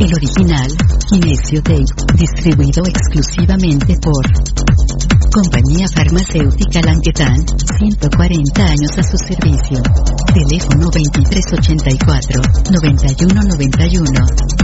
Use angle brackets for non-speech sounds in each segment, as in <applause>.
El original, Kinesio Tape, distribuido exclusivamente por Compañía Farmacéutica Languetan, 140 años a su servicio. Teléfono 2384-9191.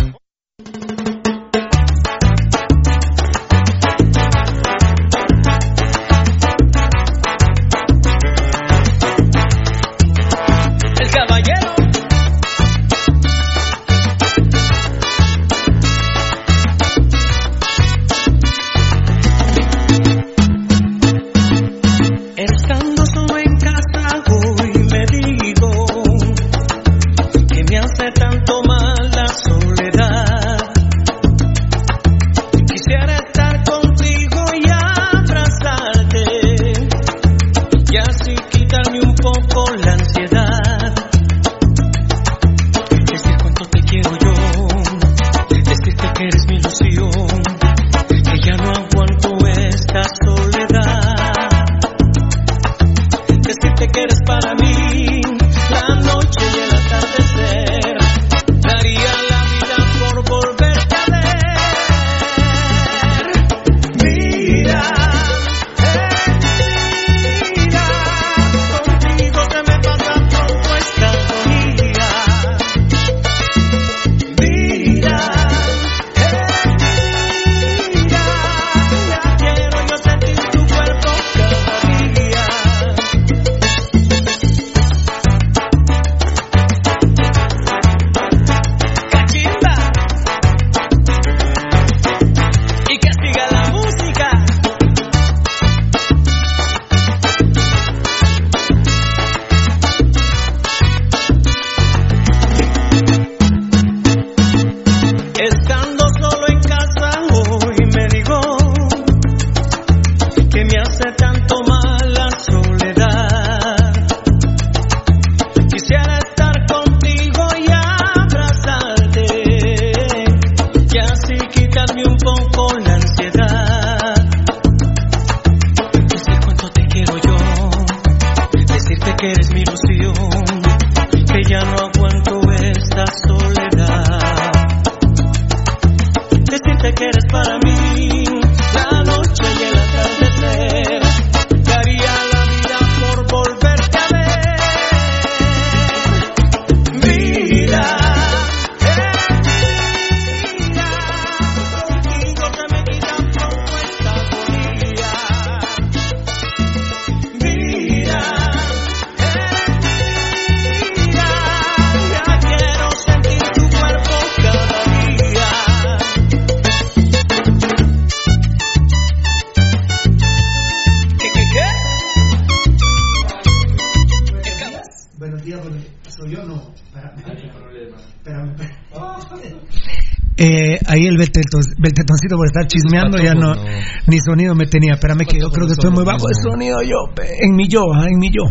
Por estar chismeando ya no, ni sonido me tenía. Espérame que yo creo que estoy muy bajo de sonido yo, en mi yo, ah, en mi yo,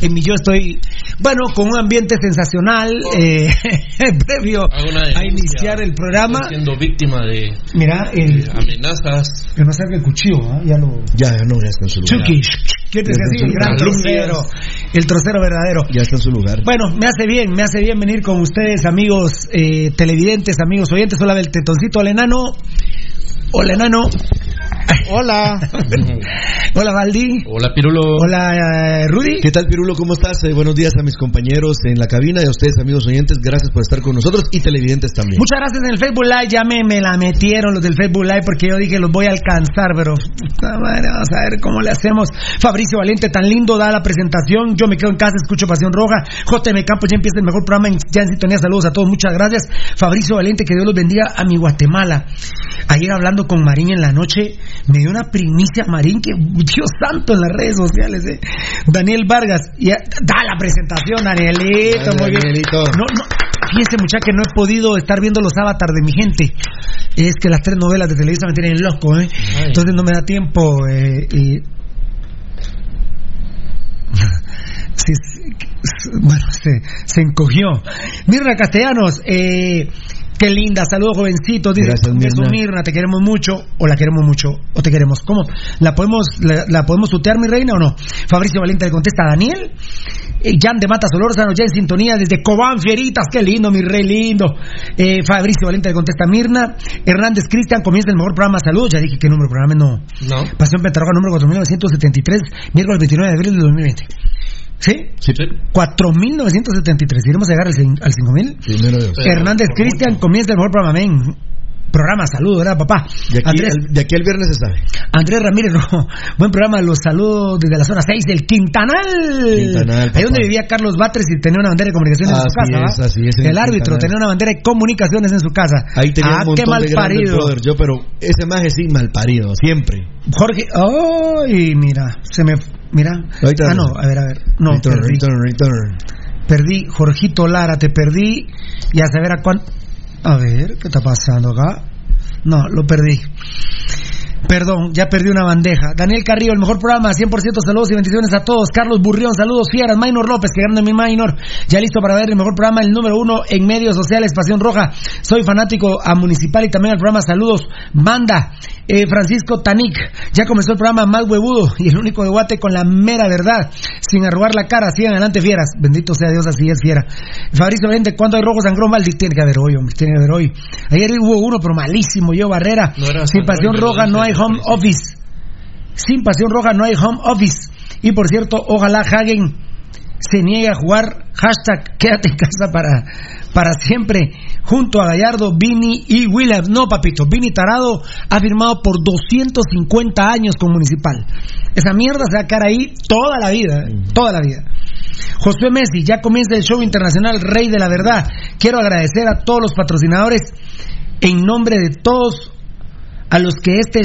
en mi yo estoy, bueno, con un ambiente sensacional eh, <laughs> previo a iniciar el programa. siendo víctima de Mira, el, amenazas. que no salga el cuchillo, ¿ah? ya lo. Ya, ya no, ya está en su lugar. Chucky, ¿qué te Ya decía así? está en El su gran lugar. trocero, el trocero verdadero. Ya está en su lugar. Bueno, me hace bien, me hace bien venir con ustedes, amigos eh, televidentes, amigos oyentes. Hola, el tetoncito, hola, enano. Hola, enano. Hola. <laughs> Hola, Valdi. Hola, Pirulo. Hola, eh, Rudy. ¿Qué tal, Pirulo? ¿Cómo estás? Eh, buenos días a mis compañeros en la cabina y a ustedes, amigos oyentes. Gracias por estar con nosotros y televidentes también. Muchas gracias en el Facebook Live, ya me, me la metieron los del Facebook Live porque yo dije los voy a alcanzar, pero madre, vamos a ver cómo le hacemos. Fabricio Valente, tan lindo da la presentación, yo me quedo en casa, escucho Pasión Roja, JM Campos, ya empieza el mejor programa, en- ya en sintonía, saludos a todos, muchas gracias. Fabricio Valente, que Dios los bendiga a mi Guatemala. Ayer hablando con Mariña en la noche, me dio una primicia Marín que Dios santo en las redes sociales. eh. Daniel Vargas, ya, da la presentación, Danielito, muy bien. Danielito. No, no, fíjese muchacha que no he podido estar viendo los avatars de mi gente. Es que las tres novelas de Televisa me tienen loco, ¿eh? Entonces no me da tiempo. Eh, y- <laughs> bueno, se, se encogió. Mirna Castellanos, eh, qué linda, saludos jovencitos. Dice, Gracias, "Beso, Mirna. Mirna, te queremos mucho, o la queremos mucho, o te queremos. ¿Cómo? ¿La podemos, la, la podemos tutear, mi reina, o no? Fabricio Valente le contesta a Daniel. Eh, Jan de Mata Solórzano, ya en sintonía desde Cobán, Fieritas, qué lindo, mi rey lindo. Eh, Fabricio Valente le contesta a Mirna. Hernández Cristian, comienza el mejor programa Salud. Ya dije que número de programa no. No. Pasión Pentarroja número 4973, miércoles 29 de abril de 2020. ¿Sí? Sí. 4.973. ¿Iremos a llegar al, cin- al 5.000? Primero Dios. Pero Hernández Cristian, comienza el mejor programa. Amén. Programa, saludos, ¿verdad, papá? De aquí, Andrés, al, de aquí al viernes se sabe. Andrés Ramírez Rojo, buen programa, los saludos desde la zona 6 del Quintanal. Quintanal, Ahí donde vivía Carlos Batres y tenía una bandera de comunicaciones en su casa. es, así es, el el árbitro Quintanal. tenía una bandera de comunicaciones en su casa. Ahí tenía ah, un montón qué mal de parido. brothers, yo, pero ese maje sí, mal parido, siempre. Jorge, ay, mira, se me. Mira. Ah, no, a ver, a ver. No, return, perdí. return, return. Perdí, Jorgito Lara, te perdí. Y a saber a cuánto. A ver, ¿qué está pasando acá? No, lo perdí. Perdón, ya perdí una bandeja. Daniel Carrillo, el mejor programa, 100% saludos y bendiciones a todos. Carlos Burrión, saludos fieras. Maynor López, que grande mi Maynor. Ya listo para ver el mejor programa, el número uno en medios sociales, Pasión Roja. Soy fanático a Municipal y también al programa Saludos. Manda, eh, Francisco Tanic. Ya comenzó el programa más huevudo y el único de Guate con la mera verdad, sin arrugar la cara. Sigan adelante, fieras. Bendito sea Dios, así es, fiera. Fabricio Valente, ¿cuándo hay rojo sangrón? Maldi? Tiene que haber hoy, hombre, tiene que haber hoy. Ayer hubo uno, pero malísimo. Yo, Barrera. No Sin pasión roja no hay home office. Sin pasión roja no hay home office. Y por cierto, ojalá Hagen se niegue a jugar. Hashtag quédate en casa para, para siempre. Junto a Gallardo, Vini y Williams. No, papito. Vini Tarado ha firmado por 250 años con Municipal. Esa mierda se va a quedar ahí toda la vida. ¿eh? Toda la vida. Josué Messi, ya comienza el show internacional Rey de la Verdad. Quiero agradecer a todos los patrocinadores en nombre de todos a los que este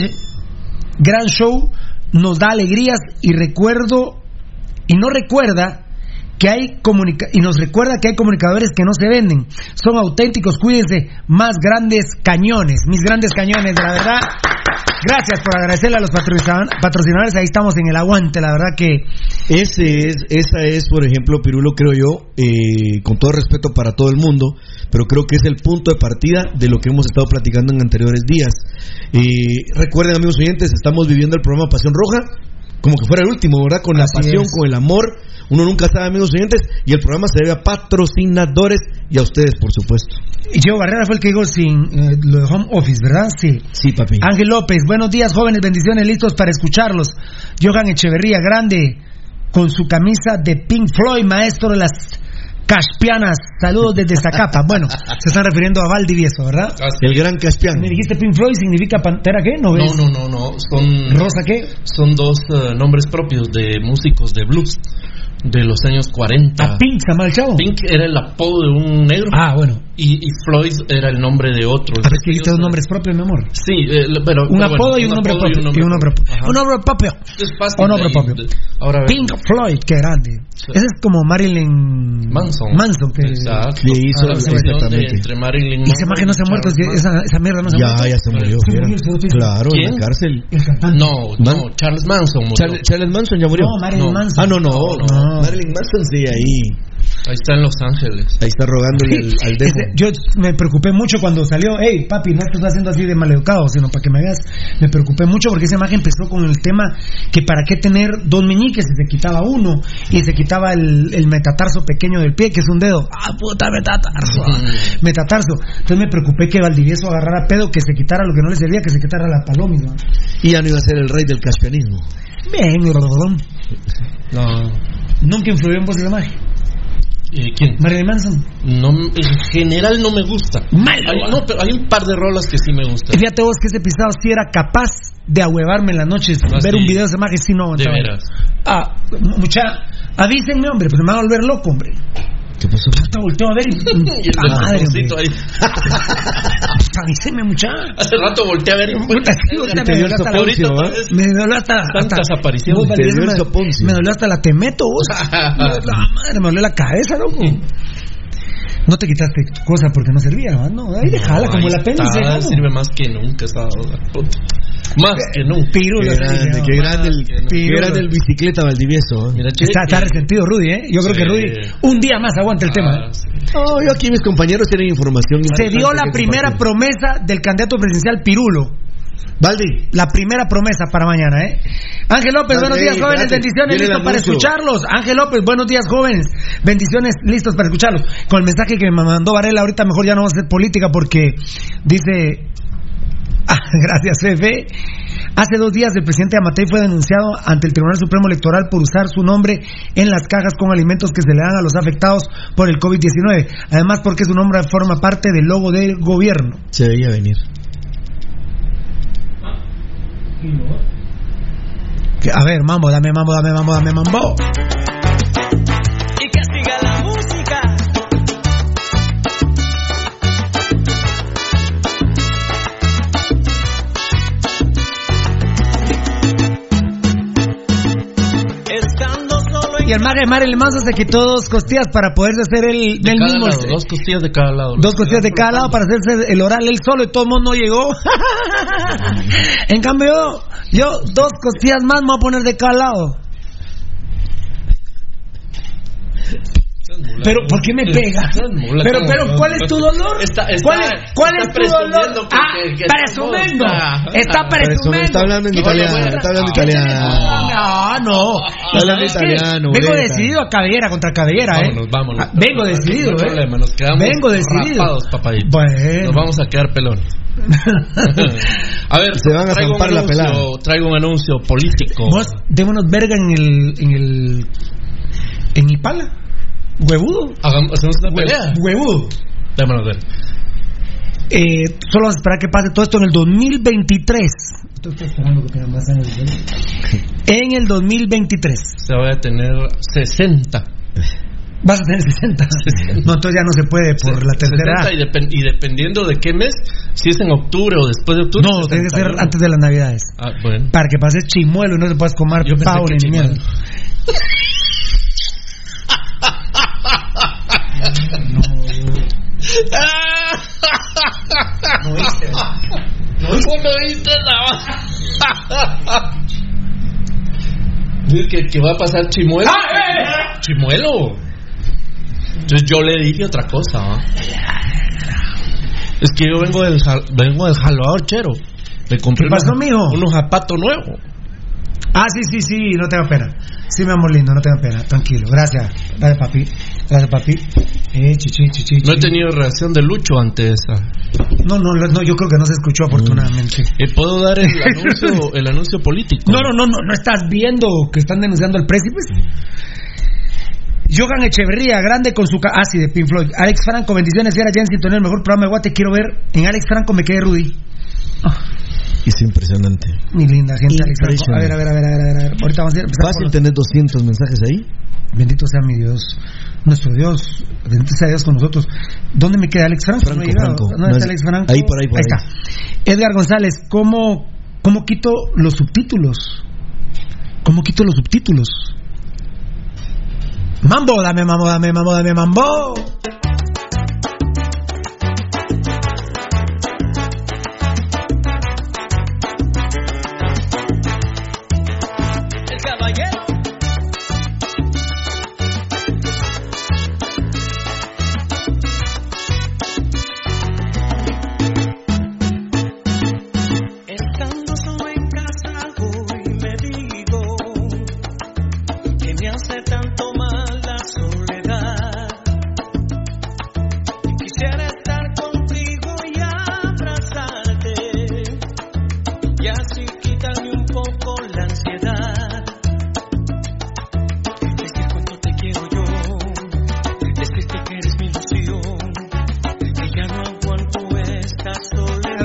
gran show nos da alegrías y recuerdo y no recuerda que hay comunica y nos recuerda que hay comunicadores que no se venden, son auténticos, cuídense, más grandes cañones, mis grandes cañones, de la verdad. Gracias por agradecerle a los patrocina- patrocinadores, ahí estamos en el aguante, la verdad que Ese es, esa es, por ejemplo, Pirulo, creo yo, eh, con todo respeto para todo el mundo, pero creo que es el punto de partida de lo que hemos estado platicando en anteriores días. Eh, recuerden, amigos oyentes, estamos viviendo el programa Pasión Roja como que fuera el último, ¿verdad? Con la pasión, es. con el amor. Uno nunca sabe, amigos oyentes, y el programa se debe a patrocinadores y a ustedes, por supuesto. Joe Barrera fue el que dijo sin eh, lo de home office, ¿verdad? Sí. Sí, papi. Ángel López, buenos días jóvenes, bendiciones, listos para escucharlos. Johan Echeverría, grande, con su camisa de Pink Floyd, maestro de las Caspianas. Saludos desde Zacapa. <laughs> Bueno, se están refiriendo a Valdivieso, ¿verdad? El gran Caspian. Me dijiste Pink Floyd, ¿significa pantera qué? ¿No ves? No, no, no, no. Son, ¿Rosa qué? son dos eh, nombres propios de músicos de blues de los años 40. A Pink, se llama el chavo. Pink era el apodo de un negro. Ah, bueno. Y, y Floyd era el nombre de otro. A ver, que dos nombres propios, mi amor. Sí, eh, pero. Un pero bueno, apodo y un nombre apodo propio. Y un nombre propio. Un nombre propio. Es fácil Un nombre propio. Ahora. Pink Floyd, qué grande. Ese es como Marilyn Manson. Manson, que Exacto. Le hizo Ah, exactamente. entre Marilyn Y ese maje no se ha muerto, es que esa, esa mierda no se ha Ya, muerto. ya se murió. Se murió, se murió. Claro, en la cárcel. El cantante. No, no, Charles Manson murió. Charles, Manson ya murió. No, Marilyn. Manson. Ah, no, no, No, no. Marilyn Manson sí, ahí. Ahí está en Los Ángeles. Ahí está rogándole al, <laughs> al dejo. Yo me preocupé mucho cuando salió, hey papi, no te estás haciendo así de maleducado, sino para que me veas. Me preocupé mucho porque esa imagen empezó con el tema que para qué tener dos meñiques y se quitaba uno y se quitaba el, el metatarso pequeño del pie, que es un dedo. Ah, puta, metatarso. ah, metatarso. Entonces me preocupé que Valdivieso agarrara pedo, que se quitara lo que no le servía, que se quitara la palomita. Y ya no iba a ser el rey del caspianismo. Bien, rodón. No. Nunca influyó en vos esa imagen. Eh, ¿Quién? Marilyn Manson. No, en general no me gusta. Hay, ah. no, pero hay un par de rolas que sí me gustan. fíjate vos que ese pisado sí era capaz de ahuevarme en las noches, Ah, ver sí. un video de imagen, sí no De veras. Ah, mu- mucha, avísenme, hombre, pues me va a volver loco, hombre. ¿Qué pasó? Puta, volteo a ver y. <laughs> Y el puta madre, ahí. <laughs> avíseme, mucha. Hace rato volteé a ver. Puta, sí, ahorita me dolió hasta la. <laughs> Me dolió hasta. Tantas apariciones. Te me dolió hasta la temeto, vos. la madre, me dolió la cabeza, loco. No te quitaste cosa porque no servía, no, ahí dejala como Ahí el apéndice. está. Sirve más que nunca. Puta. Más que nunca. Pirulo, Qué grande, el, que no. qué grande el bicicleta Valdivieso. ¿eh? Mira, che, Está, está resentido Rudy, ¿eh? Yo creo que Rudy un día más aguanta el tema. ¿eh? Ah, sí. No, yo aquí mis compañeros tienen información. Se dio la primera promesa del candidato presidencial Pirulo. Valdi, La primera promesa para mañana, ¿eh? Ángel López, buenos días, jóvenes, bendiciones, listos para escucharlos. Ángel López, buenos días, jóvenes, bendiciones, listos para escucharlos. Con el mensaje que me mandó Varela, ahorita mejor ya no vamos a hacer política porque dice. <laughs> Ah, gracias, Fefe. Hace dos días el presidente Amatei fue denunciado ante el Tribunal Supremo Electoral por usar su nombre en las cajas con alimentos que se le dan a los afectados por el COVID-19. Además, porque su nombre forma parte del logo del gobierno. se veía venir. A ver, mambo, dame mambo, dame mambo, dame mambo. Y Mare Mare el Mazo se quitó dos costillas para poderse hacer el De del cada mismo. lado, dos costillas de cada lado. Dos costillas de cada lado para hacerse el oral él solo y todo el mundo no llegó. <laughs> en cambio, yo, yo dos costillas más me voy a poner de cada lado. Pero, ¿por qué me pegas? Pero, pero, ¿cuál es tu dolor? Está- está- ¿Cuál es, cuál está es tu dolor? que- ah, que- presumiendo. Está Ah, presumiendo. Está hablando en ¿Qué italiano, está hablando en ¿Qué te- italiano. Ah, no. Está hablando italiano, Vengo decidido a cabellera contra cabellera, ¿eh? Vámonos, vámonos. Ah, Vengo No decidido, no ¿eh? problema, nos quedamos Vengo decidido. rapados, papadito. Bueno. Nos vamos a quedar pelón. <laughs> a ver, Se van a traigo un zampar la anuncio- pelada. Traigo un anuncio político. Vos, démonos verga en el. en el. en Ipala. Huevudo. Hagamos, hacemos una pelea. Huevudo. Démonos ver. Eh, solo vamos a esperar que pase todo esto en el 2023. Estoy esperando que tenga más años. <laughs> En el 2023. Se va a tener 60. Vas a tener 60. No, entonces ya no se puede por la tercera 60 edad. y, depen- y dependiendo de qué mes, si es en octubre o después de octubre. No, tiene que ser 61. antes de las navidades. Ah, bueno. Para que pases chimuelo y no te puedas comer pavo ni mierda. Chimuelo. No hice. No oíste nada. Dice que, que va a pasar chimuelo. ¡Ah, Chimuelo. Entonces yo le dije otra cosa. ¿ah? Es que yo vengo del vengo del jalador chero. Le compré ¿Qué pasó, unos, mijo? unos zapatos nuevos. Ah, sí, sí, sí, no tenga pena. Sí, mi amor lindo, no tenga pena. Tranquilo. Gracias. Gracias, papi. Gracias, papi. Eh, chichi, chichi. No he tenido reacción de Lucho ante esa. No, no, no, yo creo que no se escuchó afortunadamente. Eh, ¿Puedo dar el anuncio, <laughs> el anuncio político? No, no, no, no, no estás viendo que están denunciando al précipe. Jogan Echeverría, grande con su... Ah, sí, de Pink Floyd. Alex Franco, bendiciones. Fiera, ya en sintonía, el mejor programa de Guate. Quiero ver. En Alex Franco me quedé Rudy. Es impresionante. Mi linda gente, Alex Franco. A ver, a ver, a ver, a ver, a ver. Ahorita vamos a ir- empezar Fácil tener 200 mensajes ahí. Bendito sea mi Dios. Nuestro Dios. Bendito sea Dios con nosotros. ¿Dónde me queda Alex Franco? Franco, no. Franco. ¿Dónde No está es- Alex Franco? ahí por ahí, por ahí. está. Edgar González, ¿cómo, ¿cómo quito los subtítulos? ¿Cómo quito los subtítulos? Mambo, dame mambo, dame mambo, dame mambo.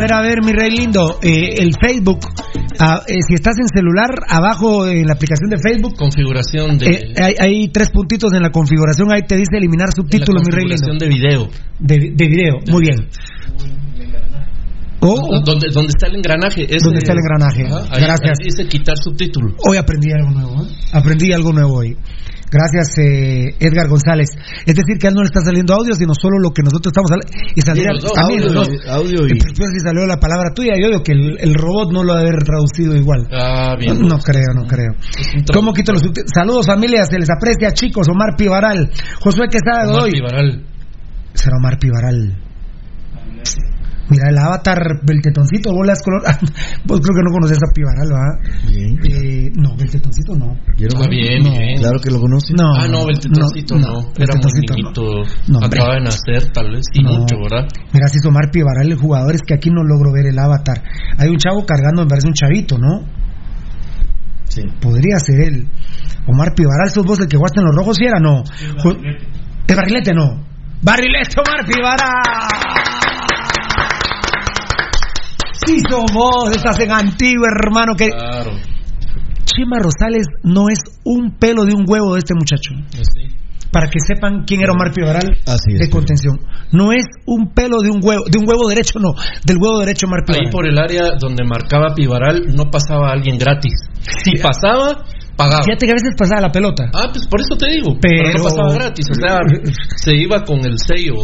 Soledad. A ver, mi rey lindo, eh, el Facebook, ah, eh, si estás en celular, abajo en la aplicación de Facebook, Configuración de. eh, hay, hay tres puntitos en la configuración, ahí te dice eliminar subtítulos, mi rey lindo. de video. De, de video, muy bien. O- ¿Dónde, dónde está el engranaje? Ese- ¿Dónde está el engranaje? Ajá, ahí- Gracias. ahí dice quitar subtítulo. Hoy aprendí algo nuevo. ¿eh? Aprendí algo nuevo hoy. Gracias, eh, Edgar González. Es decir, que a él no le está saliendo audio, sino solo lo que nosotros estamos hablando. Y Los dos. también Audio los y- audio después si salió la palabra tuya, yo digo que el, el robot no lo ha de haber traducido igual. Ah, bien. No creo, no creo. ¿Cómo quito los? Saludos, familia, se les aprecia, chicos. Omar Pivaral, Josué Quesada Omar Godoy. Pivaral. Será Omar Pivaral. Mira, el avatar Beltetoncito, bolas color. <laughs> Vos creo que no conoces a Pivaral, ¿va? Bien. Eh, no, Beltetoncito no. ¿Quiero Ah, bien, No. bien. Claro que lo conoce. No. Ah, no, el tetoncito no. no, el Era muy tetoncito no. niñito. No. Acaba de nacer, tal vez. No. mucho, ¿verdad? Mira, si es Omar Pivaral, el jugador, es que aquí no logro ver el avatar. Hay un chavo cargando, me parece un chavito, ¿no? Sí. Podría ser él. Omar Pivaral, sos vos el que jugaste en los rojos, ¿sí era? No. Ju- El barrilete no. Barrilete Omar Pivaral. Sí, sos vos, estás en antiguo, hermano. Que Claro. Chima Rosales no es un pelo de un huevo de este muchacho. Sí. Para que sepan quién era Omar Pivaral Así es. de contención. No es un pelo de un huevo, de un huevo derecho, no, del huevo derecho Omar Pivaral. Ahí por el área donde marcaba Pivaral no pasaba alguien gratis. Si pasaba, pagaba. Fíjate que a veces pasaba la pelota. Ah, pues por eso te digo. Pero- Pero, no pasaba gratis. O sea, <laughs> se iba con el sello.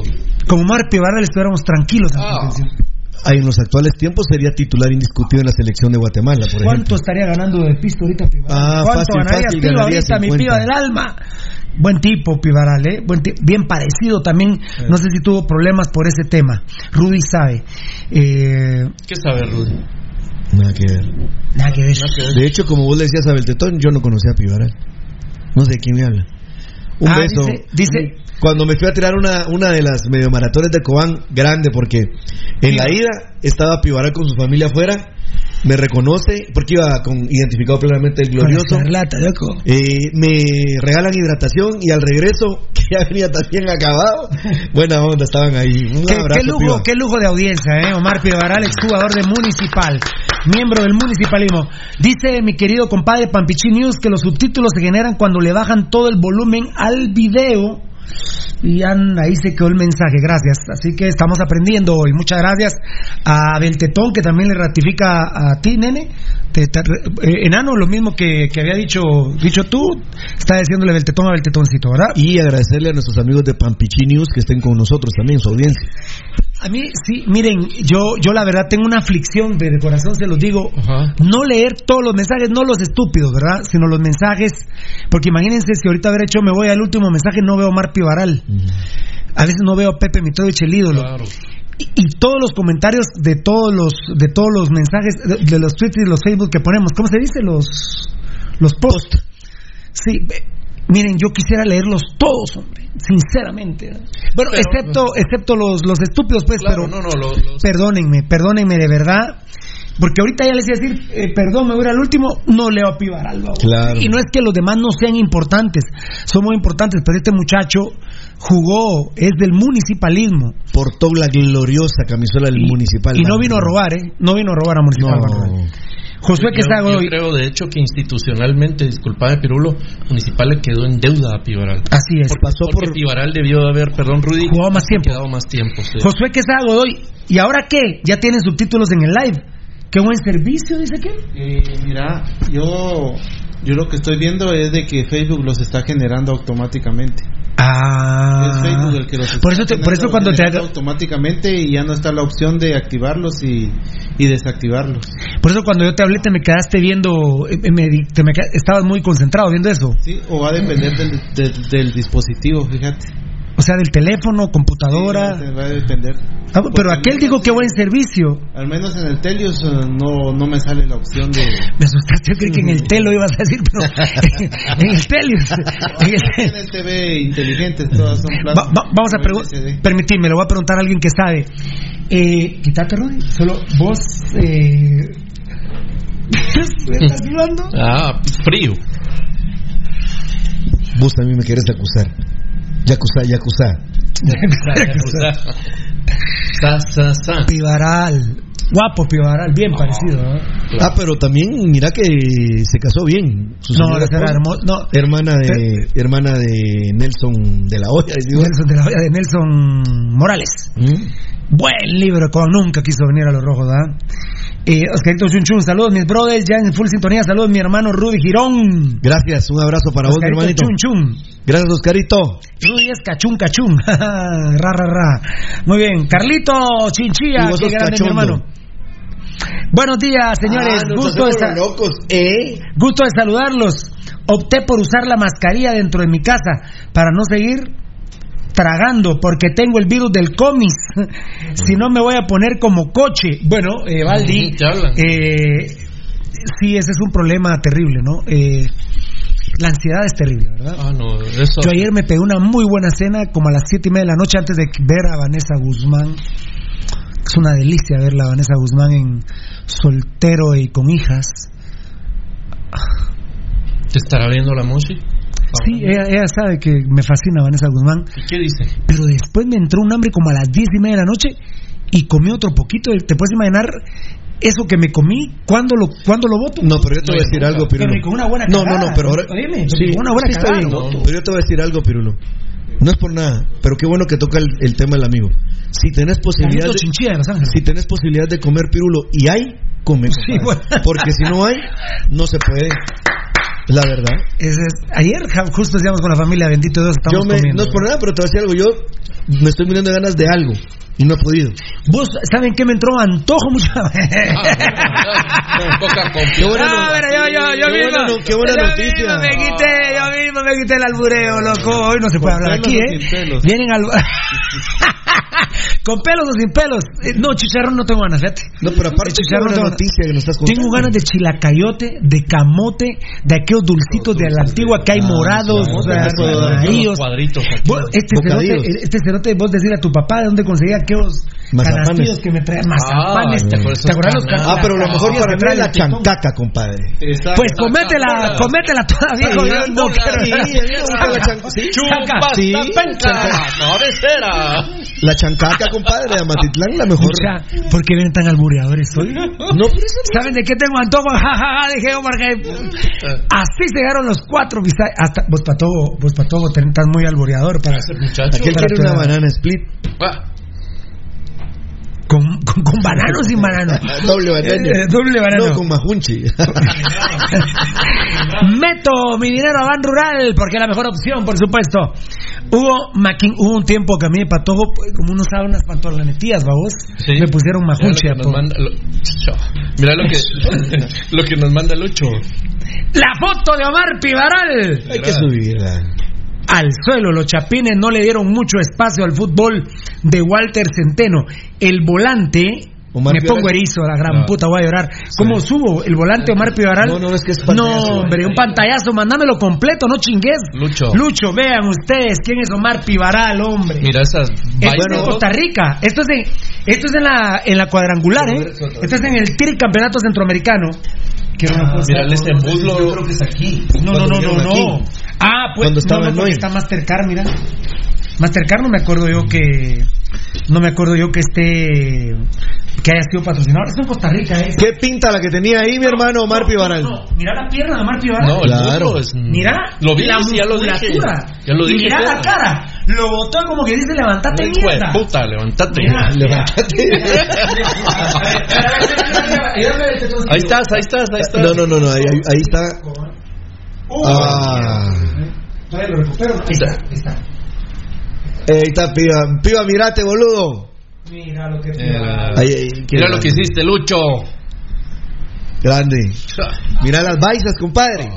Como Omar Pivaral estuviéramos tranquilos en Ah. contención. Ah, en los actuales tiempos sería titular indiscutido en la selección de Guatemala, por ejemplo. ¿Cuánto estaría ganando de pisto ahorita Pivaral? Ah, ¿Cuánto fácil, ganaría fácil, Piva ganaría ahorita, mi 50? piba del alma? Buen tipo, Pivaral, ¿eh? Buen bien parecido también. No sé si tuvo problemas por ese tema. Rudy sabe. Eh, ¿Qué sabe Rudy? Nada que ver. nada que ver. De hecho, como vos le decías a Beltetón, yo no conocía a Pivaral. No sé de quién me habla. Un Ah, beso. dice- dice- Cuando me fui a tirar una, una de las medio maratones de Cobán, grande, porque en la ida estaba Pivaral con su familia afuera, me reconoce, porque iba con identificado plenamente el glorioso. Loco. Eh, me regalan hidratación y al regreso, <laughs> que ya venía también acabado, buena onda, estaban ahí. Un Qué, abrazo, qué lujo, qué lujo de audiencia, ¿eh? Omar Pivaral, exjugador de Municipal, miembro del Municipalismo. Dice mi querido compadre Pampichi News que los subtítulos se generan cuando le bajan todo el volumen al video. Y ahí se quedó el mensaje, gracias. Así que estamos aprendiendo hoy. Muchas gracias a Beltetón, que también le ratifica a ti, nene. Te- eh, enano, lo mismo que, que había dicho, dicho tú, está diciéndole Beltetón a Beltetoncito, ¿verdad? Y agradecerle a nuestros amigos de Pampichi News que estén con nosotros también, su audiencia. A mí, sí, miren, yo, yo la verdad tengo una aflicción de, de corazón, se los digo, Ajá. no leer todos los mensajes, no los estúpidos, ¿verdad? Sino los mensajes, porque imagínense si ahorita haber hecho me voy al último mensaje, no veo a Omar Pivaral. A veces no veo a Pepe Mitrovich, el ídolo. Claro. Y, y todos los comentarios de todos los, de todos los mensajes, de, de los tweets y los Facebook que ponemos, ¿cómo se dice? Los, los posts. Sí, miren, yo quisiera leerlos todos, hombre, sinceramente. Bueno, Pero- excepto, excepto los, los estúpidos, pues, Claro, pero no, no, lo- los- perdónenme, perdónenme de verdad. Porque ahorita ya les iba a decir, eh, perdón, me voy a ir al último, no leo a Pivaral. babo. Claro. Y no es que los demás no sean importantes, son muy importantes, pero este muchacho jugó, es del municipalismo. Portó la gloriosa camisola del municipal. Y no vino a robar, ¿eh? No vino a robar a Municipal. No. Josué que yo, está yo hoy. creo, de hecho, que institucionalmente, disculpame, Pirulo, Municipal le quedó en deuda a Pivaral. Así es. Porque, pasó porque por- Pivaral debió de haber, perdón, Rudy, Jugado más tiempo. quedado más tiempo. sí. Josué que está hoy. ¿Y ahora qué? Ya tienen subtítulos en el live. Qué buen servicio, dice que. Eh, mira, yo, yo lo que estoy viendo es de que Facebook los está generando automáticamente. Ah. Es Facebook el que los Por eso, te- por eso cuando te automáticamente y ya no está la opción de activarlos y, y desactivarlos. por eso cuando yo te hablé te me quedaste viendo, eh, me di- te me estabas muy concentrado viendo eso. Sí, o va a depender del, del, del dispositivo, fíjate. O sea, del teléfono, computadora. Sí, va a depender. Ah, pero aquel menos qué en- buen servicio. Al menos en el Telius eh, no, no me sale la opción de... Me asustaste, yo creí que en el telo ibas a decir, pero en el Telius. En el- TV inteligentes, todas son Va- vamos a preguntar, permitidme, le voy a preguntar a alguien que sabe. Eh, quítate, Rudy, solo vos. Eh... ¿Me estás sudando? Ah, frío. Vos también me quieres acusar. Yakuza, Yakuza. Sa, sa, sa. Pivaral. Guapo Pivaral, bien parecido. ¿no? Ah, pero también mira que se casó bien. Su No, era esposa. hermo- no. hermana de hermana de Nelson de la digo. Nelson de la Hoya de Nelson Morales. ¿Mm? Buen libro, como nunca quiso venir a los rojos, ¿verdad? Eh, Oscarito Chun Chun, saludos mis brothers, ya en full sintonía, saludos mi hermano Rudy Girón. Gracias, un abrazo para vos, mi Oscarito hermanito. Chun Chun. Gracias, Oscarito. Rudy es cachún cachún. <laughs> ra, ra, ra. Muy bien. Carlito Chinchilla, qué grande mi hermano. Buenos días, señores. Ah, gusto, de locos, ¿eh? gusto de saludarlos. Opté por usar la mascarilla dentro de mi casa para no seguir tragando porque tengo el virus del comis. <laughs> si no me voy a poner como coche. Bueno, eh, Valdi, <laughs> hablan. eh, sí, ese es un problema terrible, ¿no? Eh, la ansiedad es terrible, ¿verdad? Ah, no, eso. Yo ayer me pegué una muy buena cena como a las siete y media de la noche antes de ver a Vanessa Guzmán. Es una delicia verla a Vanessa Guzmán en soltero y con hijas. ¿Te estará viendo la música? Sí, ella, ella sabe que me fascina Vanessa Guzmán. ¿Y qué dice? Pero después me entró un hambre como a las diez y media de la noche y comí otro poquito. ¿Te puedes imaginar eso que me comí? ¿Cuándo lo, cuándo lo voto? No, pero yo te voy a decir algo, Pirulo. Pero con una buena No, no, no, pero ahora. Oíme, Sí, con una buena sí está cagada. bien, ¿no? Pero yo te voy a decir algo, Pirulo. No es por nada, pero qué bueno que toca el, el tema del amigo. Si tenés posibilidad de, Chinchilla de Los Ángeles. si tenés posibilidad de comer pirulo y hay, come. Sí, bueno. Porque si no hay, no se puede. La verdad. Es- es- ayer justo decíamos con la familia, bendito Dios, estamos Yo me, comiendo. no es por nada, pero te voy a decir algo. Yo me estoy muriendo de ganas de algo y no he podido. ¿Vos saben qué me entró antojo mucho? <laughs> Poca Qué buena, Ah, no- yo qué mismo, buena no- qué buena yo noticia. mismo me quité, yo mismo me quité el albureo, loco. Hoy no se puede hablar aquí, ¿eh? Vienen al... <laughs> Con pelos o sin pelos. Eh, No, chicharrón no tengo ganas, fíjate. No, pero aparte, chicharrón buena tengo- noticia que nos estás contando. Tengo ganas de chilacayote, de camote, de aquellos dulcitos de la antigua que hay Ah, morados, o sea, cuadritos Este este cerote, vos decir a tu papá de dónde conseguía aquellos Mazapanes. canastillos que me traían mazapanes. Ah, ¿Te te acuerdas los esos Ah, pero lo mejor para es la chanca chancaca, compadre. Pues cométela, cométela todavía. Sí, yo no quiero- la chanca- sí. Chanca. Sí, cabecera. La chancaca, compadre, de Amatitlán, la mejor. Escucha, ¿por qué vienen tan albureadores hoy? No, ¿Saben de qué tengo antojo? <laughs> Ja, ja, ja, dije yo, porque así se llegaron los cuatro hasta vos patogo, vos patogo, ten- estás muy albureador para Muchacho. Aquel Para quiere una banana split. Ah, con, con, con banano o sin banano. <laughs> Doble banana. Eh, doble banano. No, con majunchi. <laughs> Meto mi dinero a Ban Rural porque es la mejor opción, por supuesto. Hubo maquin, hubo un tiempo que a mí me patojo, pues, como uno usaba unas pantalonetías, babos, Sí. me pusieron Mira lo majunche. que nos po. manda- lo- Mira lo que, <laughs> lo que nos manda Lucho. La foto de Omar Pivaral. Hay que subirla. Al suelo. Los chapines no le dieron mucho espacio al fútbol de Walter Centeno. El volante. Omar me pongo erizo, la gran No. puta, voy a llorar. ¿Cómo subo? El volante Omar Pivaral. No, no, es que es No, pantallazo. hombre, un pantallazo, mandámelo completo, no chingues. Lucho. Lucho, vean ustedes quién es Omar Pivaral, hombre. Mira esas Esto es en. Costa Rica. Esto es en, esto es en la, en la cuadrangular, ¿eh? Esto es en el TIR Campeonato Centroamericano. Que cosa- Mira este muslo. Yo creo que es aquí. no, no, no, no, no. Ah, pues Cuando estaba no, no, está Mastercard, mira. Mastercard no me acuerdo yo que no me acuerdo yo que esté que haya sido patrocinador. Esto en Costa Rica, ¿eh? ¿Qué pinta la que tenía ahí mi hermano Omar Pivaral? No, mira la pierna de Omar Pivaral. No, Claro. es. Mira Lo vi, la sí, ya lo dije. musculatura. Ya lo y mira la cara. Lo botó como que dice levantate Hijo de mierda. puta, levantate. Mira, mira. <laughs> Ahí estás, ahí estás, ahí estás. No, no, no, no, ahí, ahí- ahí está. Uh, Ah. Todavía lo recupero. Ahí está, ahí está. Eh, Ahí está, piba. Piba, mirate, boludo. Mira lo que Mira, Ahí, ahí, qué Mira lo que hiciste, Lucho. Grande. <laughs> Mira las baisas, compadre.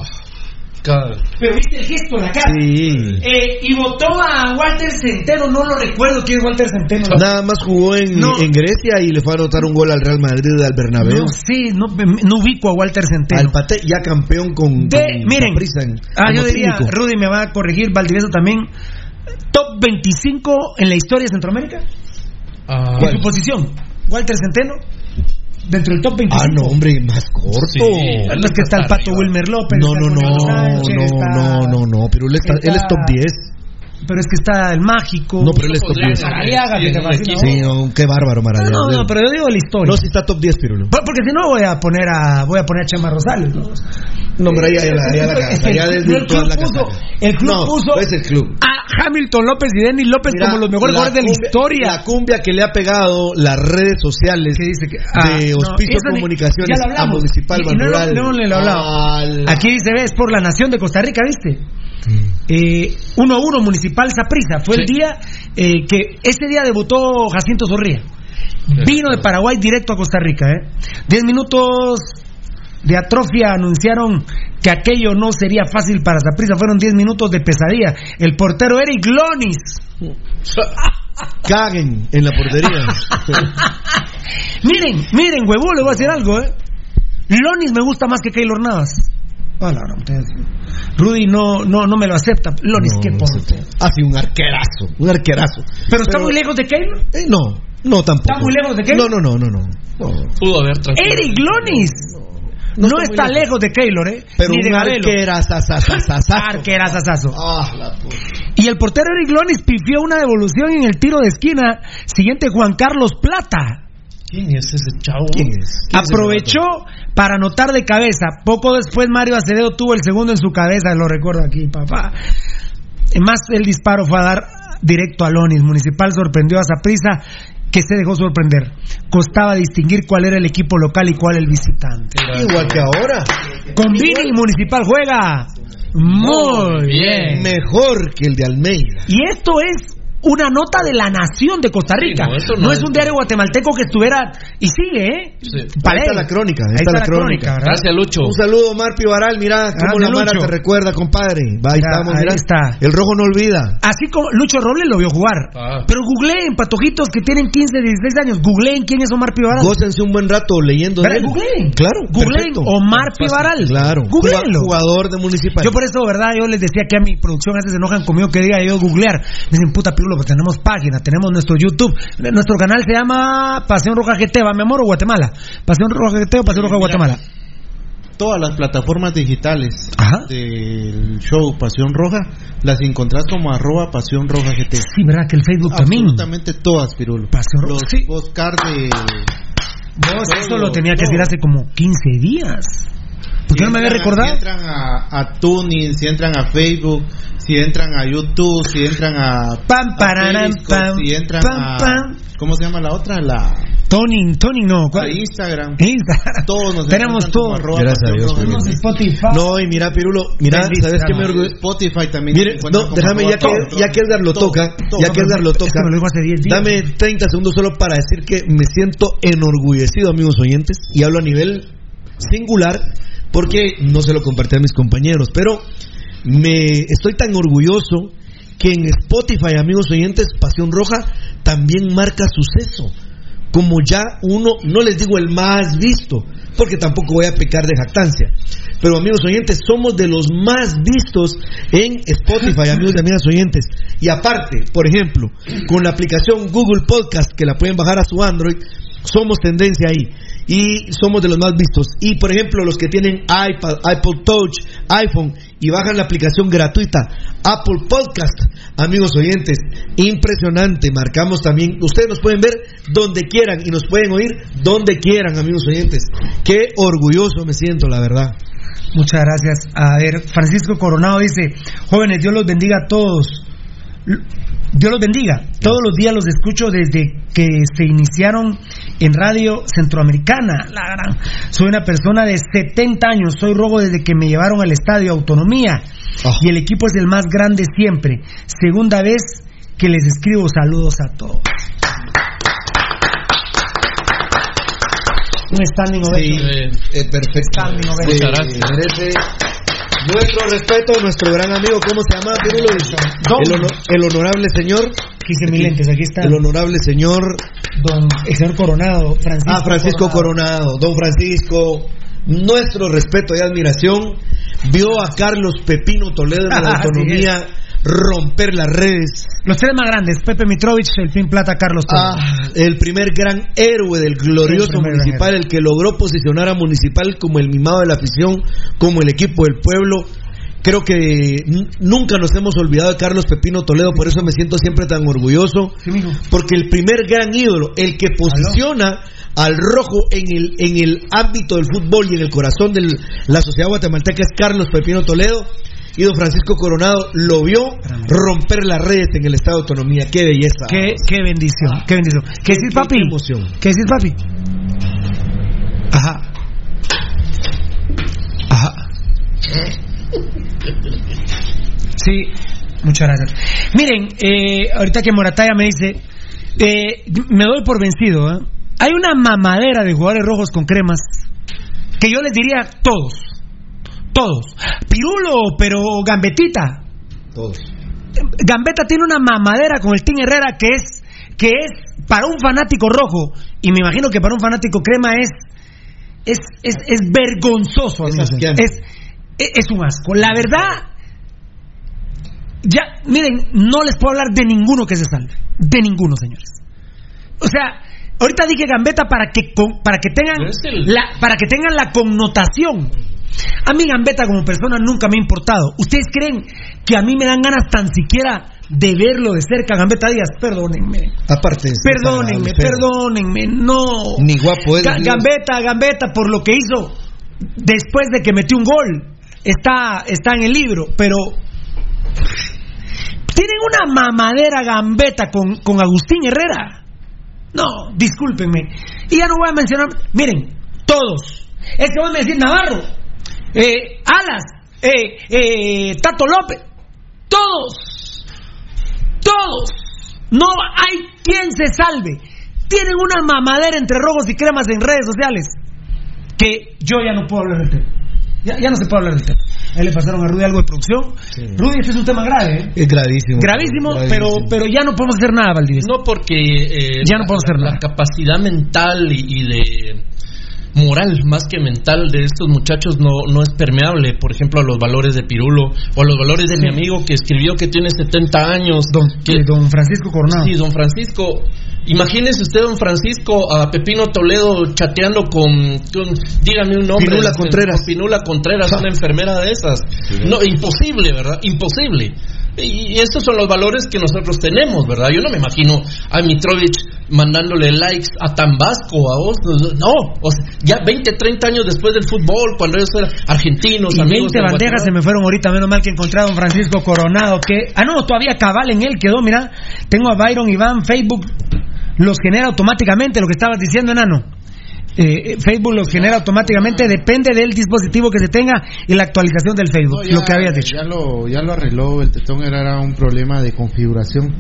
Pero viste el gesto en la cara. Sí. Eh, y votó a Walter Centeno, no lo recuerdo quién es Walter Centeno. Nada más jugó en, No. en Grecia y le fue a anotar un gol al Real Madrid al Bernabéu. No sé, no, no ubico a Walter Centeno. Al Pate ya campeón con, De- con miren, en- ah, yo diría. Rudy me va a corregir, Valdivieso también. Top 25 en la historia de Centroamérica. Ah, En su posición. Walter Centeno. Dentro del top 25. Ah, no, hombre, más corto. Sí. Es que está el Pato Wilmer López. No, está no, no, Sánchez, no, está- no, no, no, pero él, está, él es está- top 10. Pero es que está el mágico. No, pero él es top 10. Maraliaga, que te fascina. Sí, no, qué bárbaro, Maraliaga. no, no, pero yo digo la historia. No, si está top 10, Pirulo. Por- Porque si no voy a poner a voy a poner a Chema Rosales, ¿no? No, pero ahí, ahí la casa, ya el- desvirtuó el club la puso- casa. el club no, puso- no es el club. A, Hamilton López y Denis López Mira, como los mejores jugadores de la historia. La cumbia que le ha pegado las redes sociales Ah, de Hospicio Comunicaciones ya a. Municipal y no le. Al- Aquí dice, ves, por la nación de Costa Rica, ¿viste? Mm. Eh, 1-1 Municipal Saprissa. Fue el día eh, que ese día debutó Jacinto Zorrilla. Vino de Paraguay directo a Costa Rica. ¿eh? Diez minutos de atrofia anunciaron que aquello no sería fácil para Saprissa. Fueron 10 minutos de pesadilla. El portero Eric Lonis. <laughs> Caguen en la portería. <laughs> miren, miren, huevo, le voy a decir algo, ¿eh? Lonis me gusta más que Keylor Navas. Puta. Rudy no, no, no me lo acepta. Lonis, qué portero. Ha sido un arquerazo, un arquerazo. Pero está muy lejos de Keylor. Eh, no, no tampoco. ¿Está muy lejos de Keylor? No, no, no, no, no. No. Pudo haber tranquilo. Eric Lonis. No, está lejos. lejos de Keylor, ¿eh? Pero Ni de un arquerazazazazazo. <laughs> Ah, la puta. Y el portero Eric Lonis pifió una devolución en el tiro de esquina. Siguiente Juan Carlos Plata. ¿Quién es ese chavo? ¿Quién es? ¿Quién es ese Aprovechó para anotar de cabeza. Poco después Mario Acevedo tuvo el segundo en su cabeza, lo recuerdo aquí, papá. Más el disparo fue a dar directo a Lonis. Municipal sorprendió a Saprisa que se dejó sorprender. Costaba distinguir cuál era el equipo local y cuál el visitante. Igual que ahora. Con Vini Municipal juega muy bien. Mejor que el de Almeida. Y esto es una nota de la nación de Costa Rica. Sí, no, no, no es es- un diario guatemalteco que estuviera. Y sigue, ¿eh? Sí. Para Ahí está la crónica, ahí Ahí está la crónica. Gracias, Lucho. Un saludo, Marpi Baral. Mira cómo la Mara te recuerda, compadre. Va, ahí Mira, estamos, ahí mira. está. El rojo no olvida. Así como Lucho Robles lo vio jugar. Ah. Pero googleen, patojitos que tienen 15, 16 años. Googleen quién es Omar Pivaral. Gócense un buen rato leyendo él. Googleen. Claro, Googleen perfecto. Omar Pivaral. Claro. Googleenlo. Jugador de municipal. Yo por eso, ¿verdad? Yo les decía que a mi producción a veces se enojan conmigo que diga yo googlear. Me dicen, puta pues tenemos página, tenemos nuestro YouTube. Nuestro canal se llama Pasión Roja GT, ¿va mi amor o Guatemala? Pasión Roja GT o Pasión Roja Guatemala. Todas las plataformas digitales Ajá. del show Pasión Roja las encontrás como arroba Pasión Roja GT. Sí, ¿verdad? Que el Facebook también. Absolutamente todas, Pirulo. Pasión Roja. Los Sí. podcasts de... Vos, todo, eso lo tenía que decir hace como 15 días. ¿Por qué no me había a- recordado? Si entran a, a Tuning, si entran a Facebook, si entran a YouTube, si entran a, Pam, a pararam, pam, si entran pam, a pam. ¿cómo se llama la otra? La Tony, Tony no. a ¿cuál? Instagram. <laughs> Instagram. Todos nos Tenemos todo. arroba Gracias a Dios. GT. Spotify. No, y mira, Pirulo, mira, ¿sabes qué me sea. orgulle- Spotify también. Mire, no, déjame, ya que, ya que Edgar lo Todo, toca, todo. ya que Edgar lo toca, lo dijo hace 10 días. dame 30 segundos solo para decir que me siento enorgullecido, amigos oyentes, y hablo a nivel singular, porque no se lo compartí a mis compañeros, pero me estoy tan orgulloso que en Spotify, amigos oyentes, Pasión Roja también marca suceso. Como ya uno, no les digo el más visto, porque tampoco voy a pecar de jactancia. Pero amigos oyentes, somos de los más vistos en Spotify, amigos y amigas oyentes. Y aparte, por ejemplo, con la aplicación Google Podcast, que la pueden bajar a su Android, somos tendencia ahí. Y somos de los más vistos. Y por ejemplo, los que tienen iPad, iPod Touch, iPhone y bajan la aplicación gratuita Apple Podcast, amigos oyentes, impresionante. Marcamos también, ustedes nos pueden ver donde quieran y nos pueden oír donde quieran, amigos oyentes. Qué orgulloso me siento, la verdad. Muchas gracias. A ver, Francisco Coronado dice, jóvenes, Dios los bendiga a todos. Dios los bendiga. Todos los días los escucho desde que se iniciaron en Radio Centroamericana. La gran. Soy una persona de 70 años. Soy robo desde que me llevaron al estadio Autonomía. Y el equipo es el más grande siempre. Segunda vez que les escribo saludos a todos. Un standing ovation. Eh, perfecto. Standing ovation. Sí, nuestro respeto, nuestro gran amigo, ¿cómo se llama? Pirulo? El, hono- el honorable señor. Quise mis lentes, aquí está. El honorable señor. Don, el señor Coronado, Francisco. Ah, Francisco Coronado. Don Francisco, nuestro respeto y admiración. Vio a Carlos Pepino Toledo en la <laughs> autonomía romper las redes. Los tres más grandes, Pepe Mitrovich, el Pin Plata, Carlos Toledo. Ah, el primer gran héroe del glorioso El municipal, el que logró posicionar a Municipal como el mimado de la afición, como el equipo del pueblo. Creo que nunca nos hemos olvidado de Carlos Pepino Toledo, por eso me siento siempre tan orgulloso. Porque el primer gran ídolo, el que posiciona al rojo en el, en el ámbito del fútbol y en el corazón de la sociedad guatemalteca es Carlos Pepino Toledo. Y don Francisco Coronado lo vio romper las redes en el Estado de Autonomía. Qué belleza. Qué, qué bendición, qué bendición. ¿Qué decís, papi? qué emoción. ¿Qué decís, papi? Ajá. Ajá. Sí, muchas gracias. Miren, eh, ahorita que Morataya me dice, eh, me doy por vencido. ¿eh? Hay una mamadera de jugadores rojos con cremas que yo les diría todos, todos. Pirulo, pero Gambetita. Todos. Gambetta tiene una mamadera con el Team Herrera que es que es para un fanático rojo. Y me imagino que para un fanático crema es es, es, es vergonzoso es, es, es un asco. La verdad ya miren no les puedo hablar de ninguno que se salve. De ninguno señores. O sea ahorita dije Gambetta para que con- para que tengan la, para que tengan la connotación a mí Gambetta como persona nunca me ha importado. ¿Ustedes creen que a mí me dan ganas tan siquiera de verlo de cerca, Gambetta Díaz? Perdónenme. Aparte, Perdónenme, perdónenme, no. Ni guapo es. Ga- Gambetta, Gambetta, por lo que hizo después de que metió un gol, está, está en el libro, pero tienen una mamadera Gambetta con, con Agustín Herrera. No, discúlpenme. Y ya no voy a mencionar, miren, todos. Es que voy a decir Navarro, eh, Alas, eh, eh, Tato López, todos, todos. No hay quien se salve. Tienen una mamadera entre rojos y cremas en redes sociales que yo ya no puedo hablar del tema. Ya, ya no se puede hablar del tema. Ahí le pasaron a Rudy algo de producción. Rudy, este es un tema grave, ¿eh? Es gravísimo. Gravísimo, Gravísimo. pero, pero ya no podemos hacer nada, Valdivia. No, porque eh, Ya no puedo hacer la, nada. la capacidad mental y, y de moral más que mental de estos muchachos no, no es permeable, por ejemplo, a los valores de Pirulo o a los valores de mi amigo que escribió que tiene 70 años. Don, que, don Francisco Coronado. Sí, don Francisco. Imagínese usted, don Francisco, a Pepino Toledo chateando con, con- dígame un nombre. Pinula este, Contreras. con Pinula Contreras, Ja. una enfermera de esas. No, imposible, ¿verdad? Imposible. Y y estos son los valores que nosotros tenemos, ¿verdad? Yo no me imagino a Mitrovich mandándole likes a Tambasco, a vos. No, o sea, ya 20, 30 años después del fútbol, cuando ellos eran argentinos, Y amigos 20 de bandejas se me fueron ahorita, menos mal que encontré a don Francisco Coronado, que... Ah, no, todavía cabal en él quedó, mira. Tengo a Byron Iván, Facebook los genera automáticamente, lo que estabas diciendo, enano. Eh, eh, Facebook los genera automáticamente, depende del dispositivo que se tenga y la actualización del Facebook, No, ya- lo que habías dicho. Ya lo, ya lo arregló el tetón, era, era un problema de configuración.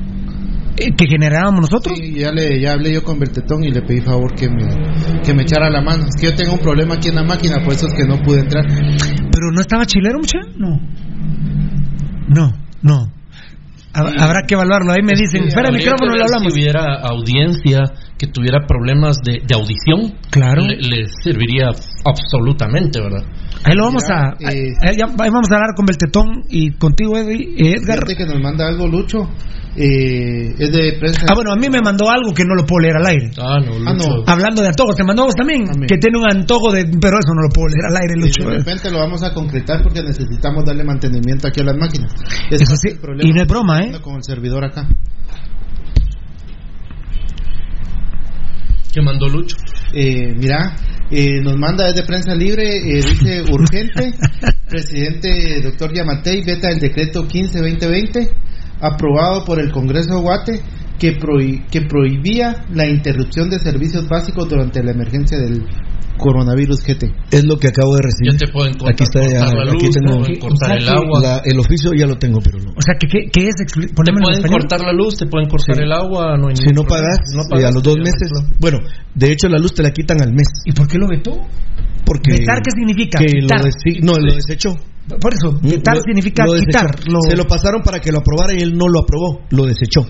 ¿Que generábamos nosotros? Sí, ya, le, ya hablé yo con Bertetón y le pedí favor que me, que me echara la mano. Es que yo tengo un problema aquí en la máquina, por eso es que no pude entrar. ¿Pero no estaba chilero, mucha? No. No, no. Hab- Habrá que evaluarlo. Ahí me dicen, espera el micrófono, ver hablamos. Si hubiera audiencia que tuviera problemas de, de audición, Claro. le, le serviría absolutamente, ¿verdad? Ahí lo vamos a. Mira, eh, ahí ya- ahí vamos a hablar con Beltetón y contigo, Eddie- Edgar. Fíjate que nos manda algo Lucho, eh, es de prensa. Ah, bueno, a mí me mandó algo que no lo puedo leer al aire. Ah, no, Ah, no. Hablando de antojos, te mandó a vos también, Amén. que tiene un antojo de. Pero eso no lo puedo leer al aire, Y Lucho. de repente lo vamos a concretar porque necesitamos darle mantenimiento aquí a las máquinas. Eso es sí, el problema y no es broma, ¿eh? Con el servidor acá. que mandó Lucho. Eh, mira, eh, nos manda desde Prensa Libre, eh, dice <laughs> urgente, presidente doctor Yamatei veta el decreto 15-2020, aprobado por el Congreso de Guate, que, prohi- que prohibía la interrupción de servicios básicos durante la emergencia del coronavirus GT. Es lo que acabo de recibir. Ya te cortar, Aquí está, ya, la aquí luz, tengo te pueden cortar o sea el agua. la- el oficio ya lo tengo, pero no. O sea, ¿qué, qué, es? Te Ponémoslo en pueden cortar la luz, te pueden cortar Sí. el agua. No hay Si no pagas, No eh, a los dos meses. Bueno, de hecho la luz te la quitan al mes. ¿Y por qué lo vetó? Porque ¿Vetar qué significa? Que lo desi- no, lo desechó. Por eso, vetar Lo- significa lo quitar. Lo- Se lo pasaron para que lo aprobara y él no lo aprobó, lo desechó.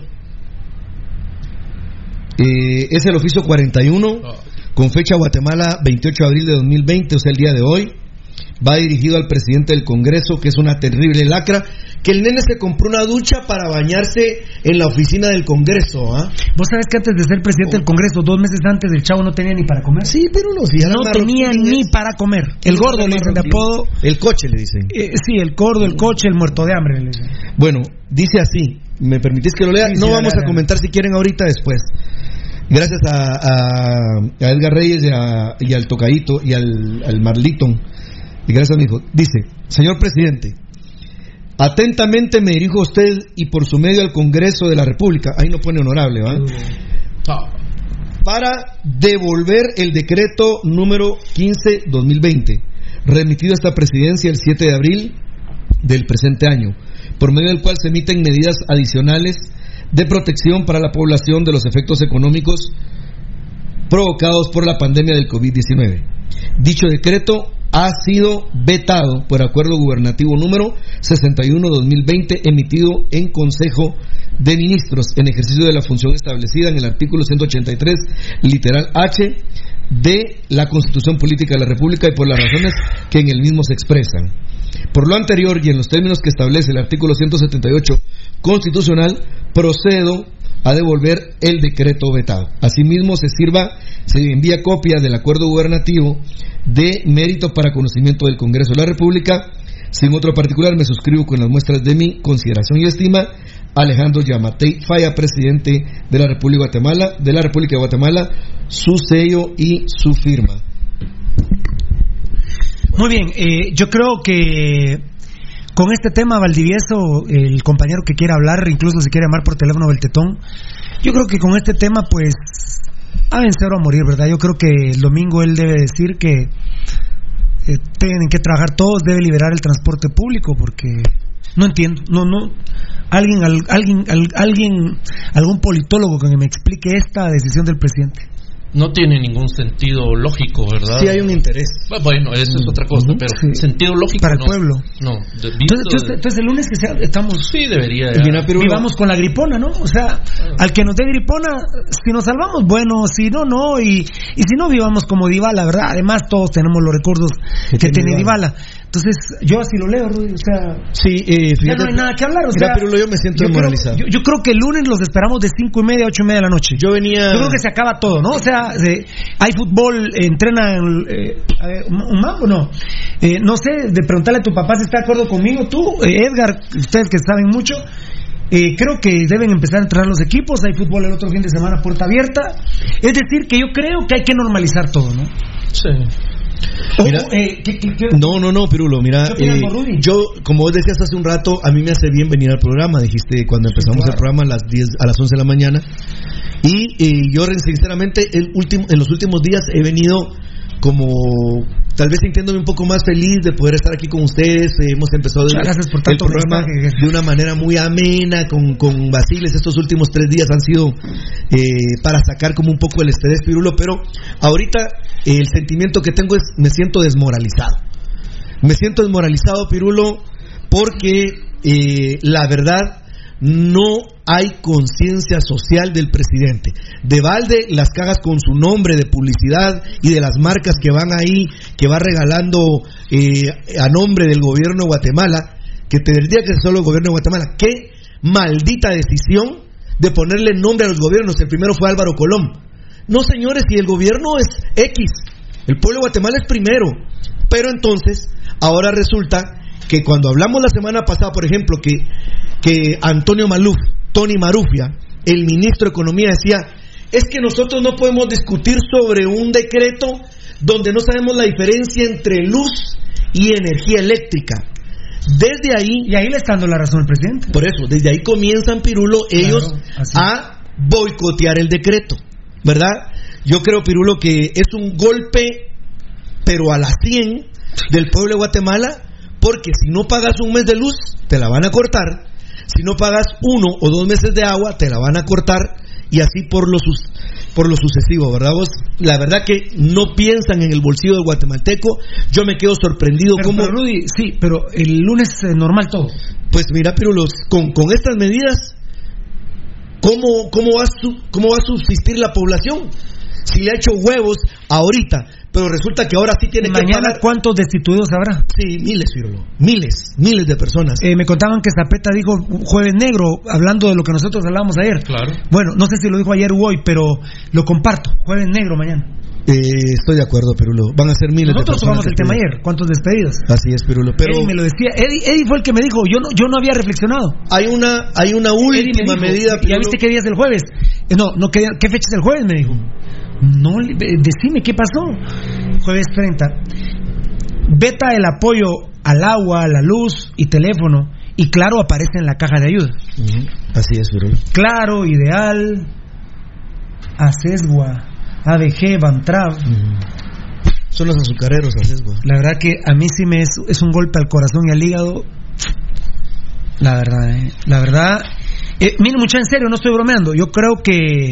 Eh, es el oficio 41 Ah. Con fecha Guatemala 28 de abril de 2020, o sea, el día de hoy. Va dirigido al presidente del Congreso, que es una terrible lacra, que el nene se compró una ducha para bañarse en la oficina del Congreso, ¿ah? Vos sabés que antes de ser presidente del Congreso, dos meses antes, el chavo no tenía ni para comer. Sí, pero no, si no tenía ni para comer. El gordo le dicen de apodo. El coche le dicen. Eh, sí, el gordo, el coche, el muerto de hambre. le dicen. Bueno, dice así, ¿me permitís que lo lea? Sí, no sí, vamos a comentar si quieren ahorita después. Gracias a, a- a Edgar Reyes y, a- y al Tocadito y al, al Marliton. Y gracias a mi hijo. Dice, señor presidente, Atentamente me dirijo a usted y por su medio al Congreso de la República. Ahí no pone honorable, ¿va? Para devolver el decreto número 15-2020, remitido a esta presidencia el 7 de abril del presente año, por medio del cual se emiten medidas adicionales de protección para la población de los efectos económicos provocados por la pandemia del COVID-19. Dicho decreto ha sido vetado por acuerdo gubernativo número 61-2020 emitido en Consejo de Ministros en ejercicio de la función establecida en el artículo 183 literal H de la Constitución Política de la República y por las razones que en el mismo se expresan. Por lo anterior y en los términos que establece el artículo 178 constitucional, procedo a devolver el decreto vetado. Asimismo, se sirva, se envía copia del acuerdo gubernativo de mérito para conocimiento del Congreso de la República. Sin otro particular, me suscribo con las muestras de mi consideración y estima. Alejandro Yamatei Falla, presidente de la República de Guatemala, de la República de Guatemala, su sello y su firma. Muy bien, eh, yo creo que con este tema, Valdivieso, el compañero que quiera hablar, incluso si quiere llamar por teléfono Beltetón, yo creo que con este tema, pues, a vencer o a morir, ¿verdad? Yo creo que el domingo él debe decir que eh, tienen que trabajar todos, debe liberar el transporte público, porque no entiendo, no, no, alguien, alguien, alguien, algún politólogo que me explique esta decisión del presidente no tiene ningún sentido lógico, ¿verdad? Sí hay un interés. Bueno, eso es otra cosa, pero sentido lógico para el pueblo. No. entonces, el lunes que estamos sí debería vivamos con la gripona, ¿no? O sea, al que nos dé gripona, si nos salvamos, bueno, si no, no y, y si no vivamos como Dybala, ¿verdad? Además todos tenemos los recuerdos que, tiene Dybala. Entonces, yo así lo leo, Rudy, o sea, sí, eh, ya no hay nada que hablar. O sea, pero yo me siento desmoralizado. yo, creo que el lunes los esperamos de cinco y media a ocho y media de la noche. Yo venía. Yo creo que se acaba todo, ¿no? O sea, hay fútbol, entrena eh, un mambo, no. Eh, no sé, de preguntarle a tu papá si está de acuerdo conmigo, tú, eh, Edgar, ustedes que saben mucho. creo que deben empezar a entrenar los equipos. Hay fútbol el otro fin de semana, puerta abierta. Es decir, que yo creo que hay que normalizar todo, ¿no? Sí. Mira, eh, no, no, no, Pirulo, mira, eh, yo, como vos decías hace un rato, a mí me hace bien venir al programa, dijiste cuando empezamos el programa a las 10, a las 11 de la mañana, y eh, yo sinceramente el último, en los últimos días he venido como tal vez sintiéndome un poco más feliz de poder estar aquí con ustedes. Eh, hemos empezado el programa de una manera muy amena con, con Basiles. Estos últimos tres días han sido eh, para sacar como un poco el estrés, Pirulo, pero ahorita eh, el sentimiento que tengo es me siento desmoralizado. Me siento desmoralizado, Pirulo, porque la verdad no hay conciencia social del presidente. De balde las cajas con su nombre de publicidad y de las marcas que van ahí, que va regalando eh, a nombre del gobierno de Guatemala, que tendría que ser solo el gobierno de Guatemala. Qué maldita decisión de ponerle nombre a los gobiernos. El primero fue Álvaro Colón. No, señores, si el gobierno es X, el pueblo de Guatemala es primero. Pero entonces, ahora resulta que cuando hablamos la semana pasada, por ejemplo, que, que Antonio Maluf, Tony Marufia, el ministro de Economía, decía, es que nosotros no podemos discutir sobre un decreto donde no sabemos la diferencia entre luz y energía eléctrica. Desde ahí... Y ahí le está dando la razón al presidente. Por eso, desde ahí comienzan, Pirulo, ellos a boicotear el decreto, ¿verdad? Yo creo, Pirulo, que es un golpe, pero a la 100 del pueblo de Guatemala, porque si no pagas un mes de luz, te la van a cortar. Si no pagas uno o dos meses de agua, te la van a cortar. Y así por lo, por lo sucesivo, ¿verdad vos? La verdad que no piensan en el bolsillo del guatemalteco. Yo me quedo sorprendido como... Rudy, sí, pero el lunes es normal todo. Pues mira, pero los, con, con estas medidas, ¿cómo, cómo, va ¿cómo va a subsistir la población? Si le ha hecho huevos ahorita pero resulta que ahora sí tiene que pagar. ¿cuántos destituidos habrá? Sí, miles, Miles, miles de personas. Eh, me contaban que Zapeta dijo jueves negro, hablando de lo que nosotros hablábamos ayer. Claro. Bueno, no sé si lo dijo ayer o hoy, pero lo comparto. Jueves negro mañana. Eh, estoy de acuerdo, Pirulo. Van a ser miles de personas. Nosotros tomamos el tema ayer. ¿Cuántos despedidos? Así es, Pirulo. Pero Eddie me lo decía. Eddie, fue el que me dijo. Yo no, yo no había reflexionado. Hay una, hay una última medida. ¿Ya viste qué día es el jueves? Eh, no, no, ¿qué, qué fecha es el jueves? Me dijo. No, decime qué pasó. Jueves 30. Veta el apoyo al agua, a la luz y teléfono y Claro aparece en la caja de ayuda. Así es, Pirulo. Claro, Ideal, Acesgua, ADG, Bantrav. Son los azucareros, Acesgua. La verdad que a mí sí me es, es un golpe al corazón y al hígado. La verdad, eh. la verdad. Eh, mire, mucha en serio, no estoy bromeando. Yo creo que.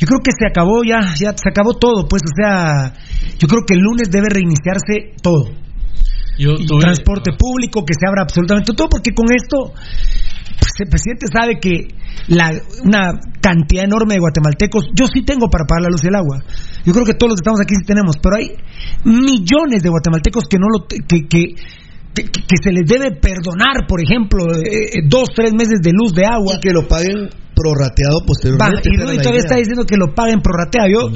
Yo creo que se acabó ya, ya se acabó todo, pues, o sea, yo creo que el lunes debe reiniciarse todo. Yo Y tuve- transporte público, que se abra absolutamente todo, porque con esto pues, el presidente sabe que la, una cantidad enorme de guatemaltecos, yo sí tengo para pagar la luz y el agua. Yo creo que todos los que estamos aquí sí tenemos, pero hay millones de guatemaltecos que no lo que, que, que, que- que se les debe perdonar, por ejemplo, eh, eh, dos, tres meses de luz, de agua. Y que lo paguen prorrateado Va, posteriormente. y esa Rudy era la todavía idea. está diciendo que lo paguen prorratea. Yo,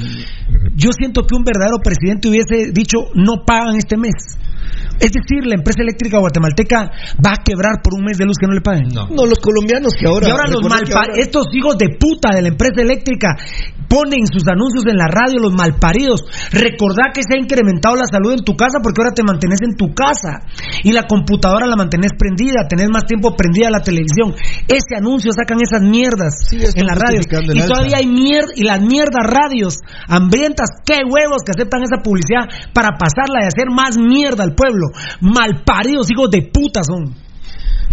yo siento que un verdadero presidente hubiese dicho no pagan este mes. Es decir, la empresa eléctrica guatemalteca va a quebrar por un mes de luz que no le paguen. No. No, los colombianos que ahora. y ahora los malpa- ahora- estos hijos de puta de la empresa eléctrica ponen sus anuncios en la radio, los malparidos. Recordá que se ha incrementado la salud en tu casa porque ahora te mantenés en tu casa y la computadora la mantenés prendida, tenés más tiempo prendida la televisión. Ese anuncio sacan esas mierdas Sí, en la radio. Y alza. todavía hay mierda, y las mierdas radios hambrientas, qué huevos que aceptan esa publicidad para pasarla y hacer más mierda al pueblo. Malparidos, hijos de puta son.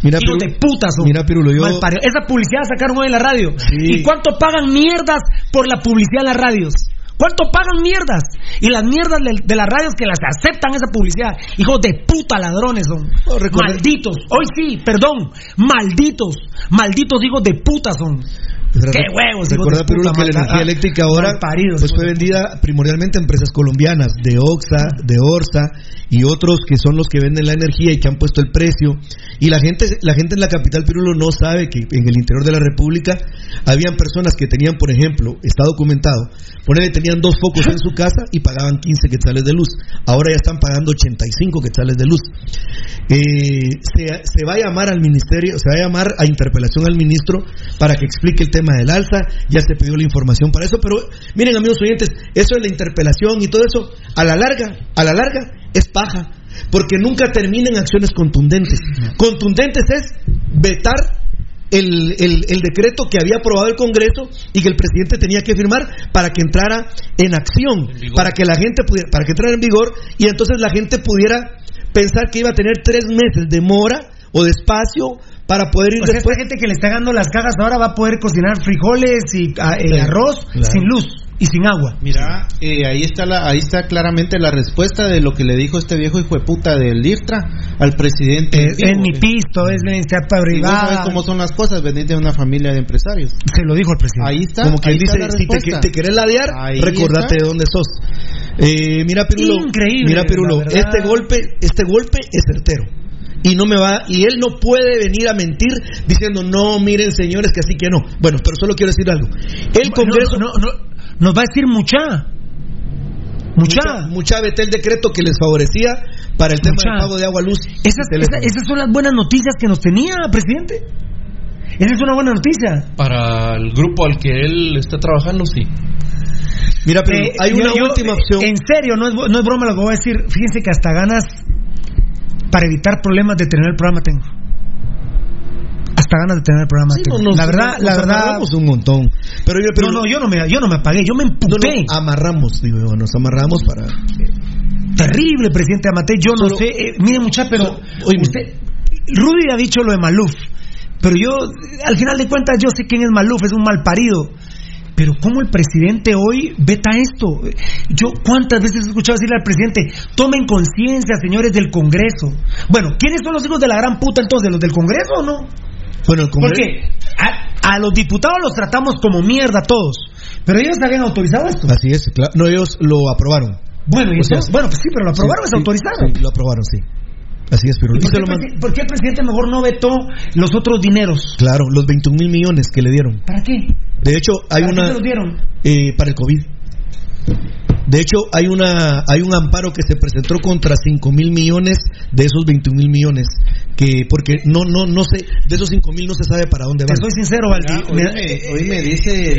Mira, Hijos Pirulo- de puta son. Mira, Pirulo, yo. Malparidos. Esa publicidad sacaron hoy en la radio. Sí. ¿Y cuánto pagan mierdas por la publicidad en las radios? ¿Cuánto pagan mierdas? Y las mierdas de, de las radios que las aceptan esa publicidad. Hijos de puta ladrones son. No, Malditos. Hoy sí, perdón. Malditos. Malditos hijos de puta son. ¡Qué huevos, Recuerda, puta, que la energía ah, eléctrica ahora malparidos, pues fue vendida primordialmente a empresas colombianas, de Oxa, de Orsa y otros que son los que venden la energía y que han puesto el precio. Y la gente, la gente en la capital Pirulo no sabe que en el interior de la República habían personas que tenían, por ejemplo, está documentado, ponele, tenían dos focos en su casa y pagaban 15 quetzales de luz. Ahora ya están pagando 85 quetzales de luz. Eh, se, se va a llamar al ministerio, se va a llamar a interpelación al ministro para que explique el tema del alza. Ya se pidió la información para eso, pero miren, amigos oyentes, eso de la interpelación y todo eso, a la larga, a la larga, es paja, porque nunca terminan acciones contundentes. Contundentes es vetar el, el- el decreto que había aprobado el Congreso y que el presidente tenía que firmar para que entrara en acción, para que la gente pudiera, para que entrara en vigor y entonces la gente pudiera pensar que iba a tener tres meses de mora o de espacio para poder ir O sea, después. esta gente que le está dando las cajas ahora va a poder cocinar frijoles y ah, eh, Sí, arroz claro. sin luz y sin agua. Mira, eh, ahí está la, ahí está claramente la respuesta de lo que le dijo este viejo hijo de puta del IRTRA al presidente. En vivo. es mi pisto, es la iniciativa privada. sabés cómo son las cosas, veniste de una familia de empresarios. Se lo dijo el presidente. Ahí está. Como quien dice, si te, te querés ladear, Ahí recordate está. de dónde sos. Eh, mira, Pirulo. Increíble, Mira, Pirulo, este golpe, este golpe es certero. Y no me va, y él no puede venir a mentir diciendo, no, miren señores, que así que no. Bueno, pero solo quiero decir algo. El Congreso, no, no, no, nos va a decir mucha. Mucha. mucha, mucha vete el decreto que les favorecía para el tema Mucha. del pago de agua, luz. Esas, esa- esas son las buenas noticias que nos tenía, presidente. Esa es una buena noticia. Para el grupo al que él está trabajando, sí. Mira, pero Eh, hay yo- una yo, última opción. En serio, no es, no es broma lo que voy a decir. Fíjense que hasta ganas para evitar problemas de tener el programa tengo. Hasta ganas de tener el programa Sí, tengo. no, la verdad, nos la verdad. amarramos un montón. Pero, yo- pero no, no, yo no me, yo no me apagué, yo me no, no, emputé. amarramos, digo yo, nos amarramos para. Terrible, presidente Amate. Yo no sé, eh, mire mucha, pero oye, usted, Rudy ha dicho lo de Maluf, pero yo, al final de cuentas, yo sé quién es Maluf, es un mal parido. Pero cómo el presidente hoy veta esto. Yo cuántas veces he escuchado decirle al presidente, tomen conciencia, señores del Congreso. Bueno, ¿quiénes son los hijos de la gran puta entonces? ¿Los del Congreso o no? Bueno, el Congreso. Porque a, a los diputados los tratamos como mierda todos. Pero ellos habían autorizado esto. Así es, claro. No, ellos lo aprobaron. Bueno, y entonces- bueno, pues sí, pero lo aprobaron, Sí, es autorizado. Sí, lo aprobaron, sí. Así es, pero ¿Y ¿Por qué, el por qué el presidente mejor no vetó los otros dineros? Claro, los 21 mil millones que le dieron. ¿Para qué? De hecho, hay ¿Para una. se los dieron? eh, para el COVID. De hecho, hay una hay un amparo que se presentó contra 5 mil millones de esos 21 mil millones. que Porque no no no sé, de esos 5 mil no se sabe para dónde Te van. soy sincero, Valdi. Ah, me- hoy, me, hoy me dice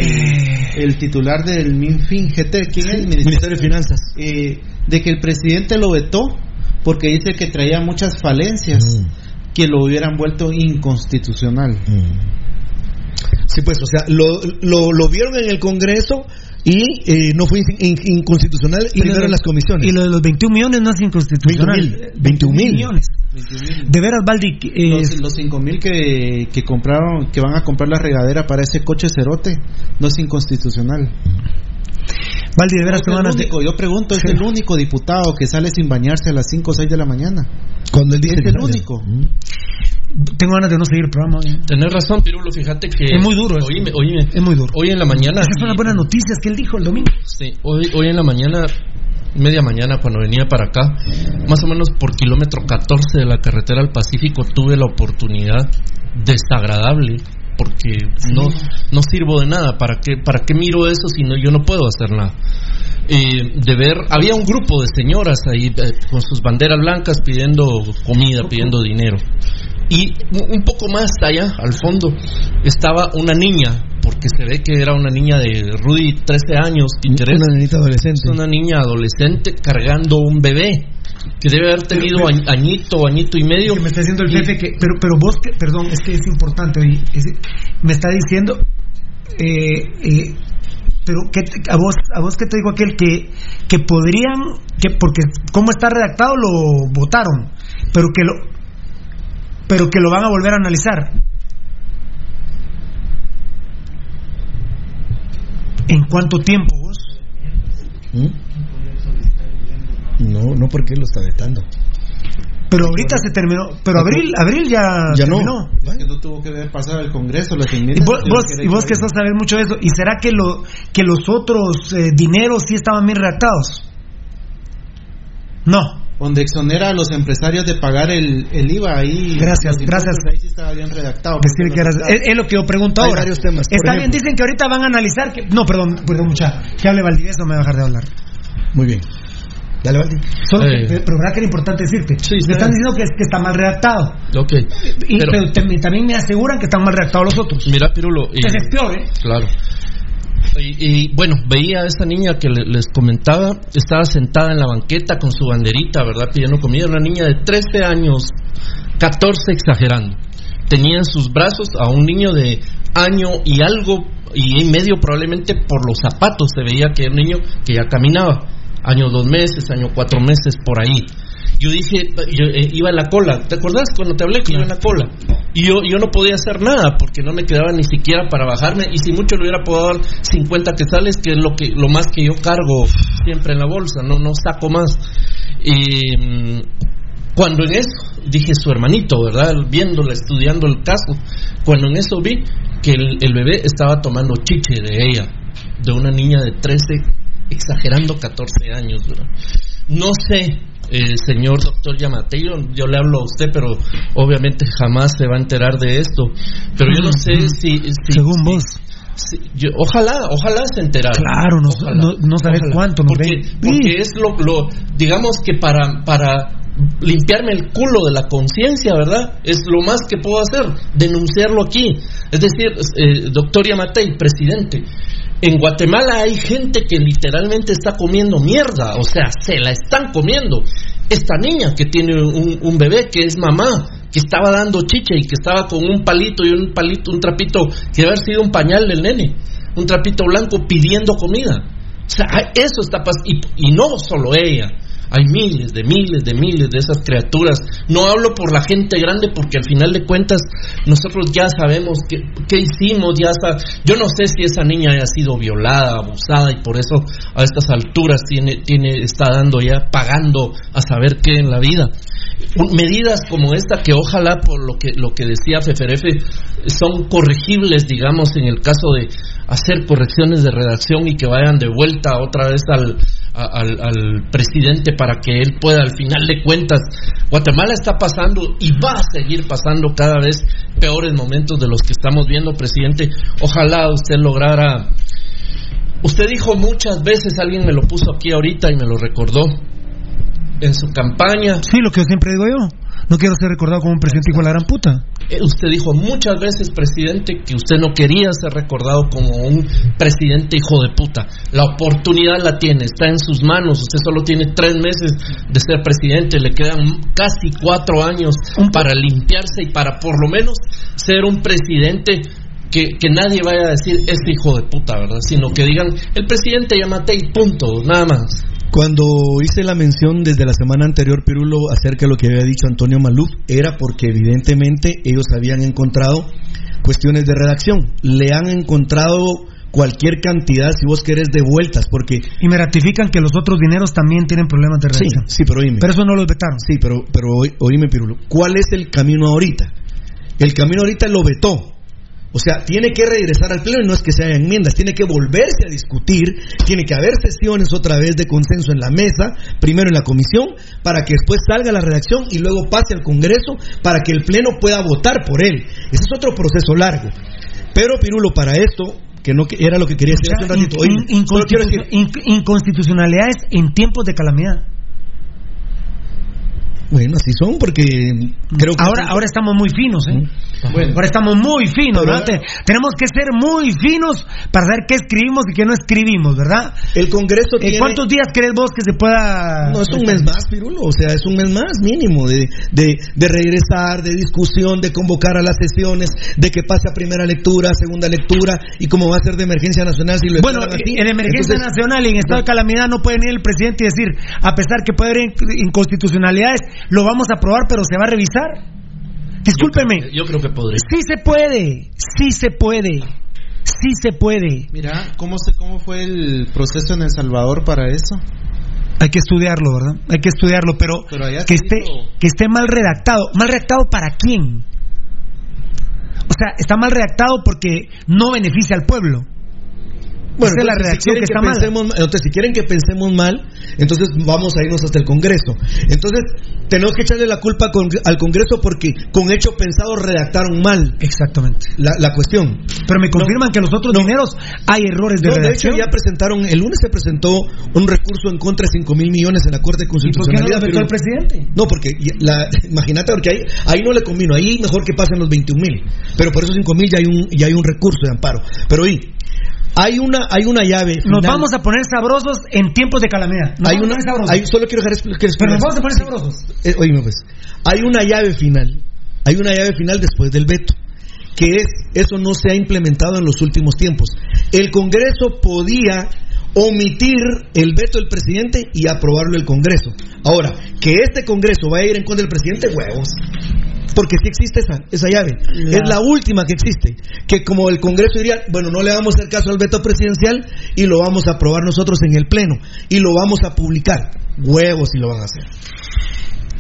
el, el titular del MinFin GT, ¿quién es? Ministerio de Finanzas. Eh, de que el presidente lo vetó porque dice que traía muchas falencias. Mm. que lo hubieran vuelto inconstitucional. Sí, pues, o sea, lo, lo, lo vieron en el Congreso y eh, no fue in- in- inconstitucional y en las comisiones. Y lo de los 21 millones no es inconstitucional. 21 21 mil. millones. De veras, Baldi, eh, Los, los 5 mil que, que compraron, que van a comprar la regadera para ese coche cerote, no es inconstitucional. Baldi, de veras, Es te el único, yo pregunto, es Sí. el único diputado que sale sin bañarse a las 5 o 6 de la mañana. Cuando él dice Es que el sale. único. tengo ganas de no seguir el programa. eh. Tenés razón, Pirulo, fíjate que... Es muy duro. Oíme, oíme. Es muy duro. Hoy en la mañana... Esas son las buenas noticias que él dijo el domingo. Sí, hoy, hoy en la mañana, media mañana, cuando venía para acá, más o menos por kilómetro 14 de la carretera al Pacífico, tuve la oportunidad desagradable, porque no, no sirvo de nada. ¿Para qué, ¿Para qué miro eso si no, yo no puedo hacer nada? Eh, de ver, había un grupo de señoras ahí eh, con sus banderas blancas pidiendo comida, pidiendo dinero. Y un poco más allá, al fondo, estaba una niña, porque se ve que era una niña de Rudy, 13 años. Una adolescente. Una niña adolescente cargando un bebé que debe haber tenido Pero- añ- añito, añito y medio. Me está diciendo el jefe que, pero, pero vos, que, perdón, es que es importante, oye, es- me está diciendo, eh, eh, pero que a vos, a vos que te digo aquel que, que podrían, que porque como está redactado lo votaron, pero que lo, pero que lo van a volver a analizar. ¿En cuánto tiempo vos? ¿Mm? No, no porque lo está vetando. Pero ahorita se terminó, pero abril, abril ya, Ya no. terminó. Es que no tuvo que ver pasar al Congreso las Y enmiendas. vos, tuvieron vos- que y vos que estás saber mucho de eso, ¿y será que lo que los otros eh, dineros sí estaban bien redactados? No. Donde exonera a los empresarios de pagar el, el IVA ahí. Gracias, gracias. Ahí sí estaba bien redactado. Pues que es, es lo que yo pregunto Hay ahora. varios temas, Está bien, dicen que ahorita van a analizar que... No, perdón, perdón, mucha. Que hable Valdivieso, me va a dejar de hablar. Muy bien. Dale, Valdi. Solo Eh. que, pero verdad que era importante decirte. Sí, me está están diciendo que, que está mal redactado. Ok. Y, Pero- pero, te- también me aseguran que están mal redactados los otros. Mira, Pirulo. y- Entonces es peor, ¿eh? Claro. Y, y, bueno, veía a esa niña que le- les comentaba, estaba sentada en la banqueta con su banderita, ¿verdad? Pidiendo comida. Una niña de 13 años, 14 exagerando. Tenía en sus brazos a un niño de año y algo y medio, probablemente por los zapatos. Se veía que era un niño que ya caminaba. Año dos meses, año cuatro meses, por ahí. Yo dije, yo eh, iba en la cola. ¿Te acordás cuando te hablé que iba en la cola? Y yo, yo no podía hacer nada porque no me quedaba ni siquiera para bajarme. Y si mucho le hubiera podido dar 50 quetzales, que es lo, que, lo más que yo cargo siempre en la bolsa, no, no saco más. Mm, cuando en eso, dije su hermanito, ¿verdad? Viéndola, estudiando el caso. Cuando en eso vi que el, el bebé estaba tomando chiche de ella, de una niña de 13, exagerando 14 años, ¿verdad? No sé, eh, señor doctor Yamate, yo, yo le hablo a usted, pero obviamente jamás se va a enterar de esto. Pero yo no sé si. si- Según si- vos. Si- yo- ojalá, ojalá se enterara. Claro, no, Ojalá. no, no sabes Ojalá. cuánto nos porque, ven. porque es lo, lo digamos que para para limpiarme el culo de la conciencia, ¿verdad? Es lo más que puedo hacer, denunciarlo aquí. Es decir, eh, doctor Yamatei, presidente, en Guatemala hay gente que literalmente está comiendo mierda, o sea, se la están comiendo. Esta niña que tiene un, bebé que es mamá, que estaba dando chicha y que estaba con un palito y un palito, un trapito que debe haber sido un pañal del nene, un trapito blanco pidiendo comida. O sea, eso está pasando. Y no solo ella. Hay miles de miles de miles de esas criaturas. No hablo por la gente grande porque al final de cuentas nosotros ya sabemos qué, qué hicimos. Ya Yo no sé si esa niña haya sido violada, abusada y por eso a estas alturas tiene, tiene, está dando ya, pagando a saber qué en la vida. Medidas como esta que ojalá por lo que, lo que decía Feferefe son corregibles, digamos, en el caso de hacer correcciones de redacción y que vayan de vuelta otra vez al, al, presidente para que él pueda, al final de cuentas, Guatemala está pasando y va a seguir pasando cada vez peores momentos de los que estamos viendo, presidente. Ojalá usted lograra. Usted dijo muchas veces, alguien me lo puso aquí ahorita y me lo recordó, en su campaña. Sí, lo que siempre digo yo. No quiero ser recordado como un presidente hijo de la gran puta. Eh, Usted dijo muchas veces, presidente, que usted no quería ser recordado como un presidente hijo de puta. La oportunidad la tiene, está en sus manos. Usted solo tiene tres meses de ser presidente, le quedan casi cuatro años para limpiarse y para por lo menos ser un presidente que, que nadie vaya a decir este hijo de puta, ¿verdad? Sino que digan el presidente Yamatei, punto, nada más. Cuando hice la mención desde la semana anterior, Pirulo, acerca de lo que había dicho Antonio Maluf, era porque evidentemente ellos habían encontrado cuestiones de redacción. Le han encontrado cualquier cantidad, si vos querés, de vueltas, porque... Y me ratifican que los otros dineros también tienen problemas de Sí, redacción. sí, pero oíme. Pero eso no los vetaron. Sí, pero, pero oí- oíme, Pirulo. ¿Cuál es el camino ahorita? El camino ahorita lo vetó. O sea, tiene que regresar al pleno y no es que se hagan enmiendas, tiene que volverse a discutir, tiene que haber sesiones otra vez de consenso en la mesa, primero en la comisión, para que después salga la redacción y luego pase al Congreso para que el pleno pueda votar por él. Ese es otro proceso largo. Pero, Pirulo, para esto, que no que- era lo que quería decir hace un ratito, inconstitucionalidades en tiempos de calamidad. Bueno, así son, porque creo que... Ahora, ahora estamos muy finos, ¿eh? Ahora estamos muy finos, ¿verdad? Te- tenemos que ser muy finos para saber qué escribimos y qué no escribimos, ¿verdad? El Congreso tiene... ¿Cuántos días crees vos que se pueda...? No, es un mes más, Pirulo, o sea, es un mes más mínimo de, de, de regresar, de discusión, de convocar a las sesiones, de que pase a primera lectura, segunda lectura, y como va a ser de emergencia nacional si lo Bueno, así. en emergencia Entonces, nacional y en estado de calamidad no puede venir el presidente y decir, a pesar que puede haber in- inconstitucionalidades, lo vamos a aprobar, pero se va a revisar. Discúlpeme. Yo creo que podría. Sí se puede, sí se puede, sí se puede. Mira, ¿cómo, se, ¿cómo fue el proceso en El Salvador para eso? Hay que estudiarlo, ¿verdad? Hay que estudiarlo, pero, que esté que esté mal redactado. ¿Mal redactado para quién? O sea, está mal redactado porque no beneficia al pueblo. Bueno, Esa es la entonces, redacción si que está pensemos- entonces, si quieren que pensemos mal, entonces vamos a irnos hasta el Congreso. Entonces, tenemos que echarle la culpa con- al Congreso porque con hecho pensado redactaron mal Exactamente. la, la cuestión. Pero me confirman que los otros dineros hay errores de No, de hecho redacción. ya presentaron, el lunes se presentó un recurso en contra de 5 mil millones en la Corte de ¿Y por qué no el pero- presidente? No, porque la, <laughs> imagínate, porque ahí, ahí no le convino, ahí mejor que pasen los 21 mil. Pero por esos 5 mil ya, hay un- ya hay un recurso de amparo. Pero oí, hay una, hay una llave. Nos vamos a poner sabrosos en tiempos de calamidad. Nos hay una, hay- solo quiero dejar que Pero nos vamos a poner sabrosos. Eh, oíme, pues. Hay una llave final. Hay una llave final después del veto. Que es, eso no se ha implementado en los últimos tiempos. El Congreso podía omitir el veto del presidente y aprobarlo el Congreso. Ahora, que este Congreso vaya a ir en contra del presidente, huevos. Porque sí existe esa, esa llave. La- Es la última que existe. Que como el Congreso diría, bueno, no le vamos a hacer caso al veto presidencial y lo vamos a aprobar nosotros en el Pleno. Y lo vamos a publicar. Huevos si lo van a hacer.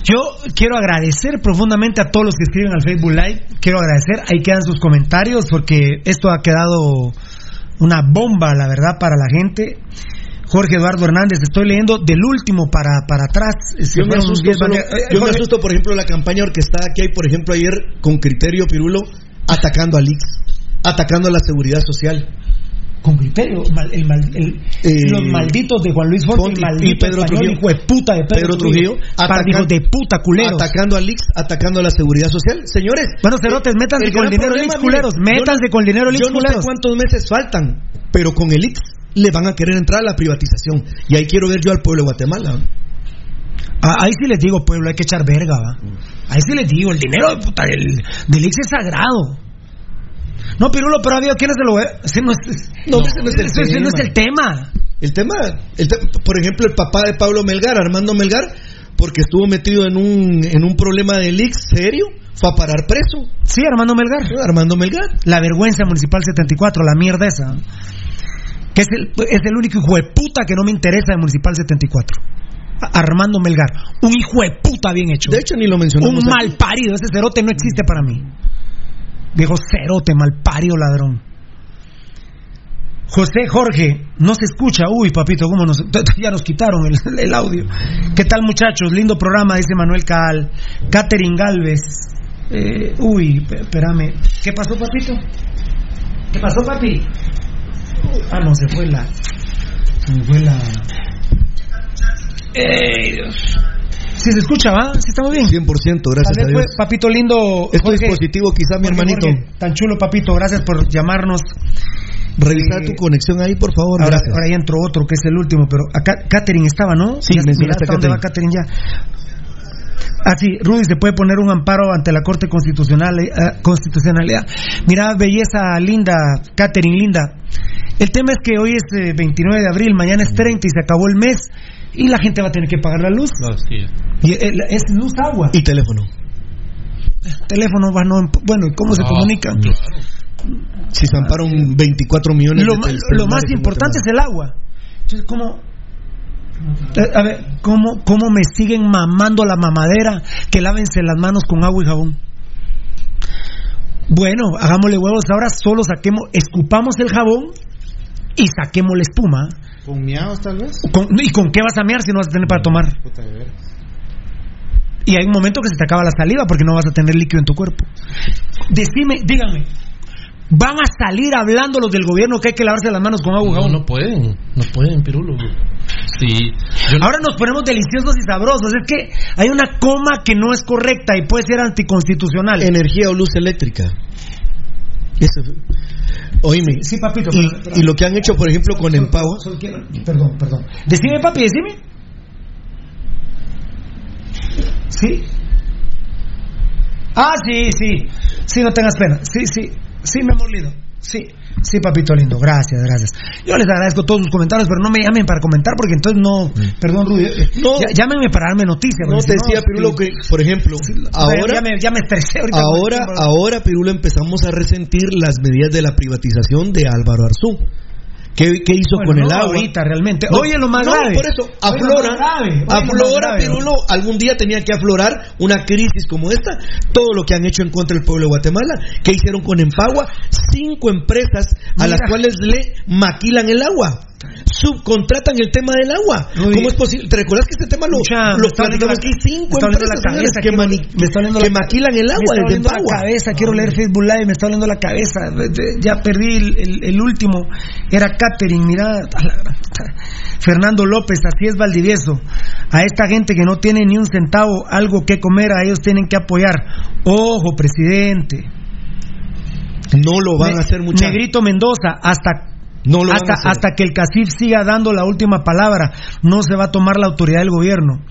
Yo quiero agradecer profundamente a todos los que escriben al Facebook Live. Quiero agradecer. Ahí quedan sus comentarios porque esto ha quedado una bomba, la verdad, para la gente. Jorge Eduardo Hernández, estoy leyendo del último para, para atrás. Se Yo me, asusto solo- Eh, yo me asusto, por ejemplo, la campaña orquestada que hay, por ejemplo, ayer con criterio Pirulo atacando al IX, atacando a la seguridad social. Con criterio, el Eh, los malditos de Juan Luis Fonti, y Pedro español, Trujillo. hijo de puta de Pedro, Pedro Trujillo, par de puta culeros. Atacando al IX, atacando a la seguridad social. Señores. Bueno, cerotes, métanse con el dinero del problema, IX, culeros. Métanse con el dinero del IX, Yo no sé culeros. cuántos meses faltan, pero con el IX le van a querer entrar a la privatización. Y ahí quiero ver yo al pueblo de Guatemala. Ah, ahí sí les digo, pueblo, hay que echar verga, va. Ahí sí les digo, el dinero de puta del, del es sagrado. No, Pirulo, pero había quienes se lo. Ese no es, No, ese no es el ese- ese no es el tema. El tema, el te- por ejemplo, el papá de Pablo Melgar, Armando Melgar, porque estuvo metido en un, en un problema del IX serio, fue a parar preso. Sí, Armando Melgar. Armando Melgar. La vergüenza municipal 74, la mierda esa. Que es el, es el único hijo de puta que no me interesa de municipal 74. A- Armando Melgar. Un hijo de puta bien hecho. De hecho, ni lo mencionamos. Un aquí. mal parido. Ese cerote no existe para mí. Viejo cerote, mal parido ladrón. José Jorge, no se escucha. Uy, papito, ¿cómo nos, <laughs> ya nos quitaron el, el audio. ¿Qué tal, muchachos? Lindo programa, dice Manuel Cal. Catherine Galvez. Eh, uy, espérame. ¿Qué pasó, papito? ¿Qué pasó, papi? Ah, no, se fue la. Se me fue la. ¡Ey, Dios! Si se escucha, ¿va? ¿Sí estamos bien? 100%, gracias a Dios. fue papito lindo. Esto es Jorge. positivo, quizá, mi hermanito. Jorge, tan chulo, papito. Gracias por llamarnos. Revisa Eh, tu conexión ahí, por favor. Ahora, gracias. ahora ya entró otro que es el último, pero acá Catherine estaba, ¿no? Sí, mencionaste mira hasta dónde a va Catherine ya. Ah, sí, Rudy se puede poner un amparo ante la Corte Constitucional, eh, Constitucionalidad. Mira, belleza linda, Catherine linda. El tema es que hoy es eh, 29 de abril, mañana es 30 y se acabó el mes y la gente va a tener que pagar la luz. No, sí. Y, eh, es luz, agua. Y teléfono. Teléfono, va, no, bueno, ¿y cómo se comunican? claro. Si se amparon 24 millones Lo, de celulares lo más importante es el agua. Entonces, ¿cómo? Eh, A ver, ¿cómo, ¿cómo me siguen mamando la mamadera que lávense las manos con agua y jabón? Bueno, hagámosle huevos ahora, solo saquemos, escupamos el jabón y saquemos la espuma. ¿Con miados tal vez? Con- ¿Y con qué vas a mear si no vas a tener para tomar? Puta de veras. Y hay un momento que se te acaba la saliva porque no vas a tener líquido en tu cuerpo. Decime, díganme, ¿van a salir hablando los del gobierno que hay que lavarse las manos con agua No, pueden, no pueden, Pirulo. Sí. Yo Ahora nos ponemos deliciosos y sabrosos. Es que hay una coma que no es correcta y puede ser anticonstitucional. Energía o luz eléctrica. Eso fue. Oíme. Sí, papito. Y, pero- pero- y lo que han hecho, por ejemplo, con Empower. Perdón, perdón. Decime, papi, decime. ¿Sí? Ah, sí, sí. Sí, no tengas pena. Sí, sí. Sí, mi amor lindo. Sí. Sí, papito lindo. Gracias, gracias. Yo les agradezco todos sus comentarios, pero no me llamen para comentar porque entonces no. Perdón, Rudy. eh, No. ya- llámenme para darme noticias. No te decía, Pirulo, que, por ejemplo, ahora. ya, me, ya me estresé ahorita. Ahora, ahora, Pirulo, empezamos a resentir las medidas de la privatización de Álvaro Arzú. ¿Qué, qué hizo Bueno, con el agua? ahorita, realmente. No, Hoy es lo más no, grave. por eso, aflora, grave. Aflora. Pirulo, algún día tenía que aflorar una crisis como esta, todo lo que han hecho en contra del pueblo de Guatemala, que hicieron con Empagua, cinco empresas a Mira. las cuales le maquilan el agua, subcontratan el tema del agua. ¿Cómo es posible? ¿Te recuerdas que este tema lo, Mucha- me lo platicamos la- aquí? Cinco me empresas la cabeza, que, quiero- me que la- maquilan el me agua está desde la cabeza, quiero leer Facebook Live, me está doliendo la cabeza. Ya perdí el, el- el último, era Catherine, mira, Fernando López, así es Valdivieso. A esta gente que no tiene ni un centavo, algo que comer, a ellos tienen que apoyar. Ojo, presidente. No lo van Ne- a hacer mucha. Negrito Mendoza, hasta No lo van hasta, hasta que el CACIF siga dando la última palabra, no se va a tomar la autoridad del gobierno.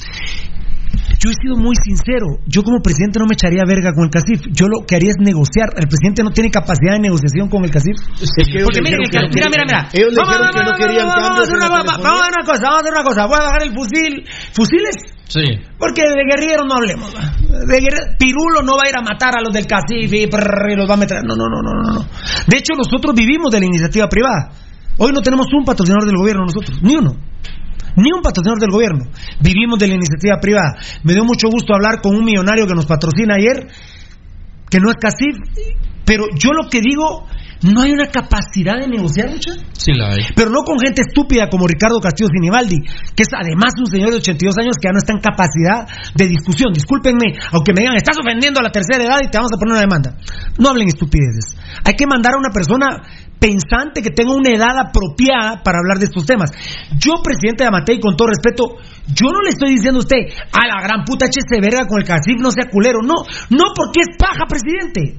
Yo he sido muy sincero. Yo como presidente no me echaría verga con el CACIF. Yo lo que haría es negociar. El presidente no tiene capacidad de negociación con el CACIF. Es que ellos Porque miren, que mira, mira, mira. Ellos Vamos, dijeron que no querían vamos, vamos a cambios hacer una- vamos telefonía. a hacer una cosa, vamos a hacer una cosa. Voy a bajar el fusil. ¿Fusiles? Sí. Porque de guerrilleros no hablemos. De guerre- Pirulo no va a ir a matar a los del CACIF y, prrr, y los va a meter. No, no, no, no, no, no. De hecho, nosotros vivimos de la iniciativa privada. Hoy no tenemos un patrocinador del gobierno nosotros, ni uno. Ni un patrocinador del gobierno. Vivimos de la iniciativa privada. Me dio mucho gusto hablar con un millonario que nos patrocina ayer, que no es CACIF, pero yo lo que digo, no hay una capacidad de negociar mucha. Sí la hay. Pero no con gente estúpida como Ricardo Castillo Sinibaldi, que es además un señor de 82 años que ya no está en capacidad de discusión. Discúlpenme, aunque me digan, estás ofendiendo a la tercera edad y te vamos a poner una demanda. No hablen estupideces. Hay que mandar a una persona pensante que tenga una edad apropiada para hablar de estos temas. Yo, presidente de Amatei, con todo respeto, yo no le estoy diciendo a usted, a la gran puta échese verga con el CACIF, no sea culero. No, no porque es paja, presidente.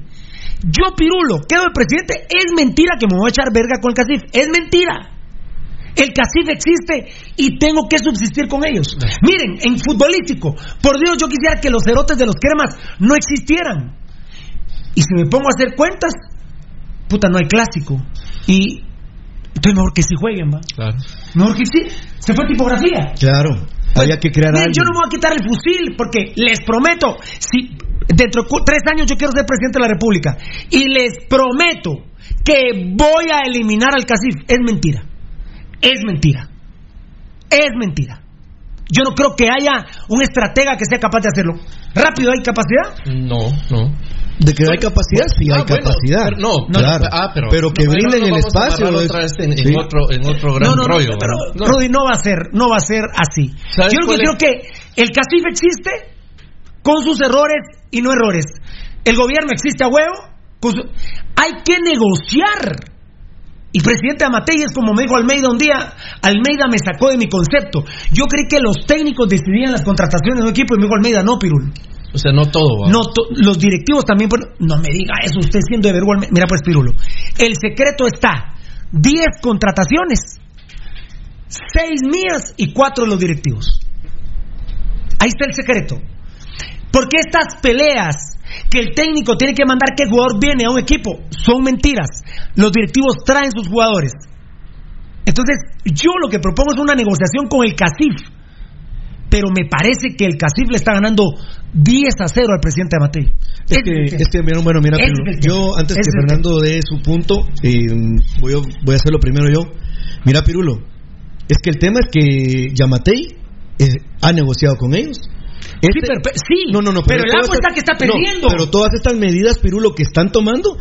Yo, Pirulo, quedo de presidente. Es mentira que me voy a echar verga con el CACIF. Es mentira. El CACIF existe y tengo que subsistir con ellos. Miren, en futbolístico, por Dios, yo quisiera que los cerotes de los cremas no existieran. Y si me pongo a hacer cuentas, puta, no hay clásico. Y entonces mejor que sí jueguen, va. Claro. Mejor que sí. Se fue tipografía. Claro, había que crear Miren, algo. yo no me voy a quitar el fusil porque les prometo, si dentro de tres años yo quiero ser presidente de la República y les prometo que voy a eliminar al CACIF, es mentira. Es mentira. Es mentira. Yo no creo que haya un estratega que sea capaz de hacerlo. ¿Rápido hay capacidad? No, no. De que hay capacidad, sí Ah, hay bueno, capacidad. pero no, no, claro. ah, pero, que no, brinden no el espacio. otra vez en, otro, en otro gran no, no, rollo. no, pero. No. Rudy no va a ser, no va a ser así. ¿Sabes Yo lo que creo es? que el CACIF existe con sus errores y no errores. El gobierno existe a huevo. su- Hay que negociar. Y presidente Amatei es como me dijo Almeida un día, Almeida me sacó de mi concepto. Yo creí que los técnicos decidían las contrataciones de un equipo y me dijo Almeida, no, Pirul. O sea, no todo. No, to- los directivos también. pues, No me diga eso, usted siendo de vergüenza. Mira, pues, Pirulo. El secreto está: 10 contrataciones, 6 mías y 4 de los directivos. Ahí está el secreto. Porque estas peleas que el técnico tiene que mandar que el jugador viene a un equipo son mentiras. Los directivos traen sus jugadores. Entonces, yo lo que propongo es una negociación con el CACIF. Pero me parece que el CACIF le está ganando 10 a 0 al presidente Amatei. Es que, es que, mira, bueno, mira, yo antes que Fernando dé su punto, eh, voy, a, voy a hacerlo primero yo. Mira, Pirulo, es que el tema es que Yamatei eh, ha negociado con ellos. Este- pero- pero- sí, no, no, no, pero el agua está que está no, perdiendo. pero todas estas medidas, Pirulo, que están tomando,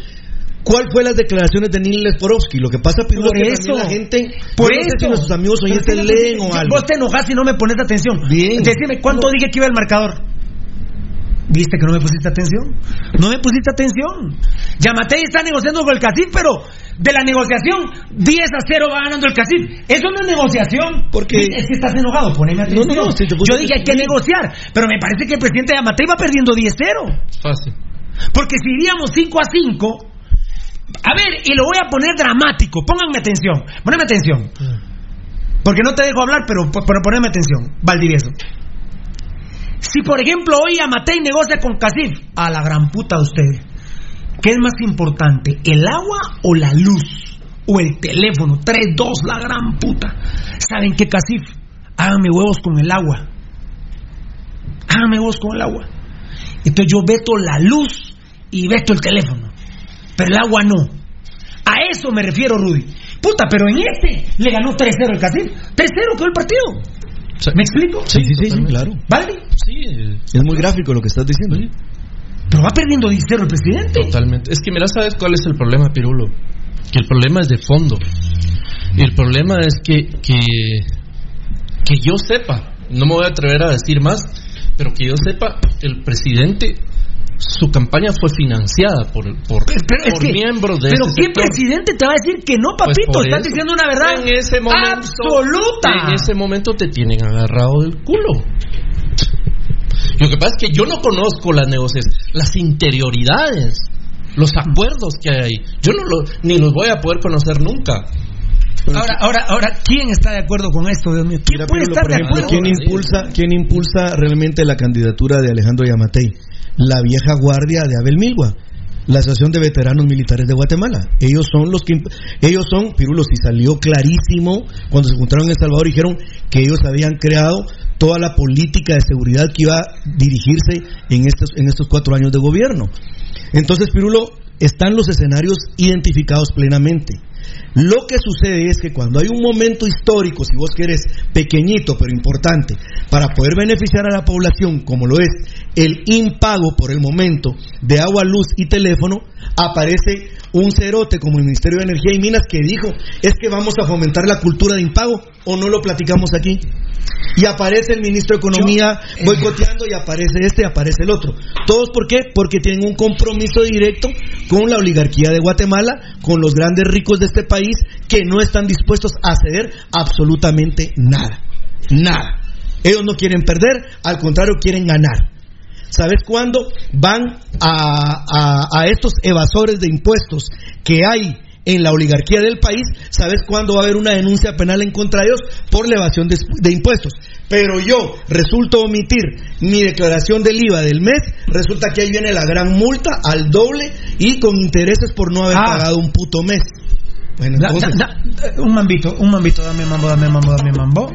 ¿cuál fue las declaraciones de Nil Lesporovsky? Lo que pasa, Pirulo, Por es que eso. también la gente, Por no sé eso. nuestros amigos oyentes sí, leen sí, o algo. Vos te enojas y no me pones atención. Bien. Decime, ¿cuánto dije que iba el marcador? ¿Viste que no me pusiste atención? No me pusiste atención. Yamatei está negociando con el CACIF, pero de la negociación, 10 a 0 va ganando el CACIF. Eso no es negociación. Porque- Es que estás enojado, poneme atención. No, no, no, si te puse Yo dije hay que negociar, pero me parece que el presidente Yamatei va perdiendo 10-0. Fácil. Porque si iríamos 5 a 5, a ver, y lo voy a poner dramático, pónganme atención, poneme atención. Porque no te dejo hablar, pero, pero poneme atención, Valdivieso. Si por ejemplo hoy Amatei negocia con Casif, a la gran puta de usted, ¿qué es más importante, el agua o la luz? O el teléfono, 3-2, la gran puta. ¿Saben qué, Casif? Háganme huevos con el agua. Háganme huevos con el agua. Entonces yo veto la luz y veto el teléfono. Pero el agua no. A eso me refiero, Rudy. Puta, pero en este le ganó 3-0 el Casif. 3-0 quedó el partido. ¿Me explico? Sí, sí, sí, sí, claro. ¿Vale? Sí, Es muy gráfico lo que estás diciendo. Pero va perdiendo 10-0 el presidente. totalmente. Es que mira, ¿sabes cuál es el problema, Pirulo? Que el problema es de fondo. Y el problema es que, que, que yo sepa, no me voy a atrever a decir más, pero que yo sepa, el presidente, su campaña fue financiada por, por, Pero por miembros de Pero este ¿qué sector. presidente te va a decir que no, Pues papito? por Estás eso. diciendo una verdad En ese momento, absoluta. En ese momento te tienen agarrado del culo. Lo que pasa es que yo no conozco las negociaciones, las interioridades, los acuerdos que hay ahí. Yo no lo, ni los voy a poder conocer nunca. Ahora, ahora, ahora, ¿quién está de acuerdo con esto, Dios mío? ¿Quién Mira, puede Pirulo, estar por de ejemplo, acuerdo? ¿quién impulsa, ¿quién impulsa realmente la candidatura de Alejandro Yamatei? La vieja guardia de Abel Milgua, la Asociación de Veteranos Militares de Guatemala. Ellos son los que, ellos son, Pirulo, si salió clarísimo cuando se encontraron en El Salvador, dijeron que ellos habían creado toda la política de seguridad que iba a dirigirse en estos, en estos cuatro años de gobierno. Entonces, Pirulo, están los escenarios identificados plenamente. Lo que sucede es que cuando hay un momento histórico, si vos querés, pequeñito pero importante, para poder beneficiar a la población, como lo es el impago por el momento de agua, luz y teléfono, aparece un cerote como el Ministerio de Energía y Minas que dijo, es que vamos a fomentar la cultura de impago, o no lo platicamos aquí. Y aparece el ministro de Economía boicoteando y aparece este y aparece el otro. ¿Todos por qué? Porque tienen un compromiso directo con la oligarquía de Guatemala, con los grandes ricos de este país que no están dispuestos a ceder absolutamente nada. Nada. Ellos no quieren perder, al contrario quieren ganar. ¿Sabes cuándo van a, a- a estos evasores de impuestos que hay en la oligarquía del país? ¿Sabes cuándo va a haber una denuncia penal en contra de ellos por la evasión de, de impuestos? Pero yo resulto omitir mi declaración del IVA del mes, resulta que ahí viene la gran multa al doble y con intereses por no haber Ah. pagado un puto mes. Bueno, Da- entonces, da- da- un mambito, un mambito, dame mambo, dame mambo, dame mambo.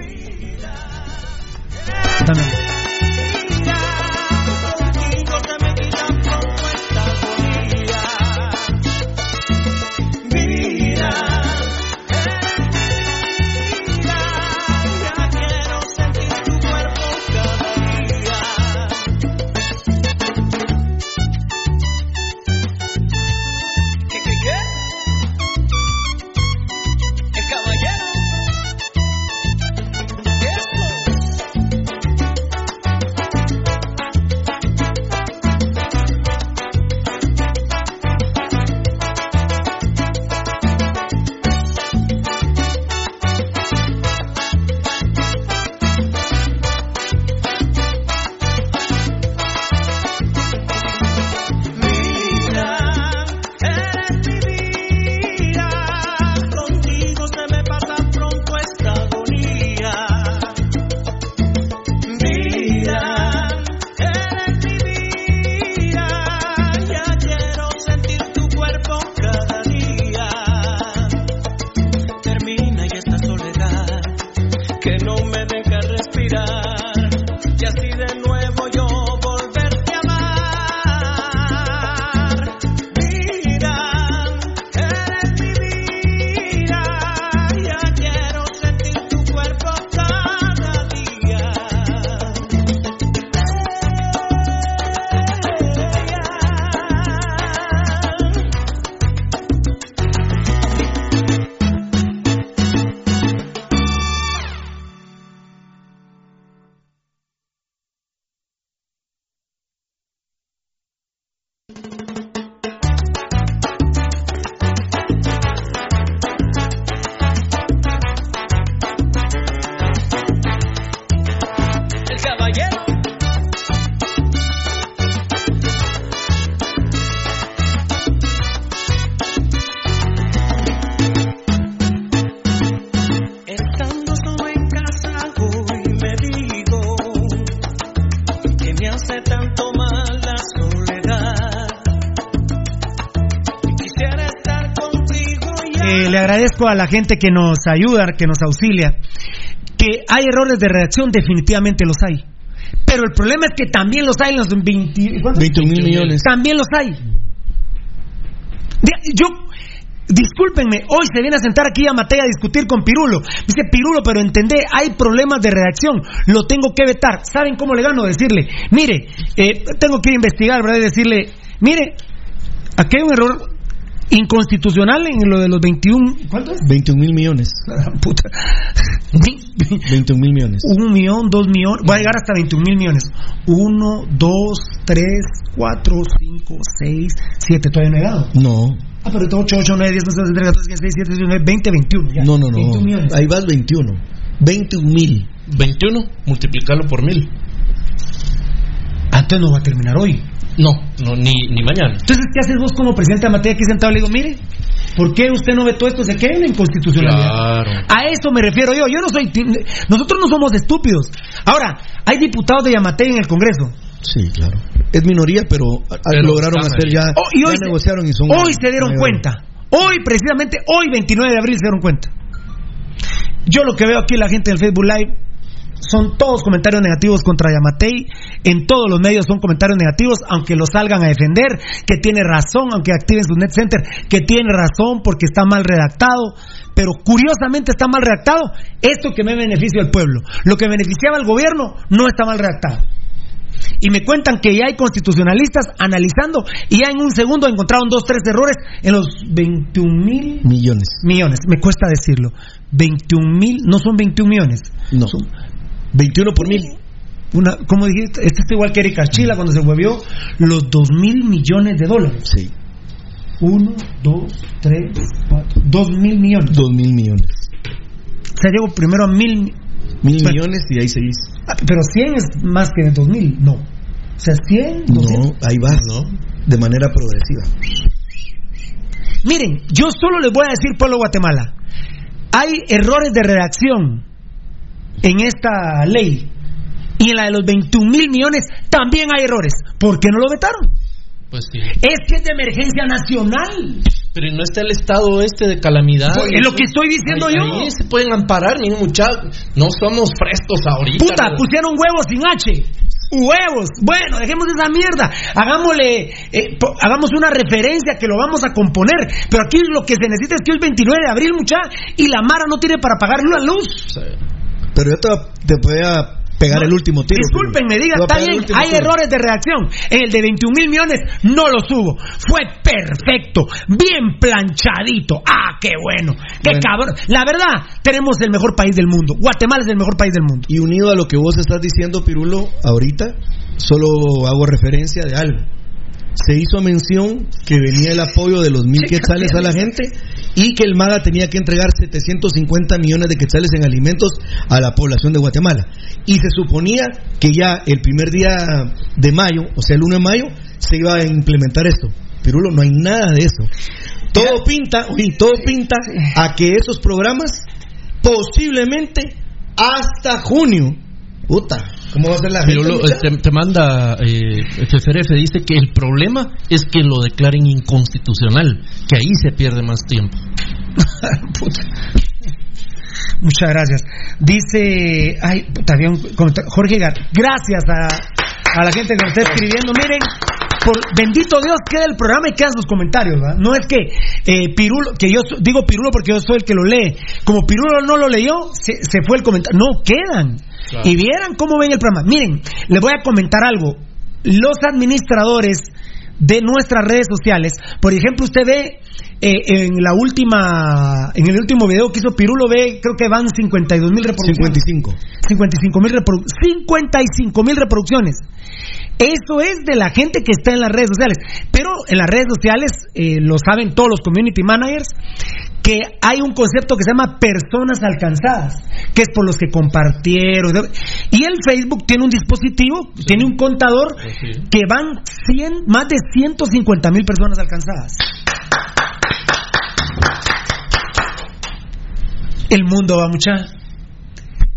Dame. Agradezco a la gente que nos ayuda, que nos auxilia. Que hay errores de redacción, definitivamente los hay. Pero el problema es que también los hay en los 20, ¿cuántos? 21 mil millones. También los hay. Yo, discúlpenme, hoy se viene a sentar aquí a Matei a discutir con Pirulo. Dice Pirulo, pero entendé, hay problemas de redacción, lo tengo que vetar. ¿Saben cómo le gano? Decirle, mire, eh, tengo que investigar, ¿verdad? Y decirle, mire, aquí hay un error inconstitucional en lo de los 21. ¿Cuánto es? 21 mil millones. <laughs> Puta. 21 mil millones. Un millón, dos millones, voy a llegar hasta 21 mil millones. Uno, dos, tres, cuatro, cinco, seis, siete, todavía no he llegado. No, Ah, pero 8, 8, 9, 10, 11, 12, 13, 14, 15, 16, 17, 18, 19, 20, 21. Ya. no, no, no. 21 millones. Ahí vas 21. 21 mil. 21, multiplicarlo por mil. Antes no va a terminar hoy. No, no ni, ni mañana. Entonces, ¿qué haces vos como presidente de Matei aquí sentado? Le digo, mire, ¿por qué usted no ve todo esto? Se queda en la inconstitucionalidad. Claro. A eso me refiero yo. Yo no soy. Nosotros no somos estúpidos. Ahora, hay diputados de Yamatei en el Congreso. Sí, claro. Es minoría, pero, lograron hacer ya. Oh, y hoy ya se- negociaron y son. Hoy se dieron cuenta. Hoy, precisamente, hoy, 29 de abril, se dieron cuenta. Yo lo que veo aquí, la gente del Facebook Live, son todos comentarios negativos contra Yamatei. En todos los medios son comentarios negativos, aunque lo salgan a defender, que tiene razón, aunque activen su net center, que tiene razón porque está mal redactado. Pero curiosamente está mal redactado esto que me beneficia al pueblo. Lo que beneficiaba al gobierno no está mal redactado. Y me cuentan que ya hay constitucionalistas analizando y ya en un segundo encontraron dos, tres errores en los 21 mil Millones. millones. Me cuesta decirlo. 21 mil, no son 21 millones. No. 21 por mil. Una, ¿Cómo dijiste? Este está igual que Erika Chila cuando se volvió los 2 mil millones de dólares. Sí. 1, 2, 3, 4, 2 mil millones. 2 mil millones. O sea, llego primero a mil. Mil Bueno. millones y ahí seguís. Ah, Pero 100 es más que 2 mil. No. O sea, 100, 200. No, ahí vas, ¿no? De manera progresiva. Miren, yo solo les voy a decir, pueblo de Guatemala, hay errores de redacción en esta ley y en la de los 21 mil millones también hay errores. ¿Por qué no lo vetaron? Pues sí. Es que es de emergencia nacional. Pero no está el estado este de calamidad. Pues, es lo que estoy diciendo Ahí- yo. Ahí se pueden amparar, ni muchachos. No somos frescos ahorita. Puta, ¿no? pusieron huevos sin H. Huevos. Bueno, dejemos esa mierda. Hagámosle, eh, hagamos una referencia que lo vamos a componer. Pero aquí lo que se necesita es que hoy 29 de abril, mucha, y la Mara no tiene para pagar la luz. Pero yo te, te voy a pegar el último tiro. Disculpen, me diga, Te voy a está bien, hay tiro. errores de redacción. En el de 21 mil millones no lo subo. Fue perfecto, bien planchadito. Ah, qué bueno, qué Bueno. cabrón. La verdad, tenemos el mejor país del mundo. Guatemala es el mejor país del mundo. Y unido a lo que vos estás diciendo, Pirulo, ahorita, solo hago referencia de algo. Se hizo mención que venía el apoyo de los mil quetzales a la gente y que el MAGA tenía que entregar 750 millones de quetzales en alimentos a la población de Guatemala. Y se suponía que ya el primer día de mayo, o sea, el 1 de mayo, se iba a implementar esto. Pirulo, no hay nada de eso. Todo pinta, oye, todo pinta a que esos programas posiblemente hasta junio. Puta, ¿cómo va a ser la Pero gente, lo- mucha? te, te manda, eh, FFRF dice que el problema es que lo declaren inconstitucional, que ahí se pierde más tiempo. <laughs> Puta. Muchas gracias. Dice, ay, comentario. Jorge Gar, gracias a, a la gente que nos está escribiendo. Miren, por bendito Dios queda el programa y quedan sus comentarios, ¿verdad? No es que eh, Pirulo, que yo digo Pirulo porque yo soy el que lo lee. Como Pirulo no lo leyó, se, se fue el comentario. No, quedan. Claro. Y vieran cómo ven el programa. Miren, les voy a comentar algo. Los administradores de nuestras redes sociales. Por ejemplo, usted ve eh, en la última, en el último video que hizo Pirulo, ve, creo que van 52 mil reproducciones. 55. 55 mil reprodu 55 mil reproducciones. Eso es de la gente que está en las redes sociales. Pero en las redes sociales, eh, lo saben todos los community managers, que hay un concepto que se llama personas alcanzadas, que es por los que compartieron. Y el Facebook tiene un dispositivo, tiene un contador que van 100, más de 150 mil personas alcanzadas. El mundo va mucha.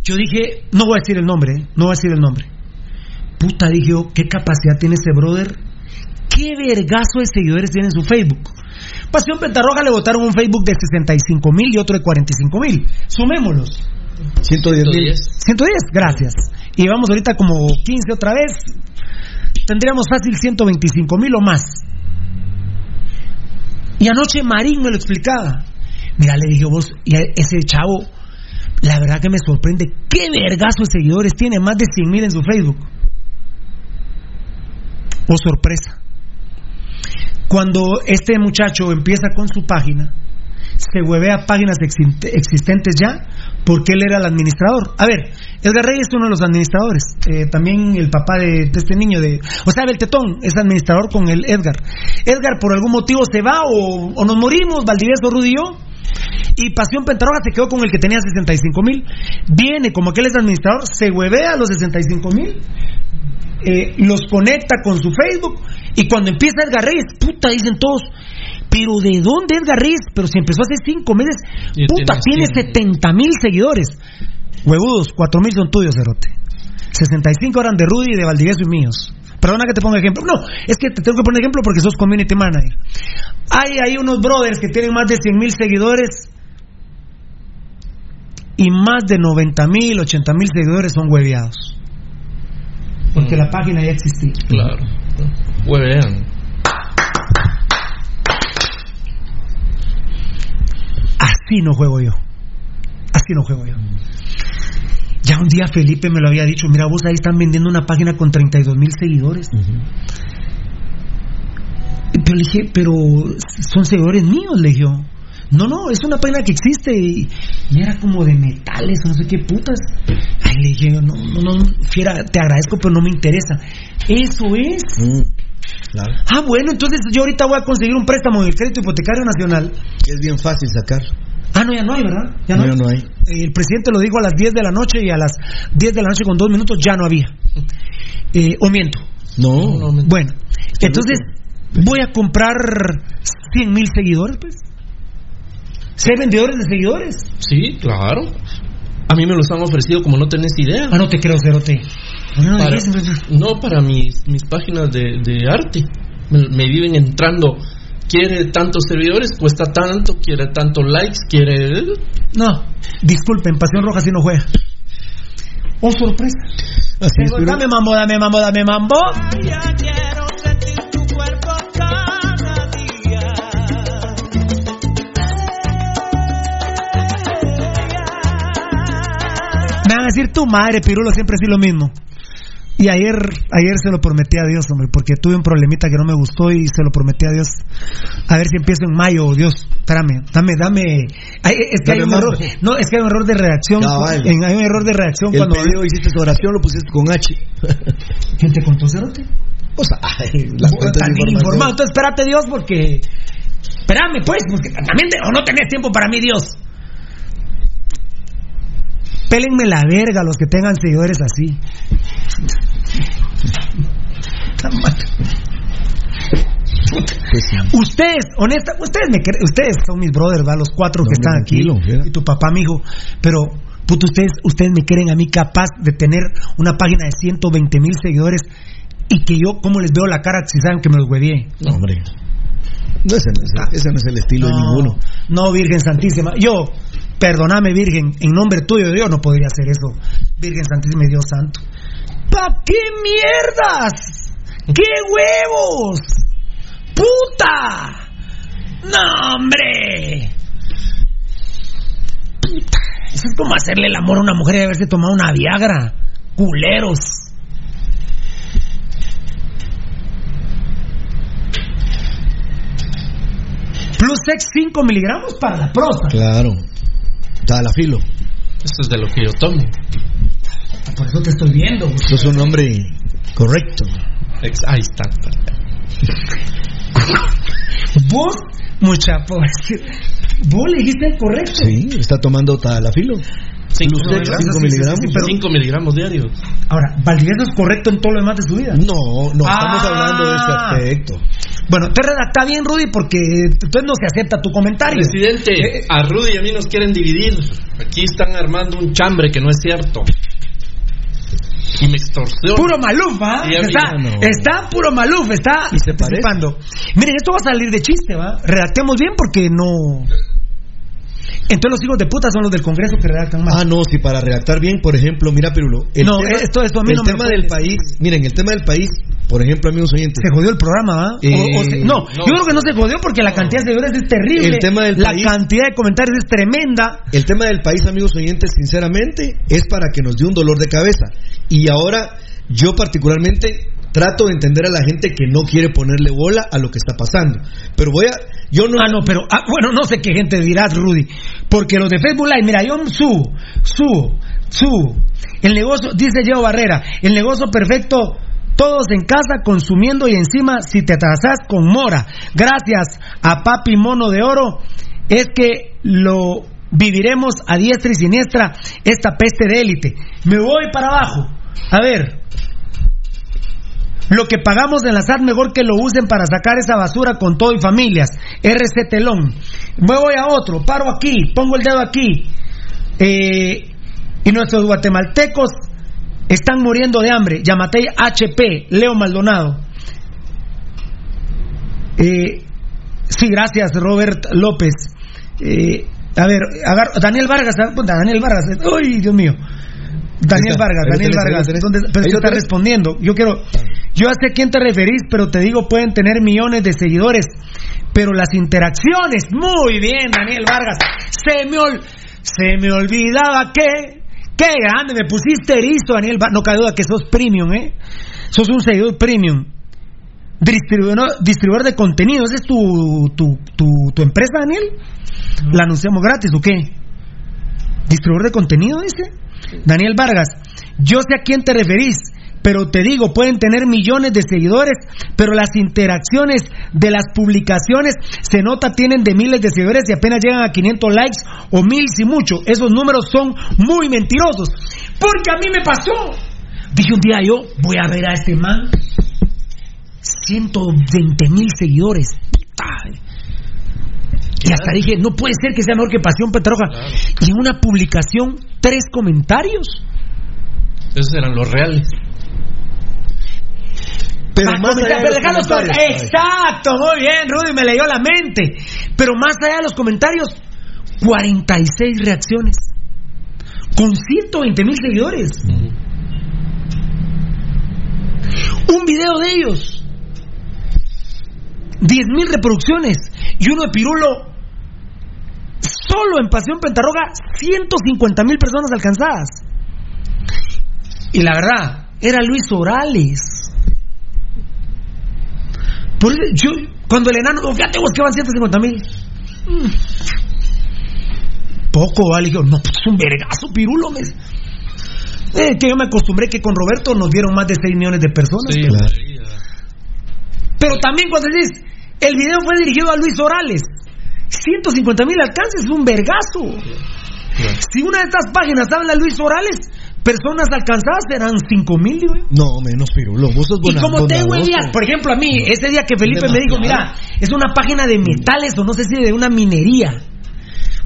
Yo dije, no voy a decir el nombre, ¿eh? no voy a decir el nombre. Puta, dije yo, ¿qué capacidad tiene ese brother? ¿Qué vergazo de seguidores tiene en su Facebook? Pasión Pentarroja le votaron un Facebook de 65 mil y otro de 45 mil. Sumémoslos. 110 mil. 110, gracias. Y vamos ahorita como 15 otra vez. Tendríamos fácil 125 mil o más. Y anoche Marín me lo explicaba. Mira, le dije vos, y a ese chavo, la verdad que me sorprende. ¿Qué vergazo de seguidores tiene? Más de 100 mil en su Facebook. Oh, sorpresa. Cuando este muchacho empieza con su página, se huevea páginas exi- existentes ya, porque él era el administrador. A ver, Edgar Reyes es uno de los administradores. eh, también el papá de, este niño de. O sea, Beltetón es administrador con el Edgar. Edgar por algún motivo se va o, nos morimos, Valdivieso, Rudy y yo. Y Pasión Pentarroja se quedó con el que tenía 65 mil. Viene, como que él es administrador, se huevea los 65 mil, eh, los conecta con su Facebook. Y cuando empieza Edgar Reyes, puta, dicen todos, pero ¿de dónde Edgar Reyes? Pero si empezó hace cinco meses, Y puta, tiene tiene 70 mil seguidores. Huevudos, 4 mil son tuyos, Cerote. 65 eran de Rudy, de Valdivieso y míos. Perdona que te ponga ejemplo. No, es que te tengo que poner ejemplo porque sos community manager. Hay ahí unos brothers que tienen más de 100 mil seguidores y más de 90 mil, 80 mil seguidores son hueveados. Porque la página ya existía. Claro. Huevean. Así no juego yo. Así no juego yo. Ya un día Felipe me lo había dicho, mira vos ahí están vendiendo una página con 32 mil seguidores. Pero le dije, pero son seguidores míos, le dije. yo. No, no, es una página que existe y, y era como de metales o no sé qué putas. Ay, le dije, no, no, no, fiera, te agradezco, pero no me interesa. Eso es. Claro. Ah, bueno, entonces yo ahorita voy a conseguir un préstamo del Crédito Hipotecario Nacional. Es bien fácil sacar. Ah, no, ya no hay, ¿verdad? Ya No, ya no hay. El presidente lo dijo a las 10 de la noche y a las 10 de la noche con dos minutos ya no había. Eh, o miento. No. Bueno, entonces voy a comprar 100 mil seguidores, pues. ¿Ser vendedores de seguidores? Sí, claro. A mí me los han ofrecido como no tenés idea. Ah, no te creo, Cerote. No, Para- no, para mis, mis páginas de, de arte. Me, me viven entrando. Quiere tantos servidores, cuesta tanto, quiere tantos likes, quiere. No, disculpen, Pasión Roja si no juega. Oh, sorpresa. Así es, Tengo- Dame mambo, dame mambo, dame mambo. Ya Me van a decir tu madre, Pirulo, siempre así lo mismo. Y ayer, ayer se lo prometí a Dios, hombre, porque tuve un problemita que no me gustó y se lo prometí a Dios. A ver si empiezo en mayo, Dios, espérame, dame, dame. Ay, es que hay Dame un más. error, no, es que hay un error de reacción. Cabal. en- hay un error de reacción El cuando. video hiciste tu oración, lo pusiste con H. <laughs> ¿Quién te contó, Cerote? O sea, ay, las bien información. informado. Entonces, espérate, Dios, porque. Espérame, pues, porque también te- o no tenés tiempo para mí, Dios. Pélenme la verga los que tengan seguidores así. Sí. Ustedes, honesta, ustedes me ustedes son mis brothers, ¿va? Los cuatro No, que están aquí. mira. Y tu papá, mijo. Pero, puto, ustedes, ustedes me creen a mí capaz de tener una página de 120 mil seguidores y que yo, ¿cómo les veo la cara si saben que me los huevié? No, hombre. No, ese, no es, ese no es el estilo de ninguno. No, Virgen Santísima. Yo, perdóname, Virgen, en nombre tuyo, yo no podría hacer eso. Virgen Santísima y Dios Santo. ¿Pa qué mierdas? ¿Qué huevos? ¡Puta! ¡No, hombre! Puta. Eso es como hacerle el amor a una mujer y haberse tomado una Viagra. Culeros. Plus X 5 miligramos para la próstata. Claro. Talafilo. Esto es de lo que yo tomo. Por eso te estoy viendo. Eso es un nombre correcto. Ex- Ahí está. Vos, mucha pues, Vos le dijiste el correcto. Sí, está tomando Talafilo. 5 Plus X, cinco miligramos. 5 miligramos diarios. Ahora, Valdivieso es correcto en todo lo demás de su vida. No, no, estamos Ah. hablando de este aspecto. Bueno, te redacta bien, Rudy, porque entonces no se acepta tu comentario. Presidente, Eh, a Rudy y a mí nos quieren dividir. Aquí están armando un chambre que no es cierto. Y me extorsiona. Puro maluf, ¿va? Sí, amigo, está, no. está puro maluf, está Y se parece. participando. Miren, esto va a salir de chiste, ¿va? Redactemos bien porque no. Entonces los hijos de puta son los del Congreso que redactan más. Ah, no, si para redactar bien, por ejemplo, mira, Pirulo. El No, tema, esto- esto a mí el no me tema del país, miren, el tema del país, por ejemplo, amigos oyentes. Se jodió el programa. O- Eh, o se- no, yo creo que no se jodió porque la cantidad de seguidores es terrible. El tema del la país- cantidad de comentarios es tremenda. El tema del país, amigos oyentes, sinceramente, es para que nos dé un dolor de cabeza. Y ahora, yo particularmente trato de entender a la gente que no quiere ponerle bola a lo que está pasando. Pero voy a, yo no. Ah, no, pero, ah, bueno, no sé qué gente dirás, Rudy. Porque los de Facebook Live, mira, yo su, su, su. El negocio, dice Diego Barrera, el negocio perfecto, todos en casa consumiendo y encima si te atrasas con mora. Gracias a Papi Mono de Oro, es que lo viviremos a diestra y siniestra esta peste de élite. Me voy para abajo. A ver, lo que pagamos en la SAT mejor que lo usen para sacar esa basura con todo y familias. RC Telón. Me voy a otro, paro aquí, pongo el dedo aquí. Eh, y nuestros guatemaltecos están muriendo de hambre. Yamatei HP, Leo Maldonado. Eh, sí, gracias, Robert López. Eh, a ver, Daniel Vargas, Daniel Vargas. Uy, Dios mío. Daniel está, Vargas, Daniel Vargas. ¿dónde- pero lo está respondiendo. Yo quiero. Yo sé a quién te referís, pero te digo, pueden tener millones de seguidores. Pero las interacciones, muy bien, Daniel Vargas. Se me, ol- se me olvidaba que. Qué grande, me pusiste erizo, Daniel Vargas. No cabe duda que sos premium, ¿eh? Sos un seguidor premium. Distribuidor, distribuidor de contenidos, ¿es tu, tu, tu, tu empresa, Daniel? ¿La anunciamos gratis o qué? ¿Distribuidor de contenido, dice? Daniel Vargas, yo sé a quién te referís, pero te digo, pueden tener millones de seguidores, pero las interacciones de las publicaciones se nota tienen de miles de seguidores y apenas llegan a 500 likes o mil si mucho. Esos números son muy mentirosos. Porque a mí me pasó. Dije un día yo, voy a ver a este man. 120 mil seguidores. Y hasta dije, no puede ser que sea mejor que Pasión Petroja. Y en una publicación, tres comentarios. Esos eran los reales. Pero Ah, más allá de los comentarios. Exacto, muy bien, Rudy, me leyó la mente. Pero más allá de los comentarios, 46 reacciones. Con 120 mil seguidores. Un video de ellos. 10 mil reproducciones. Y uno de Pirulo. Solo en Pasión Pentarroga, 150 mil personas alcanzadas. Y la verdad, era Luis Orales. Por eso yo, cuando el enano, "Oh, fíjate vos que van 150 mil. Poco, vale. Y yo, no, pues es un vergazo, pirulo. Me... Eh, que yo me acostumbré que con Roberto nos vieron más de 6 millones de personas. Sí. Pero también cuando dices, el video fue dirigido a Luis Orales. 150 mil alcances, es un vergazo. Si una de estas páginas habla Luis Orales, personas alcanzadas serán 5 mil. No, menos Pirulo. Vos sos Y buena- como te huevías, por ejemplo, a mí, ese día que Felipe me dijo, mira, es una página de metales o no sé si de una minería.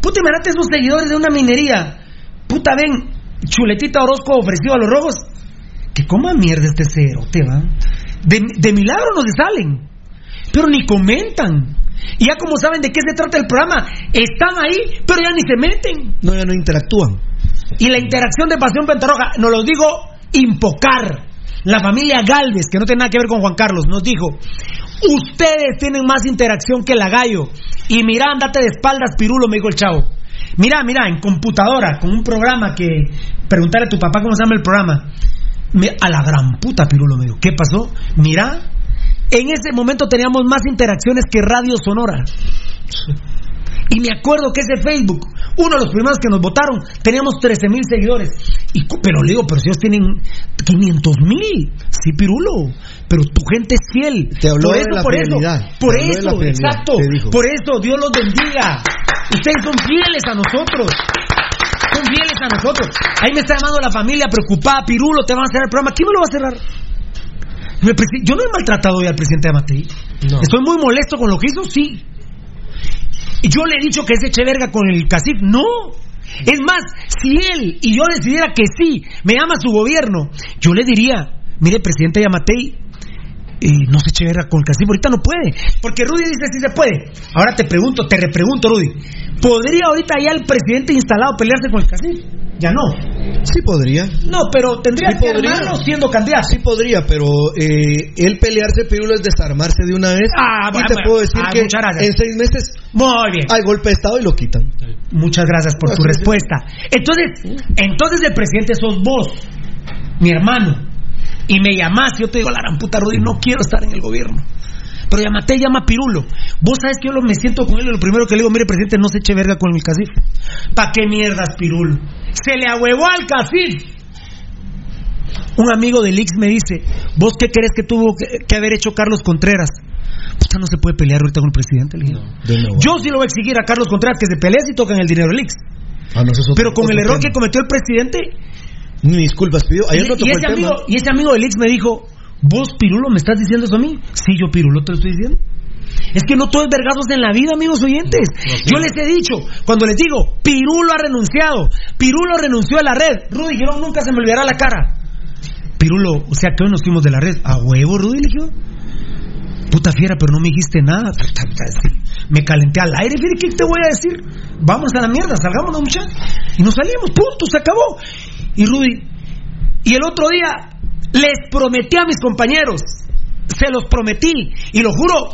Puta, imagínate esos seguidores de una minería. Puta, ven, chuletita Orozco ofrecido a los rojos. Que coma mierda este cerote, va. De, de milagro no se salen. Pero ni comentan. Y ya como saben de qué se trata el programa, están ahí, pero ya ni se meten. No, ya no interactúan. Y la interacción de Pasión Pentarroja, nos lo digo Impocar, la familia Galvez, que no tiene nada que ver con Juan Carlos, nos dijo, ustedes tienen más interacción que la gallo. Y mira, andate de espaldas, pirulo, me dijo el chavo. Mira, mira, en computadora, con un programa que... Preguntarle a tu papá cómo se llama el programa. Me- a la gran puta, pirulo, me dijo. ¿Qué pasó? Mira, en ese momento teníamos más interacciones que Radio Sonora. Y me acuerdo que ese Facebook, uno de los primeros que nos votaron, teníamos 13 mil seguidores. Y, pero le digo, pero si ellos tienen 500 mil. Sí, Pirulo. Pero tu gente es fiel. Te habló por de eso, la por eso. fidelidad. Por Te de eso, exacto. Por eso, Dios los bendiga. Ustedes son fieles a nosotros. Son fieles a nosotros. Ahí me está llamando la familia preocupada. Pirulo, te van a cerrar el programa. ¿Quién me lo va a cerrar? Yo no he maltratado hoy al presidente de Matei. Estoy muy molesto con lo que hizo, sí. Yo le he dicho que se eche verga con el CACIF. No. Es más, si él y yo decidiera que sí, me llama su gobierno, yo le diría, mire, presidente Yamatei, eh, no se eche verga con el CACIF, ahorita no puede. Porque Rudy dice sí se puede. Ahora te pregunto, te repregunto, Rudy, ¿podría ahorita ya el presidente instalado pelearse con el CACIF? Ya no. Sí podría. No, pero tendría Sí que podría. armarlo siendo candidato. Sí podría, pero eh, el pelearse, Pirulo, es desarmarse de una vez. Ah, y bueno, te puedo decir Ah, que muchas gracias. en seis meses Muy bien. hay golpe de Estado y lo quitan. Muchas gracias por tu Ah, sí. respuesta. Entonces, entonces el presidente sos vos, mi hermano, y me llamás, yo te digo, la gran puta Rudy, no quiero estar en el gobierno. Pero llamate, llama a Pirulo. Vos sabes que yo lo- me siento con él y lo primero que le digo, mire, presidente, no se eche verga con el CACIF. ¿Pa' qué mierdas, Pirulo? Se le ahuevó al CACIF. Un amigo del Ix me dice, ¿vos qué crees que tuvo que, que haber hecho Carlos Contreras? Puta, no se puede pelear ahorita con el presidente. le nuevo. Yo sí lo voy a exigir a Carlos Contreras que se pelee si tocan el dinero del Ix. Ah, no, es Pero con el error tema. que cometió el presidente. Ni disculpas pidió. Ayer y, no tocó y el ese tema. amigo, y ese amigo del Ix me dijo: ¿Vos, Pirulo, me estás diciendo eso a mí? Sí, yo, Pirulo, te lo estoy diciendo. Es que no todo es vergazos en la vida, amigos oyentes. yo les he dicho, cuando les digo, Pirulo ha renunciado, Pirulo renunció a la red, Rudy Girón nunca se me olvidará la cara. Pirulo, o sea que hoy nos fuimos de la red. A huevo, Rudy, le. Puta fiera, pero no me dijiste nada. Me calenté al aire, fíjate, ¿qué te voy a decir? Vamos a la mierda, salgamos, muchachos. Y nos salimos, punto, se acabó. Y Rudy, y el otro día les prometí a mis compañeros, se los prometí, y lo juro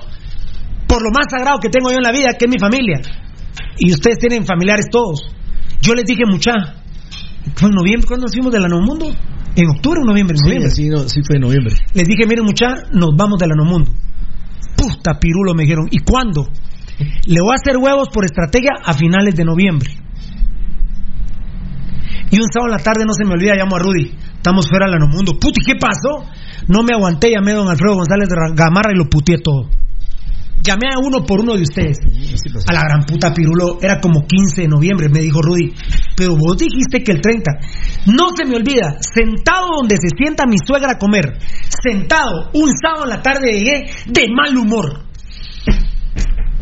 por lo más sagrado que tengo yo en la vida, que es mi familia. Y ustedes tienen familiares todos. Yo les dije, mucha, fue en noviembre, ¿cuándo nos fuimos de la Nuevo Mundo? En octubre o noviembre, Sí, noviembre. sí, no, sí fue en noviembre. Les dije, miren mucha, nos vamos de la Nuevo Mundo. Puta pirulo, me dijeron. ¿Y cuándo? Le voy a hacer huevos por estrategia a finales de noviembre. Y un sábado en la tarde, no se me olvida, llamo a Rudy. Estamos fuera de la Nuevo Mundo. Puta, ¿y qué pasó? No me aguanté, llamé a don Alfredo González de Gamarra y lo puteé todo. Llamé a uno por uno de ustedes. A la gran puta pirulo, era como 15 de noviembre, me dijo Rudy. Pero vos dijiste que el 30. No se me olvida, sentado donde se sienta mi suegra a comer. Sentado, un sábado en la tarde llegué de mal humor.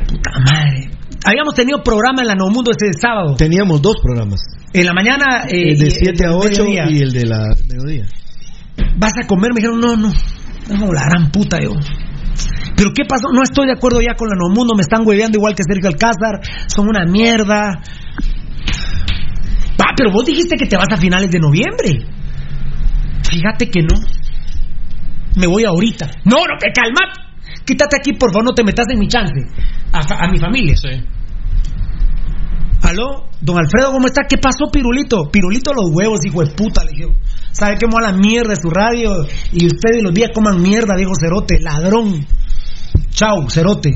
Puta madre. Habíamos tenido programa en la Nuevo Mundo ese sábado. Teníamos dos programas. En la mañana. eh, el de y- 7 a del 8 mediodía. y el de la mediodía. ¿Vas a comer? Me dijeron, no, no. No, la gran puta yo. Pero ¿qué pasó? No estoy de acuerdo ya con la Nuevo Mundo. Me están hueveando igual que Sergio Alcázar. Son una mierda. Va, pero vos dijiste que te vas a finales de noviembre. Fíjate que no. Me voy ahorita. No, no, que calma. Quítate aquí, por favor, no te metas en mi chance. A, mi familia. ¿Aló? Don Alfredo, ¿cómo está? ¿Qué pasó, Pirulito? Pirulito los huevos, hijo de puta, le dije. ¿Sabe qué mola la mierda de su radio? Y ustedes los días coman mierda, dijo Cerote, ladrón. Chao, Cerote.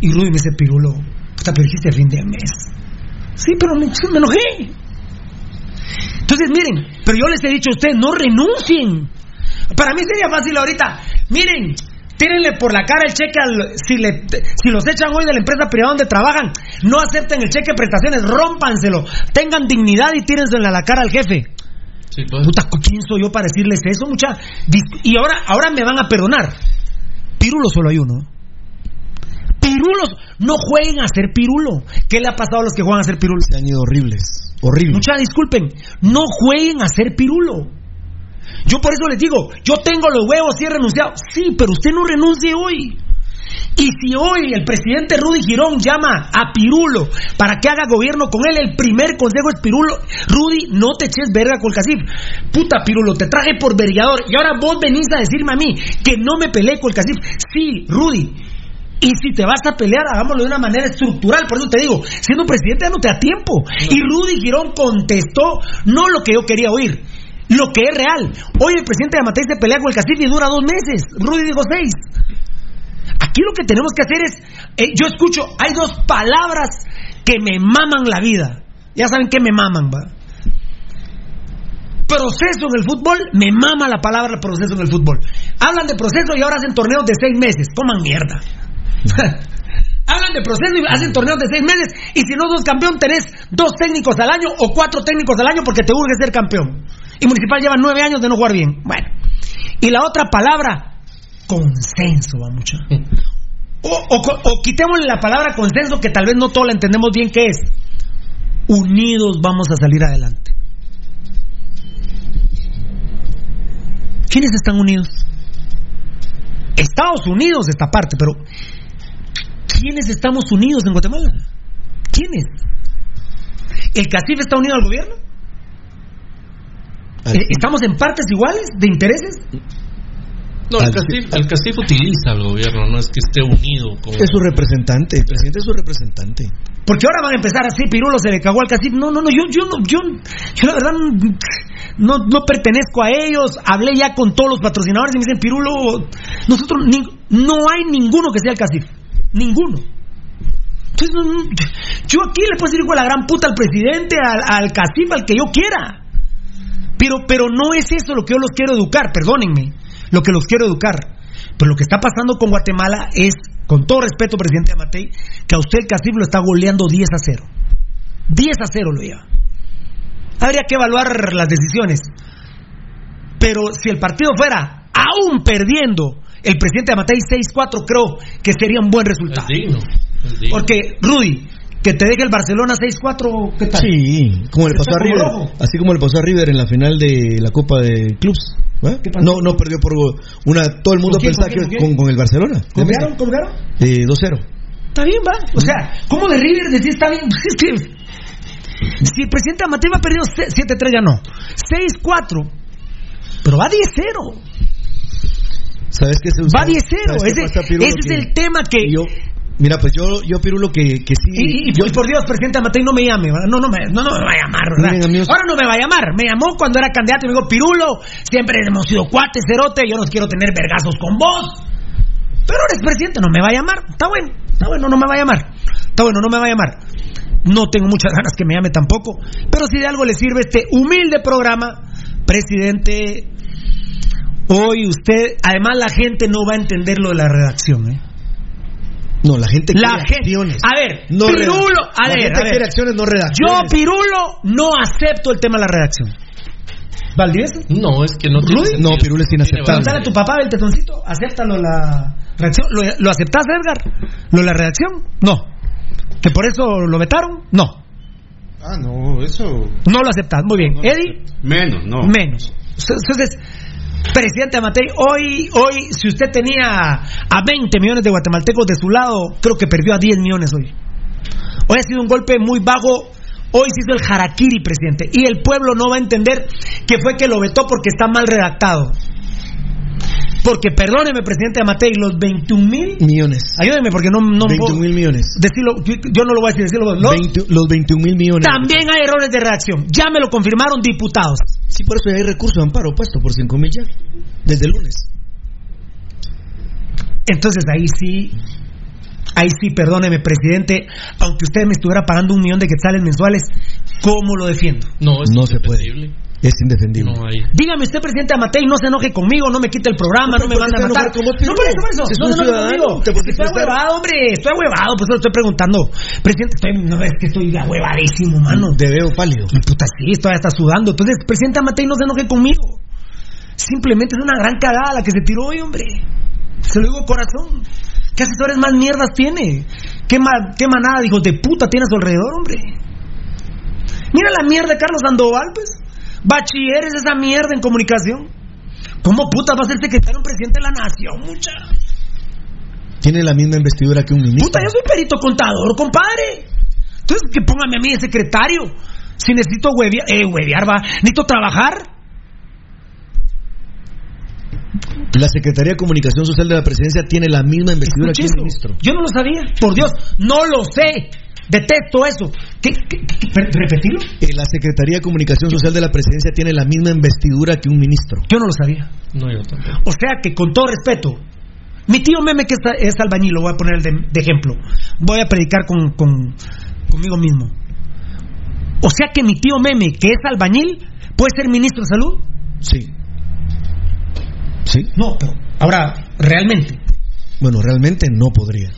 Y Rudy me dice, Pirulo, puta, pero dijiste a fin de mes. Sí, pero me, sí, me enojé. Entonces, miren, pero yo les he dicho a ustedes, no renuncien. Para mí sería fácil ahorita. Miren, tírenle por la cara el cheque al, si, le, si los echan hoy de la empresa privada donde trabajan, no acepten el cheque de prestaciones, rómpanselo, tengan dignidad y tírenselo a la cara al jefe. Puta, ¿quién soy yo para decirles eso, mucha? Y ahora, ahora me van a perdonar. Pirulo solo hay uno. Pirulos, no jueguen a ser pirulo. ¿Qué le ha pasado a los que juegan a ser pirulo? Se han ido horribles. Horribles. Mucha disculpen, no jueguen a ser pirulo. Yo por eso les digo, yo tengo los huevos y he renunciado. Sí, pero usted no renuncie hoy. Y si hoy el presidente Rudy Girón llama a Pirulo para que haga gobierno con él, el primer consejo es Pirulo, Rudy, no te eches verga con el Casif. Puta Pirulo, te traje por vergador y ahora vos venís a decirme a mí que no me peleé con el Casif. Sí, Rudy. Y si te vas a pelear, hagámoslo de una manera estructural. Por eso te digo, siendo presidente ya no te da tiempo. Y Rudy Girón contestó no lo que yo quería oír, lo que es real. Hoy el presidente de Matei se pelea con el Casif y dura dos meses. Rudy dijo seis. Aquí lo que tenemos que hacer es, eh, yo escucho, hay dos palabras que me maman la vida. Ya saben que me maman, va. Proceso en el fútbol, me mama la palabra proceso en el fútbol. Hablan de proceso y ahora hacen torneos de seis meses. Coman mierda. <laughs> Hablan de proceso y hacen torneos de seis meses. Y si no sos campeón, tenés dos técnicos al año o cuatro técnicos al año porque te urge ser campeón. Y Municipal lleva nueve años de no jugar bien. Bueno. Y la otra palabra, consenso, va mucho. O, o, quitémosle la palabra consenso, que tal vez no todos la entendemos bien qué es. Unidos vamos a salir adelante. ¿Quiénes están unidos? Estados Unidos esta parte, pero ¿quiénes estamos unidos en Guatemala? ¿Quiénes? ¿El CACIF está unido al gobierno? ¿Estamos en partes iguales de intereses? No, el CACIF, el CACIF utiliza al gobierno, no es que esté unido con... Es su representante, el presidente es su representante. Porque ahora van a empezar así, Pirulo se le cagó al CACIF. No, no, no, yo, yo, no, yo, yo la verdad no, no pertenezco a ellos. Hablé ya con todos los patrocinadores y me dicen, Pirulo, nosotros ni- no hay ninguno que sea el CACIF. Ninguno. Entonces, no, no, yo aquí le puedo decir igual a la gran puta al presidente, al, al CACIF, al que yo quiera. Pero, pero no es eso lo que yo los quiero educar, perdónenme, lo que los quiero educar. Pero lo que está pasando con Guatemala es, con todo respeto, presidente Amatei, que a usted el CACIF lo está goleando 10 a 0. 10 a 0 lo lleva. Habría que evaluar las decisiones. Pero si el partido fuera aún perdiendo, el presidente Amatei 6-4 creo que sería un buen resultado. Es digno, es digno. Porque, Rudy, que te deje el Barcelona 6-4, ¿qué tal? Sí, como le pasó a River, así como le pasó a River en la final de la Copa de Clubs. ¿eh? No, no perdió por una. Todo el mundo ¿Con quién, pensaba quién, que con con, el Barcelona. ¿Colgaron? ¿Colgaron? Eh, 2-0. Está bien, va. O sea, ¿cómo de River decir está bien? <laughs> Es que si el presidente Amatei va perdido 7-3 ya no. 6-4. Pero va 10-0. ¿Sabes qué? Va 10-0. ¿Sabes qué Ese, es el tema que. yo, mira, pues yo, yo Pirulo, que, que sí. Y, y- yo- y por Dios, presidente Amatei, no me llame, ¿verdad? No, no me, no, no me va a llamar, ¿verdad? Miren, amigos. Ahora no me va a llamar. Me llamó cuando era candidato y me dijo, Pirulo, siempre hemos sido cuates, cerote, yo no quiero tener vergazos con vos. Pero ahora es presidente, no me va a llamar. Está bueno, está bueno, no me va a llamar. Está bueno, no me va a llamar. No tengo muchas ganas que me llame tampoco. Pero si de algo le sirve este humilde programa, presidente, hoy usted, además la gente no va a entender lo de la redacción, ¿eh? No, la gente La quiere gente, acciones. a ver, no Pirulo, redacciones. a La ver, gente a ver. quiere acciones, no Yo, redacciones. Pirulo, no acepto el tema de la redacción. ¿Valdivieso? No, es que no tiene. No, Pirulo es inaceptable. Preguntale a tu papá del tetoncito, acéptalo la redacción. ¿Lo, lo aceptás, Edgar? ¿Lo de la redacción? No. ¿Que por eso lo vetaron? No. Ah, no, eso. No lo aceptás. Muy bien. Eddie, Menos, no. menos. Entonces, presidente Amatei, hoy, hoy, si usted tenía a 20 millones de guatemaltecos de su lado, creo que perdió a 10 millones hoy. Hoy ha sido un golpe muy bajo. Hoy se hizo el harakiri, presidente. Y el pueblo no va a entender que fue que lo vetó porque está mal redactado. Porque, perdóneme, presidente Amatei, los 21 mil. Millones. Ayúdeme porque no, no 21 mil millones. Decirlo, yo, no lo voy a decir, decirlo. vos. Los- 20 los 21 mil millones. también hay errores de redacción. Ya me lo confirmaron diputados. Sí, por eso hay recurso de amparo puesto por 5 mil ya. Desde el lunes. Entonces ahí sí, ahí sí, perdóneme, presidente, aunque usted me estuviera pagando un millón de quetzales mensuales, ¿cómo lo defiendo? No, es No se puede. Es indefendible. No hay. Dígame usted, presidente Amatei, no se enoje conmigo, no me quite el programa, no, No, me manda a ¿por qué matar. No, por eso, por eso. Si No, no, ciudadano, conmigo. Estoy huevado, hombre, estoy huevado, por eso lo estoy preguntando. Presidente, estoy, no es que estoy huevadísimo, mano. Te veo pálido. Y puta, sí, estoy hasta sudando. Entonces, presidente Amatei, no se enoje conmigo. Simplemente es una gran cagada la que se tiró hoy, hombre. Se lo digo corazón. ¿Qué asesores más mierdas tiene? ¿Qué, ma- qué manada de hijos de puta tiene a su alrededor, hombre? Mira la mierda de Carlos Sandoval, pues. Bachilleres esa mierda en comunicación. ¿Cómo puta va a ser secretario un presidente de la nación, mucha? Tiene la misma investidura que un ministro. Puta, yo soy perito contador, compadre. Entonces, que póngame a mí de secretario. Si necesito huevear, eh, huevear, va. Necesito trabajar. La Secretaría de Comunicación Social de la Presidencia tiene la misma investidura que un ministro. Yo no lo sabía. Por Dios, no lo sé. Detesto eso. ¿Qué, qué, ¿Repetilo? Eh, La Secretaría de Comunicación Social de la Presidencia tiene la misma investidura que un ministro. Yo no lo sabía. No, yo tampoco. O sea que, con todo respeto, Mi tío Meme, que es, es albañil, lo voy a poner de, de ejemplo. Voy a predicar con, con- conmigo mismo. O sea que mi tío Meme, que es albañil, puede ser ministro de salud. Sí. Sí. No, pero ahora, realmente. Bueno, realmente no podría.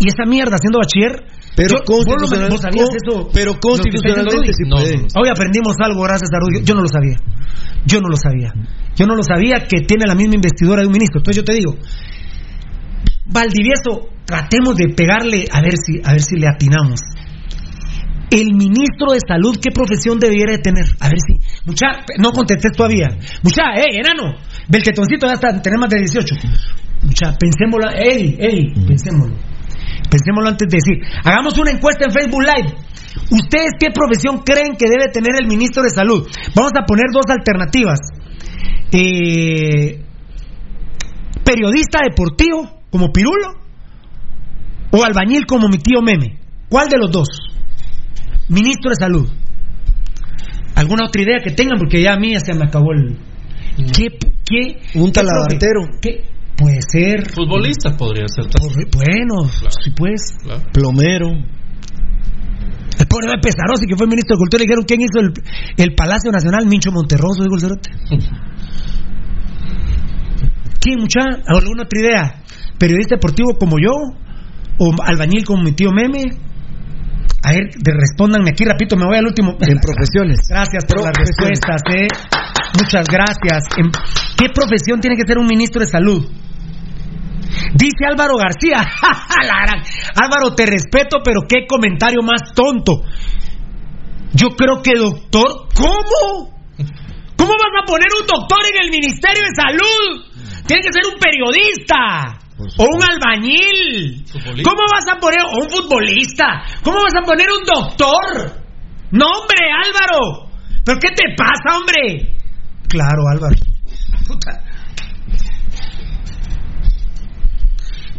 Y esa mierda haciendo bachiller. Pero yo- vos lo- constitucional- vos sabías eso. pero constitucionalmente sí No, puede. Hoy aprendimos algo gracias a Rudy. Yo no lo sabía. Yo no lo sabía. Yo no lo sabía que tiene la misma investidura de un ministro. Entonces yo te digo, Valdivieso, tratemos de pegarle a ver si, a ver si le atinamos. El ministro de salud, ¿qué profesión debiera de tener? A ver si. Mucha, no contestes todavía. Mucha, eh, enano. Beltetoncito ya está, tenemos más de 18. Mucha, pensémoslo. Eddie, Eddie, pensémoslo. Pensémoslo antes de decir. Hagamos una encuesta en Facebook Live. ¿Ustedes qué profesión creen que debe tener el ministro de salud? Vamos a poner dos alternativas. Eh, periodista deportivo, como Pirulo, o albañil, como mi tío Meme. ¿Cuál de los dos? Ministro de salud. ¿Alguna otra idea que tengan? Porque ya a mí ya se me acabó el. ¿Qué? qué Un qué profe- ¿Qué? Puede ser. Futbolista podría ser. Bueno, sí, pues. Plomero. El pobre Pepe Pesarosi, que fue ministro de Cultura, le dijeron quién hizo el, el Palacio Nacional, Mincho Monterroso, dijo el cerote. <laughs> ¿Quién, mucha? ¿Alguna otra idea? ¿Periodista deportivo como yo? ¿O albañil como mi tío Meme? A ver, respóndanme aquí, rapidito, me voy al último. En profesiones. Gracias por las respuestas, eh. Muchas gracias. ¿En ¿Qué profesión tiene que ser un ministro de salud? Dice Álvaro García. <laughs> Álvaro, te respeto, pero qué comentario más tonto. Yo creo que doctor, ¿cómo? ¿Cómo vas a poner un doctor en el Ministerio de Salud? Tiene que ser un periodista o un albañil. ¿Cómo vas a poner o un futbolista? ¿Cómo vas a poner un doctor? No, hombre, Álvaro. ¿Pero qué te pasa, hombre? Claro, Álvaro. Puta.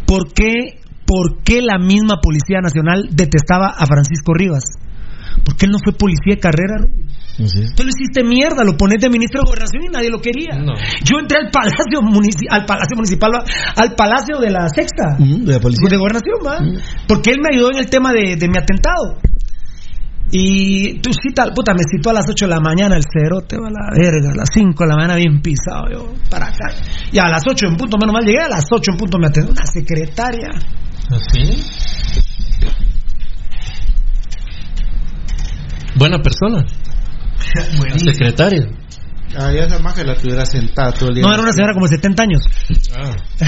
¿Por qué, ¿Por qué la misma Policía Nacional detestaba a Francisco Rivas? Porque él no fue policía de carrera. Tú lo hiciste mierda, lo pones de ministro de gobernación y nadie lo quería. Yo entré al palacio al palacio municipal, al palacio de la sexta, de la policía. de gobernación, va, porque él me ayudó en el tema de, de mi atentado. Y tú cita, puta, me citó a las 8 de la mañana el cerote, va a la verga, a las 5 de la mañana bien pisado, yo, para acá. Y a las 8 en punto, menos mal llegué, a las 8 en punto me atendió una secretaria. ¿Así? Buena persona. <laughs> La secretaria. Ah, ya esa magia la tuviera sentada todo el día. No, era una señora como de 70 años. Ah. <laughs>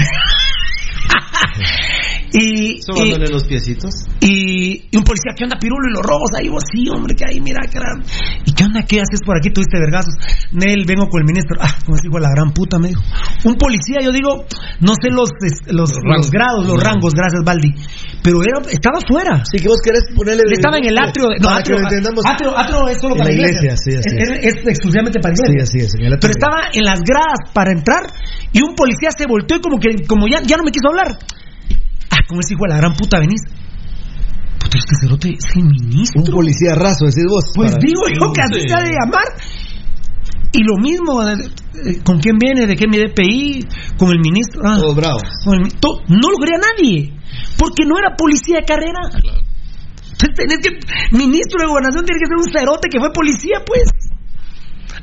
y, Sobándole los piecitos. y, y un policía, ¿qué onda, Pirulo? Y los robos ahí, vos sí, hombre, que ahí, mira, era- ¿Y qué onda, qué haces por aquí? Tuviste vergazos. Nel, vengo con el ministro. Ah, como dijo la gran puta, me dijo. Un policía, yo digo, no sé los, los, los grados, los rangos, gracias, Baldi. Pero era, estaba afuera. Sí, que vos querés ponerle. Estaba en el atrio. de- No, Para que atrio, lo entendamos. atrio, atrio es solo En para la iglesia. iglesia, sí, así es, es. es exclusivamente para iglesia. Sí, así es, en el atrio. Pero estaba en las gradas para entrar y un policía se volteó y como que como ya, ya no me quiso hablar. Como ese hijo de la gran puta venís. Puta, este cerote es el ministro. Un policía raso, decís vos. Pues para- digo yo que así ha de llamar. Y lo mismo, eh, eh, ¿con quién viene? ¿De qué mi DPI? Con el ministro. Ah, Todos bravos. con el mi- to- no lo quería nadie. Porque no era policía de carrera. Entonces <laughs> tenés que. Ministro de Gobernación tiene que ser un cerote que fue policía, pues.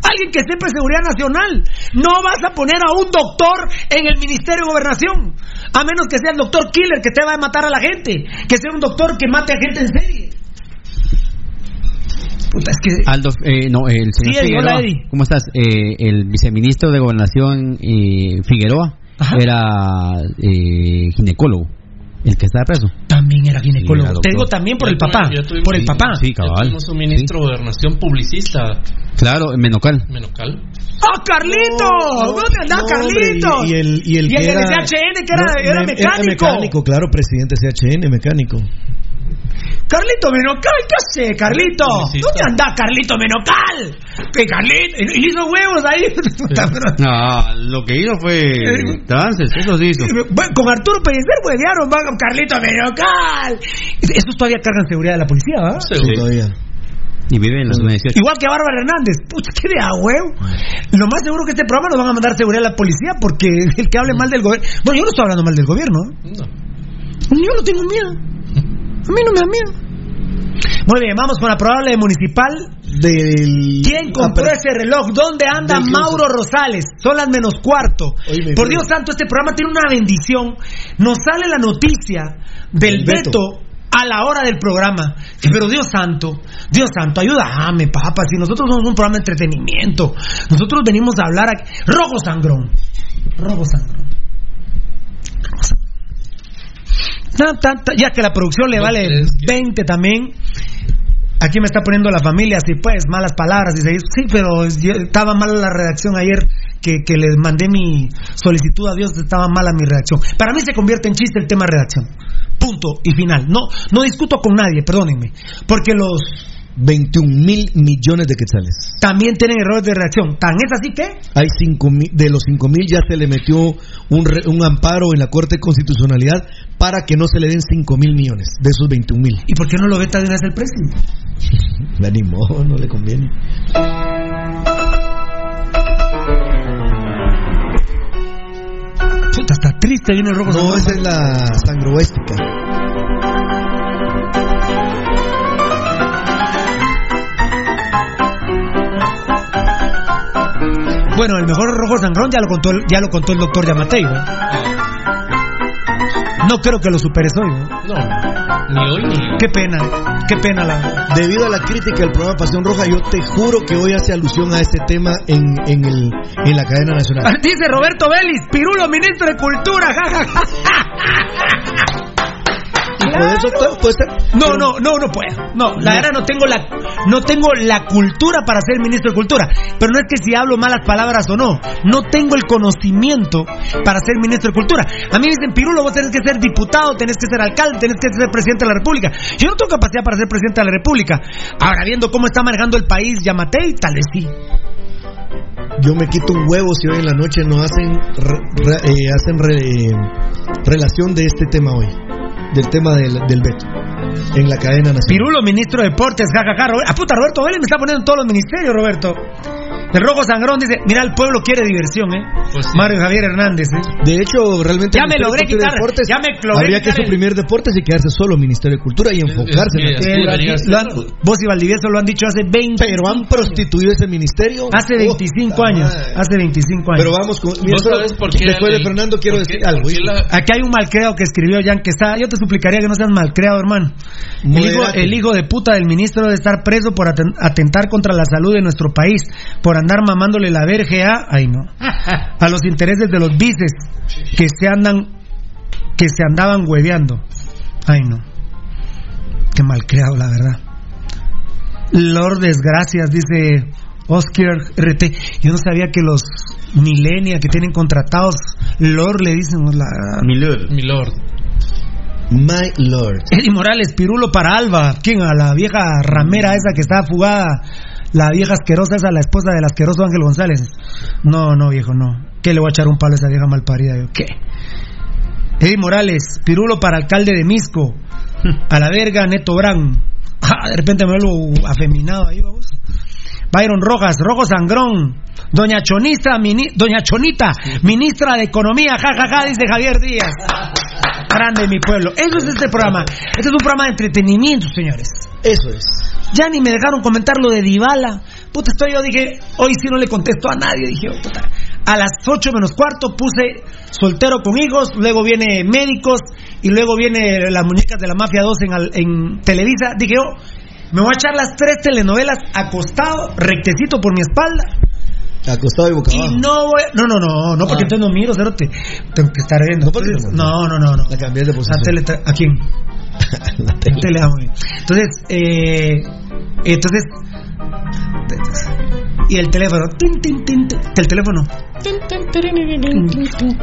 Alguien que sepa seguridad nacional. No vas a poner a un doctor en el Ministerio de Gobernación. A menos que sea el doctor killer que te va a matar a la gente. Que sea un doctor que mate a gente en serie. Puta, es que. Aldo, eh, no, el señor Sí, Figueroa. ¿Cómo estás? Eh, el viceministro de Gobernación eh, Figueroa era eh, ginecólogo, el que estaba preso. También era ginecólogo. Sí, era Te digo también por el papá. Por el papá. Sí, cabal. Tenemos un ministro de gobernación publicista, Claro, en Menocal. Menocal. ¡Ah, Carlito! ¿Dónde andaba No, hombre, Carlito? Y, y el, y el Y que el era, de CHN, que era, No, era me- mecánico. mecánico, claro, presidente CHN, mecánico. Carlito Menocal, ¿qué hace, Carlito? ¿Dónde anda Carlito Menocal? ¿Qué Carlito? Y hizo huevos ahí. Puta, No, lo que hizo fue dances, eso sí hizo. Bueno, Con Arturo Pellicer huevearon, va con Carlito Menocal. Esos todavía cargan seguridad de la policía, ¿va? Sí. todavía. Y vive en la zona 18. Igual que Bárbara Hernández. Pucha, qué de a huevo. Lo más seguro que este programa lo van a mandar seguridad a la policía porque <laughs> el que hable mal del gobierno. Bueno, yo no estoy hablando mal del gobierno. ¿eh? Yo no tengo miedo. A mí no me da miedo. Muy bien, vamos con la probable municipal. Del... ¿Quién compró ese reloj? ¿Dónde anda Mauro Rosales? Son las menos cuarto. Oíme, Por Dios santo, este programa tiene una bendición. Nos sale la noticia del veto a la hora del programa. Pero Dios santo, Dios santo, ayúdame, papá. Si nosotros somos un programa de entretenimiento, nosotros venimos a hablar aquí. Rojo sangrón. Rojo sangrón. Rojo sangrón. Ya que la producción le vale 20 también. Aquí me está poniendo la familia, así pues, malas palabras. Dice, sí, pero yo- estaba mala la redacción ayer que, que le mandé mi solicitud a Dios, estaba mala mi redacción. Para mí se convierte en chiste el tema redacción. Punto y final. No, no discuto con nadie, perdónenme. Porque los 21 mil millones de quetzales. también tienen errores de redacción. Tan es así que Hay cinco mil, de los 5 mil ya se le metió un, re- un amparo en la Corte de Constitucionalidad para que no se le den 5 mil millones de esos 21 mil. ¿Y por qué no lo veta de una vez el precio? Me animó, no le conviene. Puta, está triste, viene el rojo. No, esa es la sangroética. Bueno, el mejor rojo sangrón ya lo contó el, ya lo contó el doctor Yamatei. ¿no? No creo que lo superes hoy. ¿no? No, ni hoy ni. Qué pena, qué pena la. Debido a la crítica del programa Pasión Roja, yo te juro que hoy hace alusión a este tema en, en, el, en la cadena nacional. <laughs> Dice Roberto Vélez, Pirulo, ministro de Cultura, jajaja. Puede- puede ser- No, no, no, no puedo. No, la verdad no tengo la no tengo la cultura para ser ministro de Cultura, pero no es que si hablo malas palabras o no, no tengo el conocimiento para ser ministro de Cultura. A mí me dicen, "Pirulo, vos tenés que ser diputado, tenés que ser alcalde, tenés que ser presidente de la República." Yo no tengo capacidad para ser presidente de la República. Ahora viendo cómo está manejando el país Yamatei, tal vez sí. Yo me quito un huevo si hoy en la noche no hacen, re- re- eh, hacen re- eh, relación de este tema hoy, del tema del, del veto en la cadena nacional. Pirulo, ministro de Deportes, jajaja. Robert- Ah, puta, Roberto Vélez me está poniendo en todos los ministerios, Roberto. Rojo Sangrón dice, mira, el pueblo quiere diversión, ¿eh? Mario Javier Hernández, ¿eh? De hecho, realmente Ya me logré quitar, Deportes ya me logré habría que el- suprimir deportes y quedarse solo Ministerio de Cultura y enfocarse en la cultura. vos y Valdivieso lo han dicho hace 20 Pero han prostituido ese ministerio. Hace 25 Puta años. madre. Hace 25 años. Pero vamos con. ¿Vos sabés por qué Después de Fernando quiero qué- decir algo. la- Aquí hay un malcreado que escribió Jan que está. Yo te suplicaría que no seas malcreado, hermano. El hijo, el hijo de puta del ministro debe estar preso por aten- atentar contra la salud de nuestro país, por andar mamándole la verge a. Ay, no. <laughs> A los intereses de los vices que se andan. que se andaban hueveando. Ay, no. Qué malcreado, la verdad. Lord Desgracias, dice Oscar RT. Yo no sabía que los millennials que tienen contratados Lord le dicen la... Milord. Milord. My Lord. Eddie Morales, Pirulo para Alba. ¿Quién? A la vieja ramera esa que estaba fugada. La vieja asquerosa esa, la esposa del asqueroso Ángel González. No, no, viejo, no. ¿Qué le voy a echar un palo a esa vieja malparida? Yo, ¿Qué? Eddie Morales, Pirulo para alcalde de Misco. <laughs> A la verga, Neto Brand. Ah, de repente me vuelvo afeminado ahí, vamos. Byron Rojas, Rojo Sangrón, Doña Chonita, mini- Doña Chonita, ministra de Economía, jajaja, dice Javier Díaz. <laughs> Grande mi pueblo. Eso es este programa. Este es un programa de entretenimiento, señores. Eso es. Ya ni me dejaron comentar lo de Dybala. Puta, estoy yo, dije, hoy sí no le contesto a nadie. Dije, oh, puta. A las 8 menos cuarto puse soltero con hijos, luego viene médicos y luego viene las muñecas de la Mafia 2 en, al- en Televisa. Dije, oh, me voy a echar las tres telenovelas acostado, rectecito por mi espalda. Acostado y boca Y abajo. no voy No, no, no, no, porque Ah. entonces no miro, cerote. Tengo que estar viendo. No, porque Entonces, no, no, no, no. La cambié de La posición. tele tra- ¿A quién? La <laughs> La tele. tele, ah, muy bien. Entonces, eh, entonces, y el teléfono, tin, tin, tin, tin, el teléfono, tin, tin.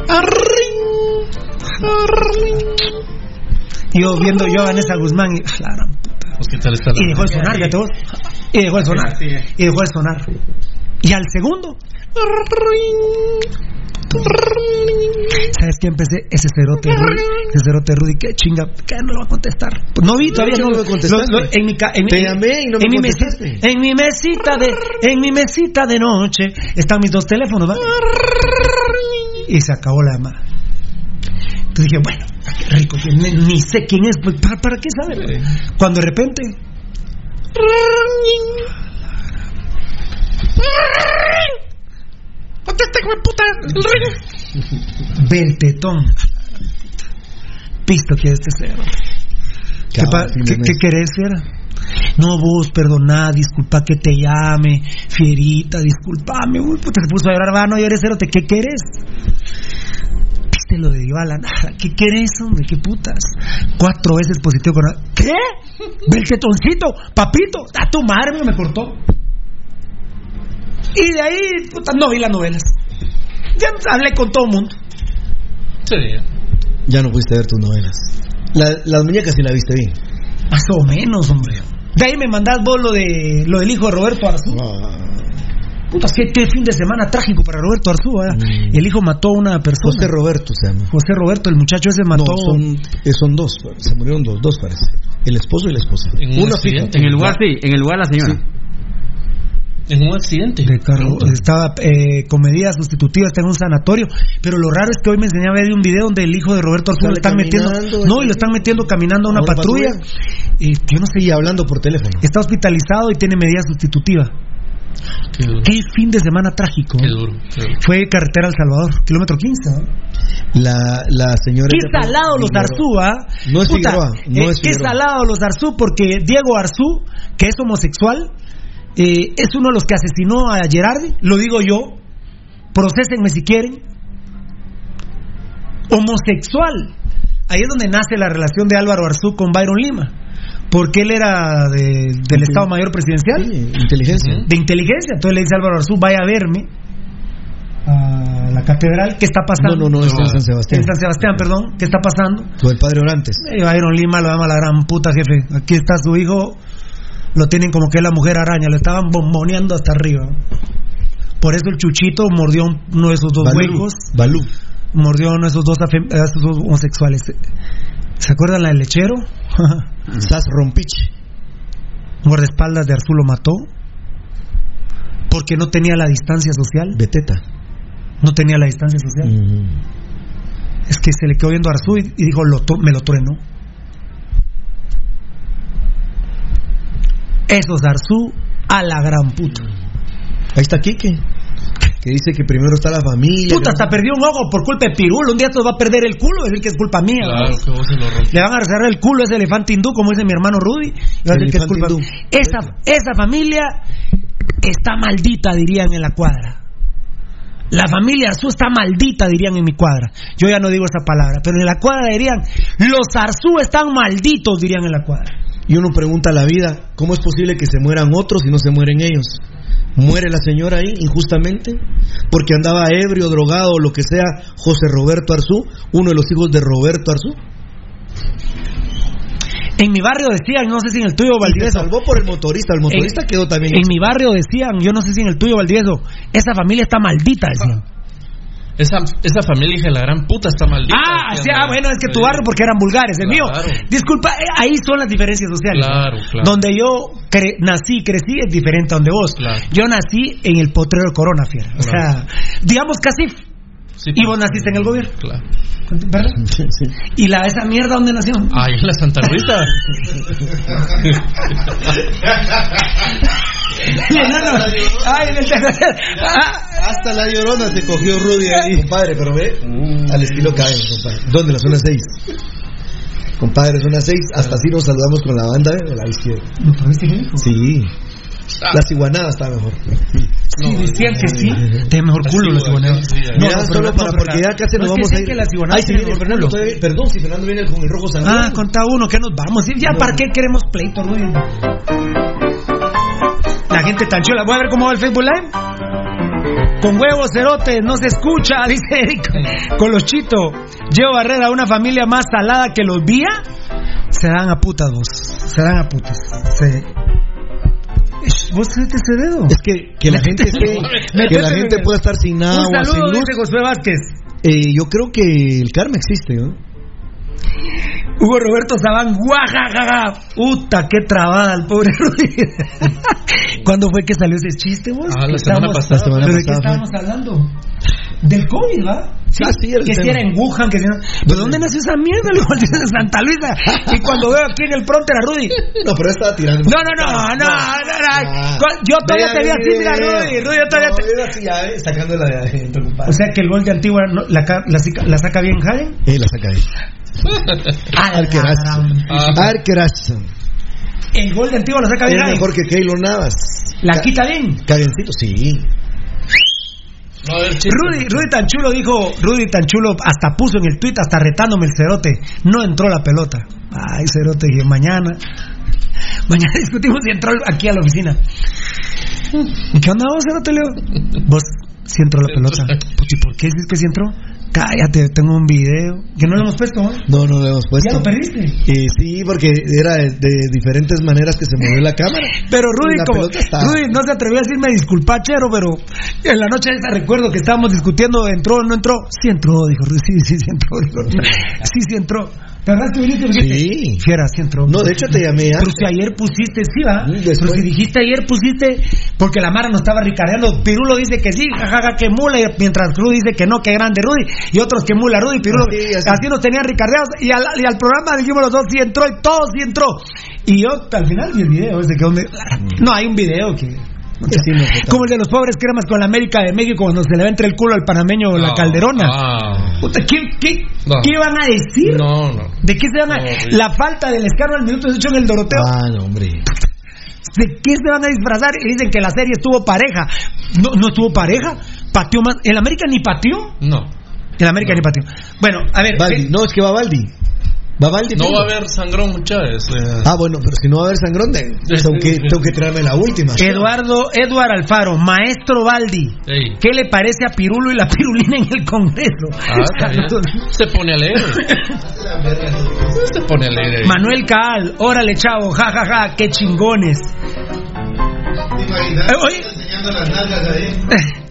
Y yo viendo yo a Vanessa Guzmán y, ah, la gran puta. Pues, ¿qué tal está la- y dejó de sonar, ya vos. Y dejó de sonar. Y dejó de sonar. Y al segundo. ¿Sabes qué empecé? Ese cerote Rudy, ese cerote Rudy, qué chinga, que no lo va a contestar. No vi todavía, No, no, contestaste. lo- lo- en mi, en, Te llamé y no me en mi contestaste. mesita, en mi mesita de, en mi mesita de noche están mis dos teléfonos, ¿va? Y se acabó la llamada. Entonces dije, bueno, qué rico, ni sé quién es, pues, ¿para, para qué saber? Cuando de repente. Contesta, hijo de puta, el ring. <laughs> Ve el tetón. Pisto que este cero. ¿Qué, qué- querés, fiera? No, vos, perdona, disculpa que te llame, fierita, disculpame. Uy, puta, se puso a llorar, va, no llores, cerote, ¿qué querés? Viste lo de Iván, nada, ¿qué querés, hombre? ¿Qué putas? Cuatro veces positivo con... ¿Qué? <laughs> Ve el tetoncito, papito, a tu madre me cortó. Y de ahí, puta, no vi las novelas. Ya hablé con todo el mundo. Sí. Ya no pudiste ver tus novelas. La- las muñecas sí la viste bien. Más o menos, hombre. De ahí me mandás vos lo de lo del hijo de Roberto Arzú. Puta, qué, qué fin de semana trágico para Roberto Arzú. ¿eh? El hijo mató a una persona. José Roberto se llama. José Roberto, el muchacho ese mató. No, son, eh, son dos. Se murieron dos, dos parece. El esposo y la esposa. En un Una accidente. fija. En el lugar, sí, en el lugar la señora. En un accidente. de carro. Estaba eh, con medidas sustitutivas, está en un sanatorio. Pero lo raro es que hoy me enseñaba a ver un video donde el hijo de Roberto Arzú lo están metiendo. No, y lo están metiendo caminando a una, patrulla. Y yo no sé. Y hablando por teléfono. Está hospitalizado y tiene medida sustitutiva. Qué duro. Qué fin de semana trágico. Qué duro. qué duro. Fue carretera El Salvador, kilómetro 15. ¿no? La, la señora. Qué salado los Arzú, ¿ah? No es Puta, Figueroa, no eh, es Qué salado los Arzú, porque Diego Arzú, que es homosexual, eh, es uno de los que asesinó a Gerardi, lo digo yo, procesenme si quieren. Homosexual. Ahí es donde nace la relación de Álvaro Arzú con Byron Lima, porque él era de- del Estado Mayor Presidencial, Sí, inteligencia. de inteligencia. Entonces le dice a Álvaro Arzú, vaya a verme a la catedral, ¿qué está pasando? No, no, no, está en San Sebastián. En San Sebastián, perdón, ¿qué está pasando? Con el padre Orantes. Eh, Byron Lima lo llama la gran puta, jefe. Aquí está su hijo, lo tienen como que es la mujer araña, lo estaban bomboneando hasta arriba. Por eso el chuchito mordió uno de esos dos Balú. huecos, Balú. mordió uno de esos dos, esos homosexuales. ¿Se acuerdan la del lechero? <laughs> Sas Rompich. Guardaespaldas de Arzú lo mató porque no tenía la distancia social. Beteta. No tenía la distancia social. Mm. Es que se le quedó viendo a Arzú y, y dijo, lo me lo trueno. Esos Arzú a la gran puta. Ahí está Quique. Que dice que primero está la familia. Puta, hasta perdió un ojo por culpa de Pirulo. Un día se va a perder el culo, decir que es culpa mía. Claro ¿no? que vos se lo. Le van a cerrar el culo a ese elefante hindú, como dice mi hermano Rudy. Y va a decir que es culpa hindú. esa familia está maldita, dirían en la cuadra. La familia Arzú está maldita, dirían en mi cuadra. Yo ya no digo esa palabra, pero en la cuadra dirían, los Arzú están malditos, dirían en la cuadra. Y uno pregunta a la vida, ¿cómo es posible que se mueran otros y no se mueren ellos? ¿Muere la señora ahí injustamente? Porque andaba ebrio, drogado o lo que sea José Roberto Arzú, uno de los hijos de Roberto Arzú. En mi barrio decían, no sé si en el tuyo Y se Valdivieso. salvó por el motorista, el motorista En- quedó también. En mi barrio decían, yo no sé si en el tuyo Valdivieso, esa familia está maldita, decían. Esa, esa familia hija de la gran puta está maldita. Ah, sí, ah, bueno, es que tu barrio porque eran vulgares, el mío. Disculpa, eh, ahí son las diferencias sociales. Claro, claro. Donde yo cre- nací y crecí es diferente a donde vos. Claro. Yo nací en el potrero de Corona, fiera. O sea, digamos casi. Sí, y vos naciste en el gobierno, Claro. ¿verdad? Sí. ¿Y la esa mierda dónde nació? Ahí en la Santa Rita. El <laughs> enano. Ay, en el- Ah, Hasta la llorona se cogió Rudy ahí. <laughs> Compadre, pero ve, al estilo cae, compadre. ¿Dónde? La zona 6. Compadre, zona 6. Hasta así nos saludamos con la banda ¿eh? de la izquierda. ¿Me tuviste hijo? Sí. Las iguanadas está mejor. Sí, decían que sí. Tiene mejor culo los iguaneros. sí, No, no, solo pero- para no, porque ya casi no, nos vamos a ir. que las iguanadas Ay, viene Fernando. Perdón, si Fernando viene con el rojo sangrón. Ah, contá uno, que nos vamos. Ya, ¿para qué queremos pleito, Rudy? La gente tan chula. Voy a ver cómo va el Facebook Live. Con huevos, cerotes, no se escucha, <laughs> dice Eric. Con los chitos. Llevo Barrera, una familia más salada que los vía. Se dan a putas, vos. Se dan a putas. Se... Vos metete ese dedo. Es que, que la gente esté, que la gente pueda estar sin agua, Un sin luz. dice Josué Vázquez. Eh, yo creo que el karma existe, ¿no? Hugo Roberto Sabán, guajajaja. Puta, qué trabada el pobre <laughs> Rudy. ¿Cuándo fue que salió ese chiste, vos? Ah, la semana pasada. La semana ¿Pero de qué estábamos hablando? Del COVID, ¿va? Sí, Ah, sí, que si tema. era en Wuhan, que si no. ¿Pero dónde nació esa mierda? Le <laughs> de Santa Luisa. Y cuando veo aquí en el pronto era Rudy. No, pero estaba tirando. No, no, no, no, no, no. Yo todavía te vi así, mira, Rudy. Rudy, yo todavía te. así ya, eh, sacándola de adentro, compadre. O sea que el gol de Antigua la, la, saca- la saca bien Hagen. Eh, la saca ahí. Arqueraz. Arqueraz. El gol de Antigua la saca Es bien Hagen. mejor que Keylor Navas. La quita bien. Cadencito, sí. No. Rudy, Rudy tan chulo dijo, Rudy tan chulo hasta puso en el tweet, hasta retándome el cerote. No entró la pelota. Ay, cerote, dije, mañana. <laughs> Mañana discutimos si entró aquí a la oficina. ¿Y qué onda vos, cerote, Leo? Vos, si entró la pelota. Puta, ¿Y por qué dices que si entró? Cállate, tengo un video. Que no lo hemos puesto, ¿eh? No, no lo hemos puesto. ¿Ya lo perdiste? Eh, sí, porque era de, de diferentes maneras que se movió la cámara. Pero Rudy, como, Rudy no se atrevió a decirme disculpa, chero, pero en la noche esa recuerdo que estábamos discutiendo, ¿entró o no entró? Sí entró, dijo Rudy, sí, sí, sí entró. dijo. Sí, sí entró. ¿Te acuerdas que viniste? y dijiste, Sí. Fiera, sí entró. No, de hecho te llamé Pero si ayer pusiste, sí, va. Mm, después. Pero si dijiste ayer pusiste, porque la Mara nos estaba ricareando. Pirulo dice que sí, jajaja, que mula, y mientras Rudy dice que no, que grande Rudy, y otros que mula Rudy, Pirulo. Así, Así, así. nos tenían ricardeados. Y al, y al programa dijimos los dos, sí entró, y todos sí entró. Y yo al final vi el video, ese que donde. No, hay un video que. Sí. Como el de los pobres cremas con la América de México cuando se le va entre el culo al panameño la No. calderona. Ah. Puta, ¿qué, qué, qué van a decir? No, no. ¿De qué se van a.? La falta del escarro al minuto 18 en el Doroteo. Ah, no, hombre. ¿De qué se van a disfrazar? Y dicen que la serie estuvo pareja. No, no estuvo pareja. Pateó más. ¿El América ni pateó? No. El América ni pateó. Bueno, a ver. Baldi. ¿qué- No, es que va Baldi. Va Baldi. No va a haber sangrón, muchachos. eh. Ah, bueno, pero si no va a haber sangrón, de- tengo que, tengo que traerme la última. Eduardo, Eduardo Alfaro, maestro Baldi. Ey. ¿Qué le parece a Pirulo y la pirulina en el Congreso? Ah. Se pone a leer. Se pone a leer. Manuel Caal, órale chavo, ja ja ja, qué chingones. Eh. <laughs>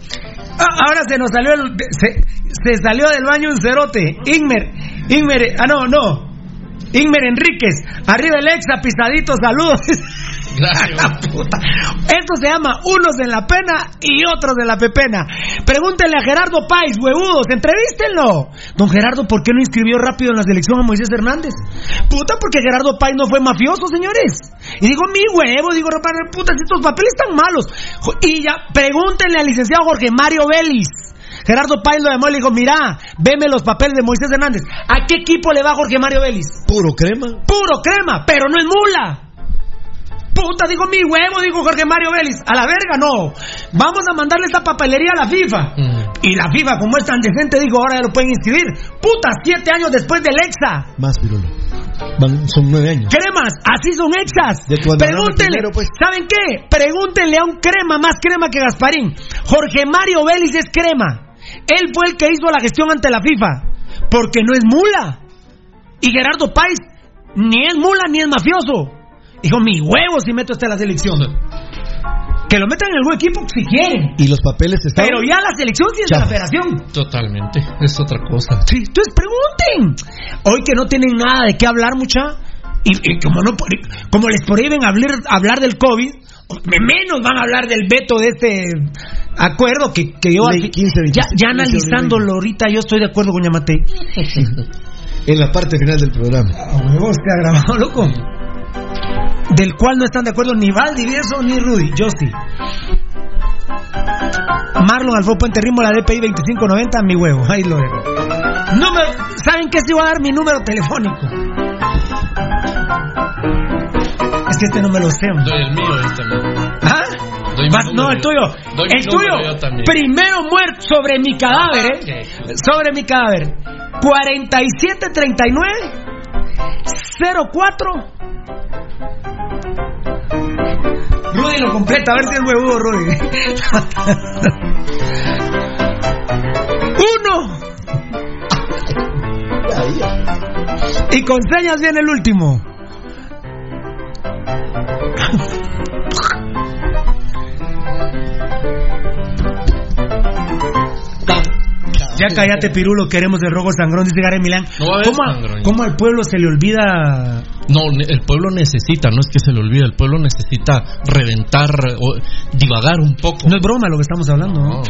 Ah, Ahora se nos salió el, se, se salió del baño un cerote. Inmer, Inmer, ah no, no. Inmer Enríquez, arriba el exa, pisadito, saludos. <laughs> <laughs> Puta. Esto se llama unos en la pena y otros en la pepena. Pregúntenle a Gerardo Páez, huevudos, entrevístenlo. Don Gerardo, ¿por qué no inscribió rápido en la selección a Moisés Hernández? Puta, porque Gerardo Páez no fue mafioso, señores. Y digo, mi huevo, digo, puta, si estos papeles están malos. Y ya, pregúntenle al licenciado Jorge Mario Vélez. Gerardo Páez lo llamó y le dijo, mira, veme los papeles de Moisés Hernández. ¿A qué equipo le va Jorge Mario Vélez? Puro crema. Puro crema, pero no es mula. Puta, dijo mi huevo, dijo Jorge Mario Vélez. A la verga, no. Vamos a mandarle esta papelería a la FIFA. Mm. Y la FIFA, como es tan decente, dijo, ahora ya lo pueden inscribir. Puta, siete años después del EXA. Más pirulo. Van- son nueve años. Cremas, así son exas. Pregúntenle, primero, pues. ¿saben qué? Pregúntenle a un crema, más crema que Gasparín. Jorge Mario Vélez es crema. Él fue el que hizo la gestión ante la FIFA. Porque no es mula. Y Gerardo Páez ni es mula ni es mafioso. Dijo, mi huevo si meto este a la selección. Que lo metan en algún equipo si quieren. Y los papeles están. Pero ya la selección de la federación. Totalmente. Es otra cosa. Sí, entonces pregunten. Hoy que no tienen nada de qué hablar, mucha. Y, y como, no, como les prohíben hablar, hablar del COVID, menos van a hablar del veto de este acuerdo que, que yo. Ley fin- 15, ya, 25, ya analizándolo ahorita, yo estoy de acuerdo con Yamatei. En la parte final del programa. A huevos te ha grabado, loco. Del cual no están de acuerdo ni Valdi eso ni Rudy. Yo sí. Marlon Alfo Puente Rimo, la DPI 2590, mi huevo. Ahí lo dejo. Número, ¿Saben qué? Si voy a dar mi número telefónico. Es que este no me lo sé. Doy el mío ahí también. ¿Ah? Doy Vas- no, el yo. tuyo. Doy el tuyo. yo. Primero muerto sobre mi cadáver, ¿eh? Sobre mi cadáver. 4739 04 Rudy lo completa, a ver si es huevudo, Rudy. <laughs> Uno. Y con señas viene el último. Ya cállate, Pirulo, queremos de rogo sangrón, dice Gary Milán. No ¿Cómo, ¿Cómo, al pueblo se le olvida? No, el pueblo necesita, no es que se le olvide, el pueblo necesita reventar o divagar un poco. No es broma lo que estamos hablando. ¿no?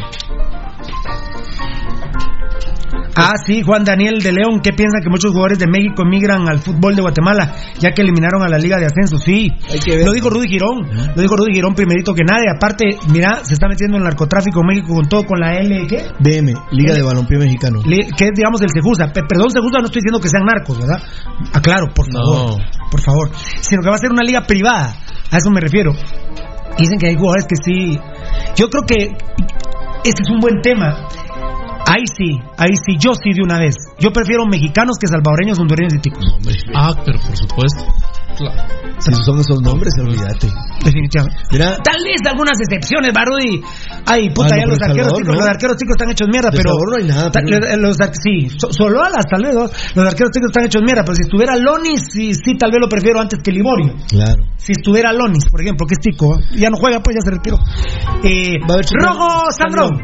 Ah, sí, Juan Daniel de León, ¿qué piensa que muchos jugadores de México emigran al fútbol de Guatemala ya que eliminaron a la Liga de Ascenso? Sí, lo dijo Rudy Girón, lo dijo Rudy Girón primerito que nadie. Aparte, mira, se está metiendo en el narcotráfico en México con todo, con la L, ¿qué? DM, Liga de Balompié Mexicano. Le- que es, digamos, el Sejusa. Pe- Perdón, Sejusa, no estoy diciendo que sean narcos, ¿verdad? Aclaro, por favor. Por favor. Sino que va a ser una liga privada. A eso me refiero. Dicen que hay jugadores que sí. Yo creo que este es un buen tema. Ahí sí, ahí sí, yo sí de una vez. Yo prefiero mexicanos que salvadoreños, hondureños y ticos. Ah, pero por supuesto. Claro. Si son esos nombres, olvídate. Definitivamente. Mira, Tal vez algunas excepciones, Barudi. Ay, puta, Ah, no, ya los arqueros Salvador, chicos, ¿no? los arqueros chicos están hechos mierda, De pero. Salvador no hay nada, Ta- pero- los sí, so- solo alas, tal vez. Los arqueros chicos están hechos mierda, pero si estuviera Lonis, sí, sí, tal vez lo prefiero antes que Liborio. Claro. Si estuviera Lonis, por ejemplo, que es tico, ¿eh? ya no juega, pues ya se retiró. Eh, Rojo Sangrón.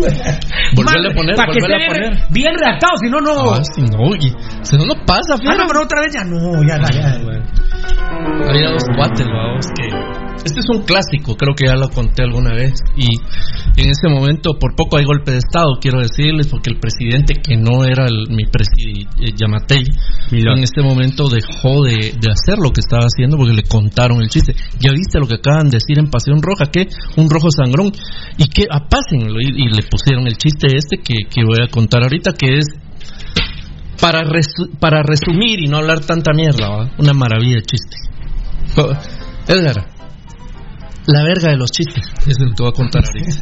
<laughs> Volverle a poner, Para que esté a bien, poner. bien redactado, si no, no. Ah, sí, no, y si no, no pasa, Ah, fíjate. no, pero otra vez ya no, ya, ya, ya. Había dos cuates, vamos, que... Este es un clásico, creo que ya lo conté alguna vez. Y en ese momento, por poco hay golpe de Estado, quiero decirles, porque el presidente, que no era el- mi presidente, Yamatei, en este momento dejó de, de hacer lo que estaba haciendo porque le contaron el chiste. Ya viste lo que acaban de decir en Pasión Roja, que un rojo sangrón. Y que apásenlo. Y, y le pusieron el chiste este que, que voy a contar ahorita, que es para, resu- para resumir y no hablar tanta mierda, ¿va? una maravilla de chiste. Oh, Edgar, la verga de los chistes, es lo que te voy a contar ahorita.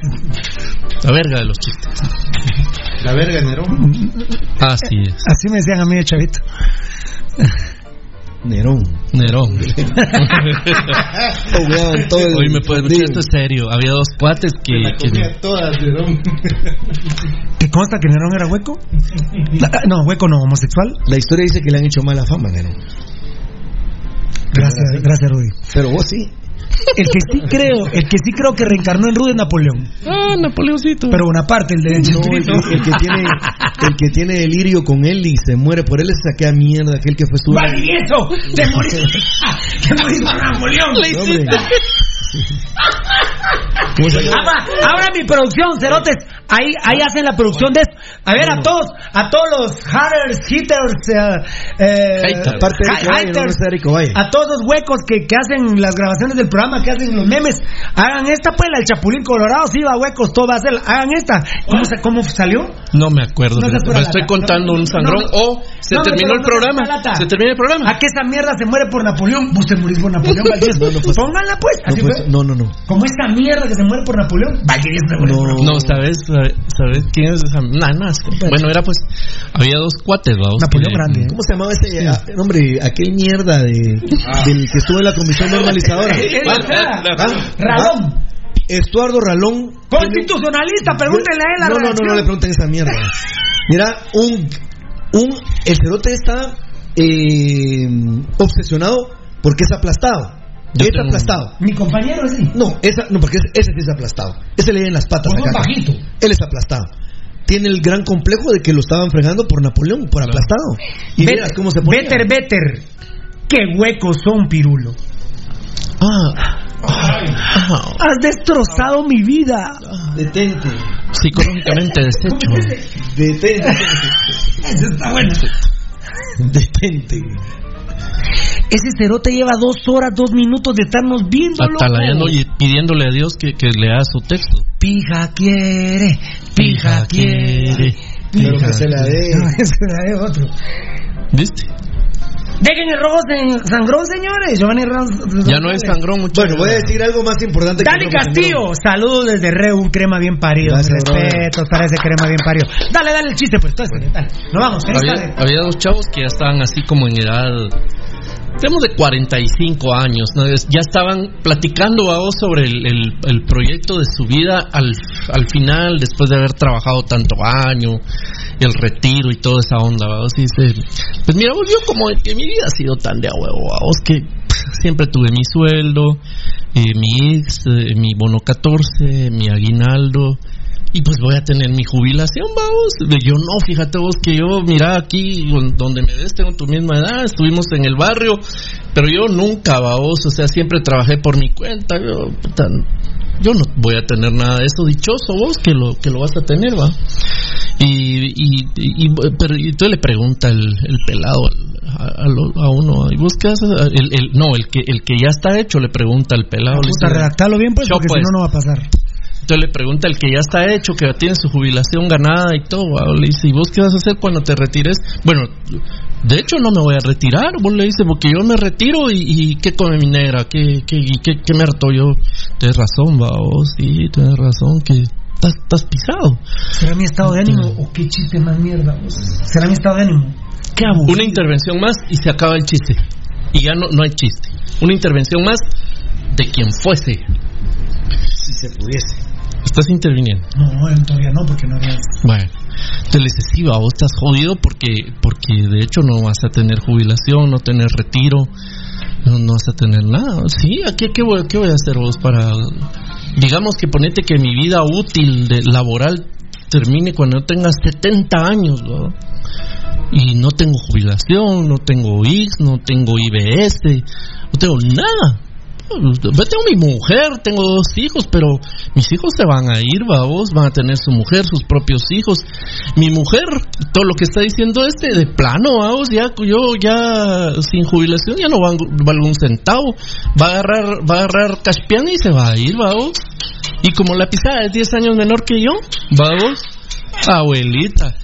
La verga de los chistes. La verga, Nerón. Así es. Así me decían a mí de chavito. Nerón. Nerón. Hoy me puedes mucho, esto es serio. Había dos cuates que. que- todas, Nerón. ¿Te consta que Nerón era hueco? No, hueco no, homosexual. La historia dice que le han hecho mala fama, Nerón. Gracias, gracias, Rudy. Pero vos sí. El que sí creo, el que sí creo que reencarnó en Rudy es Napoleón. Ah, Napoleoncito. Pero Bonaparte, el de No, el, que- el que tiene el que tiene delirio con él y se muere por él es saquea mierda aquel que fue su ¡Valdivieso! ¡Te morís! ¡Te morís por Napoleón! Ahora, ahora mi producción, Cerotes, ahí, ahí hacen la producción de esto. A ver, a todos, a todos los haters, hitters, eh, eh. Aparte de Valle, no, haters, Valle. a todos los huecos que, que hacen las grabaciones del programa, que hacen los memes, hagan esta pues, la del Chapulín Colorado, sí va huecos, todo va a ser, hagan esta. ¿Cómo, se- cómo salió? No me acuerdo. No pura estoy lata. contando un sangrón. No, o se no, terminó pero el no programa. lata. Se terminó el programa. ¿A qué esa mierda se muere por Napoleón? Vos te morís por Napoleón, Valdivieso. Pónganla pues, así pues, no, no, no. Como esta mierda que se muere por Napoleón, Valdivieso se muere por No, ¿sabes? ¿Sabes quién es esa? Nah, nah, bueno, era pues. Había dos cuates, vamos. Napoleón Grande. ¿eh? ¿Cómo se llamaba ese ah, hombre, aquel mierda de del que estuvo en la comisión <laughs> normalizadora? Ah, Ralón. Estuardo Ralón. Constitucionalista, pregúntenle a él la No, no, no, no le pregunten esa mierda. Mira, un un el cerote está eh, obsesionado porque es aplastado. Yo es tengo aplastado. Mi compañero es así. No, esa, no, porque ese, ese sí es aplastado. Ese le en las patas Por un acá. bajito. Él es aplastado. Tiene el gran complejo de que lo estaban fregando por Napoleón, por aplastado. Y Bet- verás cómo se ponía. Better, better. Qué huecos son, Pirulo. Ah, Has destrozado mi vida. detente. Psicológicamente deshecho. Detente. <laughs> Eso está bueno. Detente. Ese cerote lleva dos horas, dos minutos de estarnos viendo. Atalayando y pidiéndole a Dios que, que lea su texto. Pija quiere, pija quiere. Pero que se la dé. <laughs> No, que la de otro. ¿Viste? Dejen el rojo en sangrón, señores. Giovanni Ramos. Ya no es sangrón, mucho. Bueno, voy a decir algo más importante que Dani rojo Castillo, saludos desde Reu, un crema bien parido. Gracias, Respeto para ese crema bien parido. Dale, dale el chiste, pues, entonces, dale. Nos vamos, Había, había dos chavos que ya estaban así como en edad tenemos de 45 años, ¿no? Ya estaban platicando a vos sobre el, proyecto de su vida al, al final, después de haber trabajado tanto año, el retiro y toda esa onda, ¿va? vos. Y dice, pues mira, vos, yo como que mi vida ha sido tan de a huevo, ¿va? vos, que siempre tuve mi sueldo, eh, mi eh, mi bono 14, mi aguinaldo, y pues voy a tener mi jubilación, vamos. Yo no, fíjate vos que yo, mira aquí donde me ves, tengo tu misma edad, estuvimos en el barrio, pero yo nunca, vos, o sea, siempre trabajé por mi cuenta, yo, yo no voy a tener nada de eso, dichoso vos que lo, que lo vas a tener, va. Y, y, y, pero, y entonces le pregunta el, el pelado a, a uno, ¿y vos qué haces? El, el- no, el que, el que ya está hecho le pregunta al pelado. le dice, redactalo bien, pues, porque pues. si no, no va a pasar. Entonces le pregunta el que ya está hecho, que tiene su jubilación ganada y todo. ¿va? Le dice, ¿y vos qué vas a hacer cuando te retires? Bueno, de hecho no me voy a retirar. Vos le dice, porque yo me retiro y, y ¿qué come mi negra? ¿Qué, qué, qué, qué me harto yo? Tienes razón, va, vos, sí, tienes razón, que estás, estás pisado. ¿Será mi estado de ánimo o qué chiste más mierda? vos? ¿Será mi estado de ánimo? Qué aburrido. Una intervención más y se acaba el chiste. Y ya no, no hay chiste. Una intervención más de quien fuese. Si se pudiese. Estás interviniendo. No, todavía no, porque no había. Bueno, entonces le vos estás jodido porque, porque de hecho no vas a tener jubilación, no tener retiro, no, no vas a tener nada. Sí, aquí qué voy, qué voy a hacer vos para, digamos que ponete que mi vida útil de laboral termine cuando yo tenga 70 años, ¿no? Y no tengo jubilación, no tengo IX, no tengo IBS, no tengo nada. Yo tengo mi mujer, tengo dos hijos, pero mis hijos se van a ir, vos, van a tener su mujer, sus propios hijos. Mi mujer, todo lo que está diciendo este, de plano, vamos, ya yo ya sin jubilación ya no valgo, un centavo. Va a agarrar, va a agarrar Caspiana y se va a ir, vamos. Y como la pisada es 10 años menor que yo, vamos, abuelita.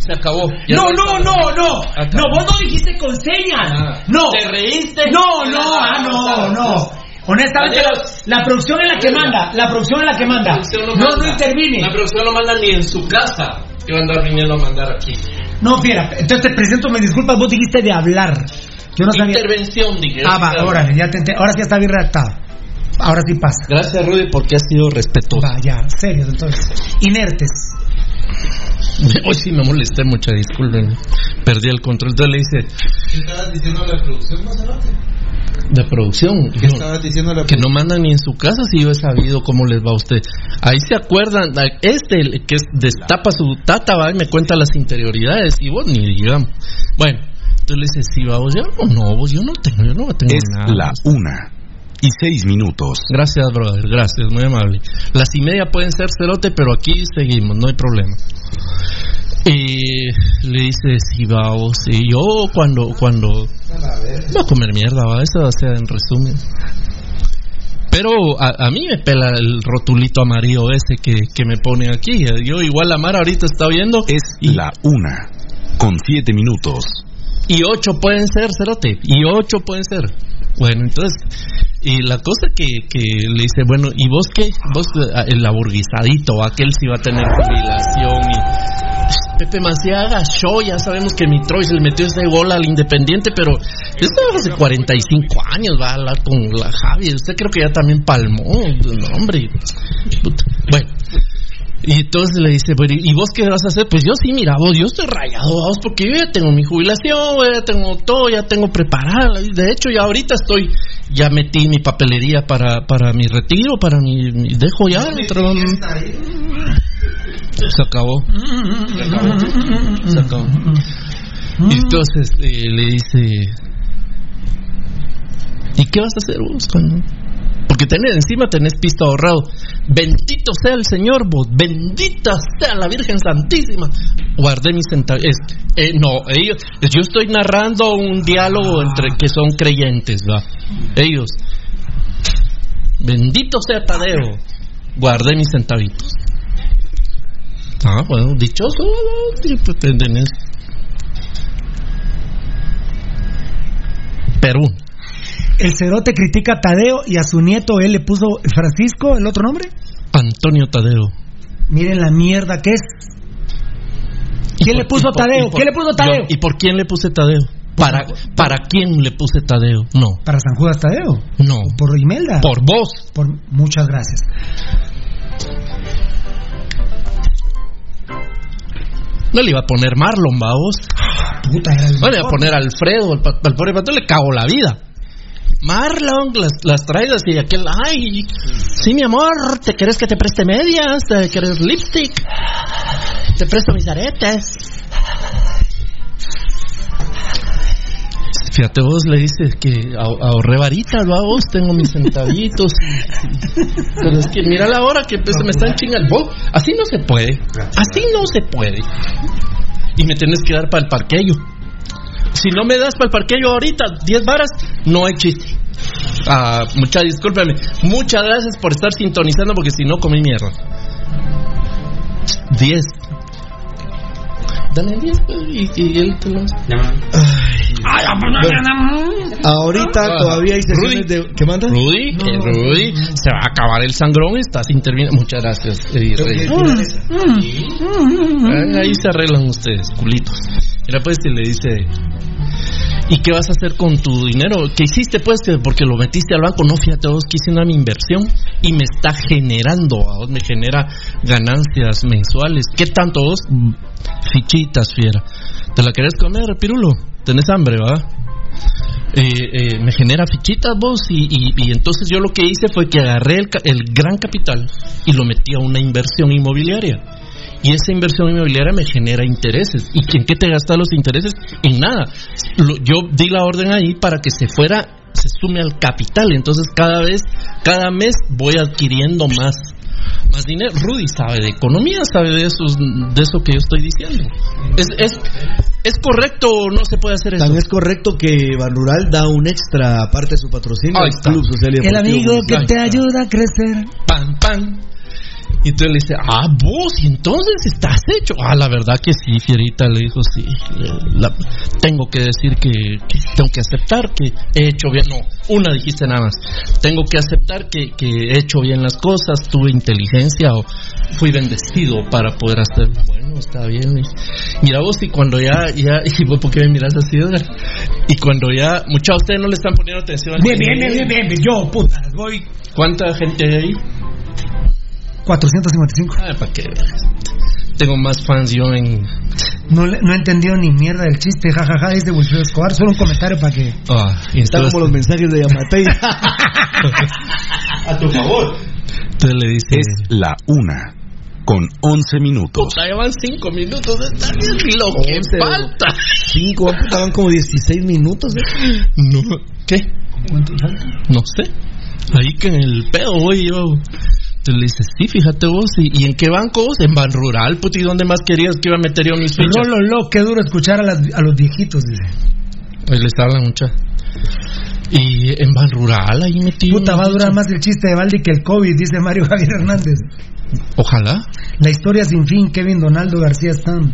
Se acabó. No, no, para- no, no. No, vos no dijiste con señas. No. ¿Te reíste? No, no, ah, no, no. Honestamente, la, la producción es la que manda. La producción es la que manda. No, no intervine. La producción no manda ni en su casa. Que va a andar viniendo a mandar aquí. No, fiera, entonces te presento mis disculpas. Vos dijiste de hablar. Yo no sabía. Intervención, dije. Ah, va, órale, ya te Ahora sí está bien redactado. Ahora sí pasa. Gracias, Rudy, porque has sido respetuoso. Va, ya, serios entonces. Inertes. Hoy sí me molesté mucho, disculpen. Perdí el control. Entonces le dice, ¿Qué estabas diciendo la producción, Maserati? de producción. ¿Qué estabas diciendo la que no mandan ni en su casa si yo he sabido cómo les va a usted. Ahí se acuerdan, este el que es- destapa su tata va y me cuenta las interioridades y vos ni digamos. Bueno, entonces le dice, sí, va vos, yo no, no, vos, yo no tengo, yo no tengo Es nada. la una y seis minutos. Gracias, brother, gracias, muy amable. Las y media pueden ser cerote, pero aquí seguimos, no hay problema. Y le dice, sí, va vos, y yo cuando, cuando, a comer mierda, va, eso va a ser en resumen. Pero a, a mí me pela el rotulito amarillo ese que, que me pone aquí. Yo igual la Mara ahorita está viendo. Es la una con siete minutos. Y ocho pueden ser, cerote. Y ocho pueden ser. Bueno, entonces, y la cosa que, que le dice, bueno, ¿y vos qué? Vos, eh, el aburguisadito, aquel sí va a tener jubilación y... <laughs> Pepe Maciaga, show, ya sabemos que mi Troy se le metió ese gol al Independiente, pero esto hace 45 años, va a hablar con la Javi, usted creo que ya también palmó, no, hombre. Bueno, y entonces le dice, bueno, ¿y vos qué vas a hacer? Pues yo sí, mira, vos, yo estoy rayado, vos, porque yo ya tengo mi jubilación, ya tengo todo, ya tengo preparada. De hecho, ya ahorita estoy, ya metí mi papelería para, para mi retiro, para mi, mi- dejo ya. otro- se acabó. Se acabó. Se acabó. Y entonces eh, le dice, ¿y qué vas a hacer vos cuando? Porque tenés encima tenés pisto ahorrado. Bendito sea el Señor, vos. Bendita sea la Virgen Santísima. Guardé mis centavos. Eh, no, ellos. Yo estoy narrando un diálogo entre que son creyentes, ¿va? Ellos. Bendito sea Tadeo. Guardé mis centavitos. Ah, bueno, dichoso. Sí, pues. Perú. El cerote critica a Tadeo y a su nieto él le puso Francisco, el otro nombre. Antonio Tadeo. Miren la mierda que es. ¿Quién le puso ¿Y por- Tadeo? por- ¿Quién le puso Tadeo? yo- ¿Y por quién le puse Tadeo? ¿Para, ¿Para quién le puse Tadeo? No. ¿Para San Judas Tadeo? No. ¿Por Imelda? Por vos. Por, muchas gracias. No le iba a poner Marlon, vamos. Puta, era el No le iba a poner Alfredo, al pobre pato le cago la vida. Marlon, las, las traídas y aquel, ay, sí, mi amor, ¿te quieres que te preste medias? ¿Te quieres lipstick? Te presto mis aretes. Fíjate, vos le dices que ahorré varitas, ¿va? vos tengo mis centavitos. Pero es que mira la hora que pues, me están chingando. Así no se puede. Así no se puede. Y me tienes que dar para el parquello. Si no me das para el parquello ahorita, 10 varas, no hay chiste. Ah, mucha discúlpame. Muchas gracias por estar sintonizando porque si no comí mierda. 10. Dale 10 pues, y, y él te lo Ahorita Ah, todavía hay sesiones Rudy. de. ¿Qué manda? Rudy, que Rudy, se va a acabar el sangrón, estás interviniendo. Muchas gracias, Eddie Reyes. Ahí- Ahí se arreglan ustedes, culitos. Mira, pues, y le dice. ¿Y qué vas a hacer con tu dinero? ¿Qué hiciste, pues? que Porque lo metiste al banco. No, fíjate, vos que hice una inversión y me está generando, vos me genera ganancias mensuales. ¿Qué tanto vos? Fichitas, fiera. ¿Te la querés comer, pirulo? ¿Tenés hambre, va? Eh, eh, me genera fichitas vos y, y- y entonces yo lo que hice fue que agarré el gran capital y lo metí a una inversión inmobiliaria y esa inversión inmobiliaria me genera intereses. Y en qué te gastas los intereses en nada. Lo- yo di la orden ahí para que se fuera se sume al capital. Entonces cada vez cada mes voy adquiriendo más más dinero. Rudy sabe de economía sabe de esos de eso que yo estoy diciendo. Es, es, es correcto o no se puede hacer eso Tan es correcto que Ban Rural da un extra parte de su patrocinio al. Club Social y El Deportivo amigo que te ayuda a crecer. pan, pan. Y entonces le dice, ah, vos, y entonces estás hecho. Ah, la verdad que sí, Fierita, le dijo, sí. la- tengo que decir que, que tengo que aceptar que he hecho bien. No, una dijiste nada más. Tengo que aceptar que, que he hecho bien las cosas, tuve inteligencia o fui bendecido para poder hacer. Bueno, está bien. y- Mira vos, y cuando ya, ya, <laughs> y vos, ¿por qué me miras así, Edgar? Y cuando ya, de ustedes no le están poniendo atención. bien, bien, bien, bien, bien. Yo, puta, voy ¿Cuánta gente hay ahí? 455. Ah, para que. Tengo más fans yo en. No, le- no he entendido ni mierda del chiste, jajaja, es de Wilfredo Escobar. Solo un comentario para que. Ah, y Está como los mensajes de Yamatei. A tu favor. Entonces le dice. Es la una con 11 minutos. Puta, llevan 5 minutos. Está bien lo que Once, falta. Cinco, estaban como 16 minutos. ¿eh? No. ¿Qué? No sé. Ahí que en el pedo voy yo. Entonces le dice, sí, fíjate vos. ¿Y, y en qué banco vos? En Ban Rural, puti. ¿Dónde más querías que iba a meter yo mis fichas? Rolo, lo, qué duro escuchar a, las- a los viejitos, dice. Ahí les hablan mucha. Y en Ban Rural, ahí metí. Puta, va a durar más el chiste de Valdi que el COVID, dice Mario <laughs> Javier Hernández. Ojalá. La historia sin fin, Kevin Donaldo García Stam.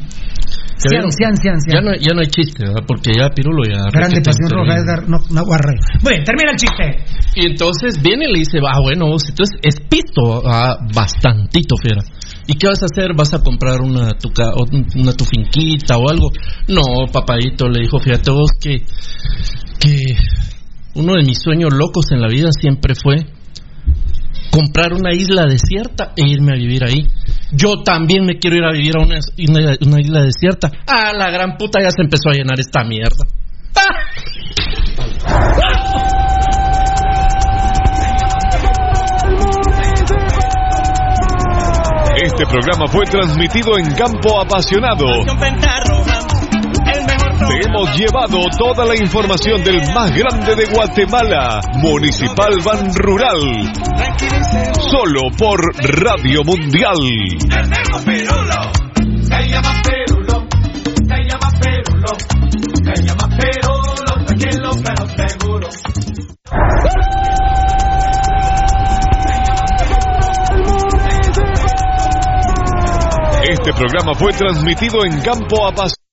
Ya Cian, vieron. cian, cian, Ya no, ya no hay chiste, ¿verdad? Porque ya Pirulo ya. Grande pasión roja. No, no, guarre. Bueno, termina el chiste. Y entonces viene y le dice, ah, bueno, vos, entonces es pisto, ah, bastantito, fiera. ¿Y qué vas a hacer? ¿Vas a comprar una tu, una tu finquita o algo? No, papadito, le dijo, fíjate vos que, que uno de mis sueños locos en la vida siempre fue comprar una isla desierta e irme a vivir ahí. Yo también me quiero ir a vivir a una, una- una isla desierta. Ah, la gran puta ya se empezó a llenar esta mierda. Este programa fue transmitido en Campo Apasionado. Te hemos llevado toda la información del más grande de Guatemala, Municipal Ban Rural. Solo por Radio Mundial. Este programa fue transmitido en Campo Apasionado.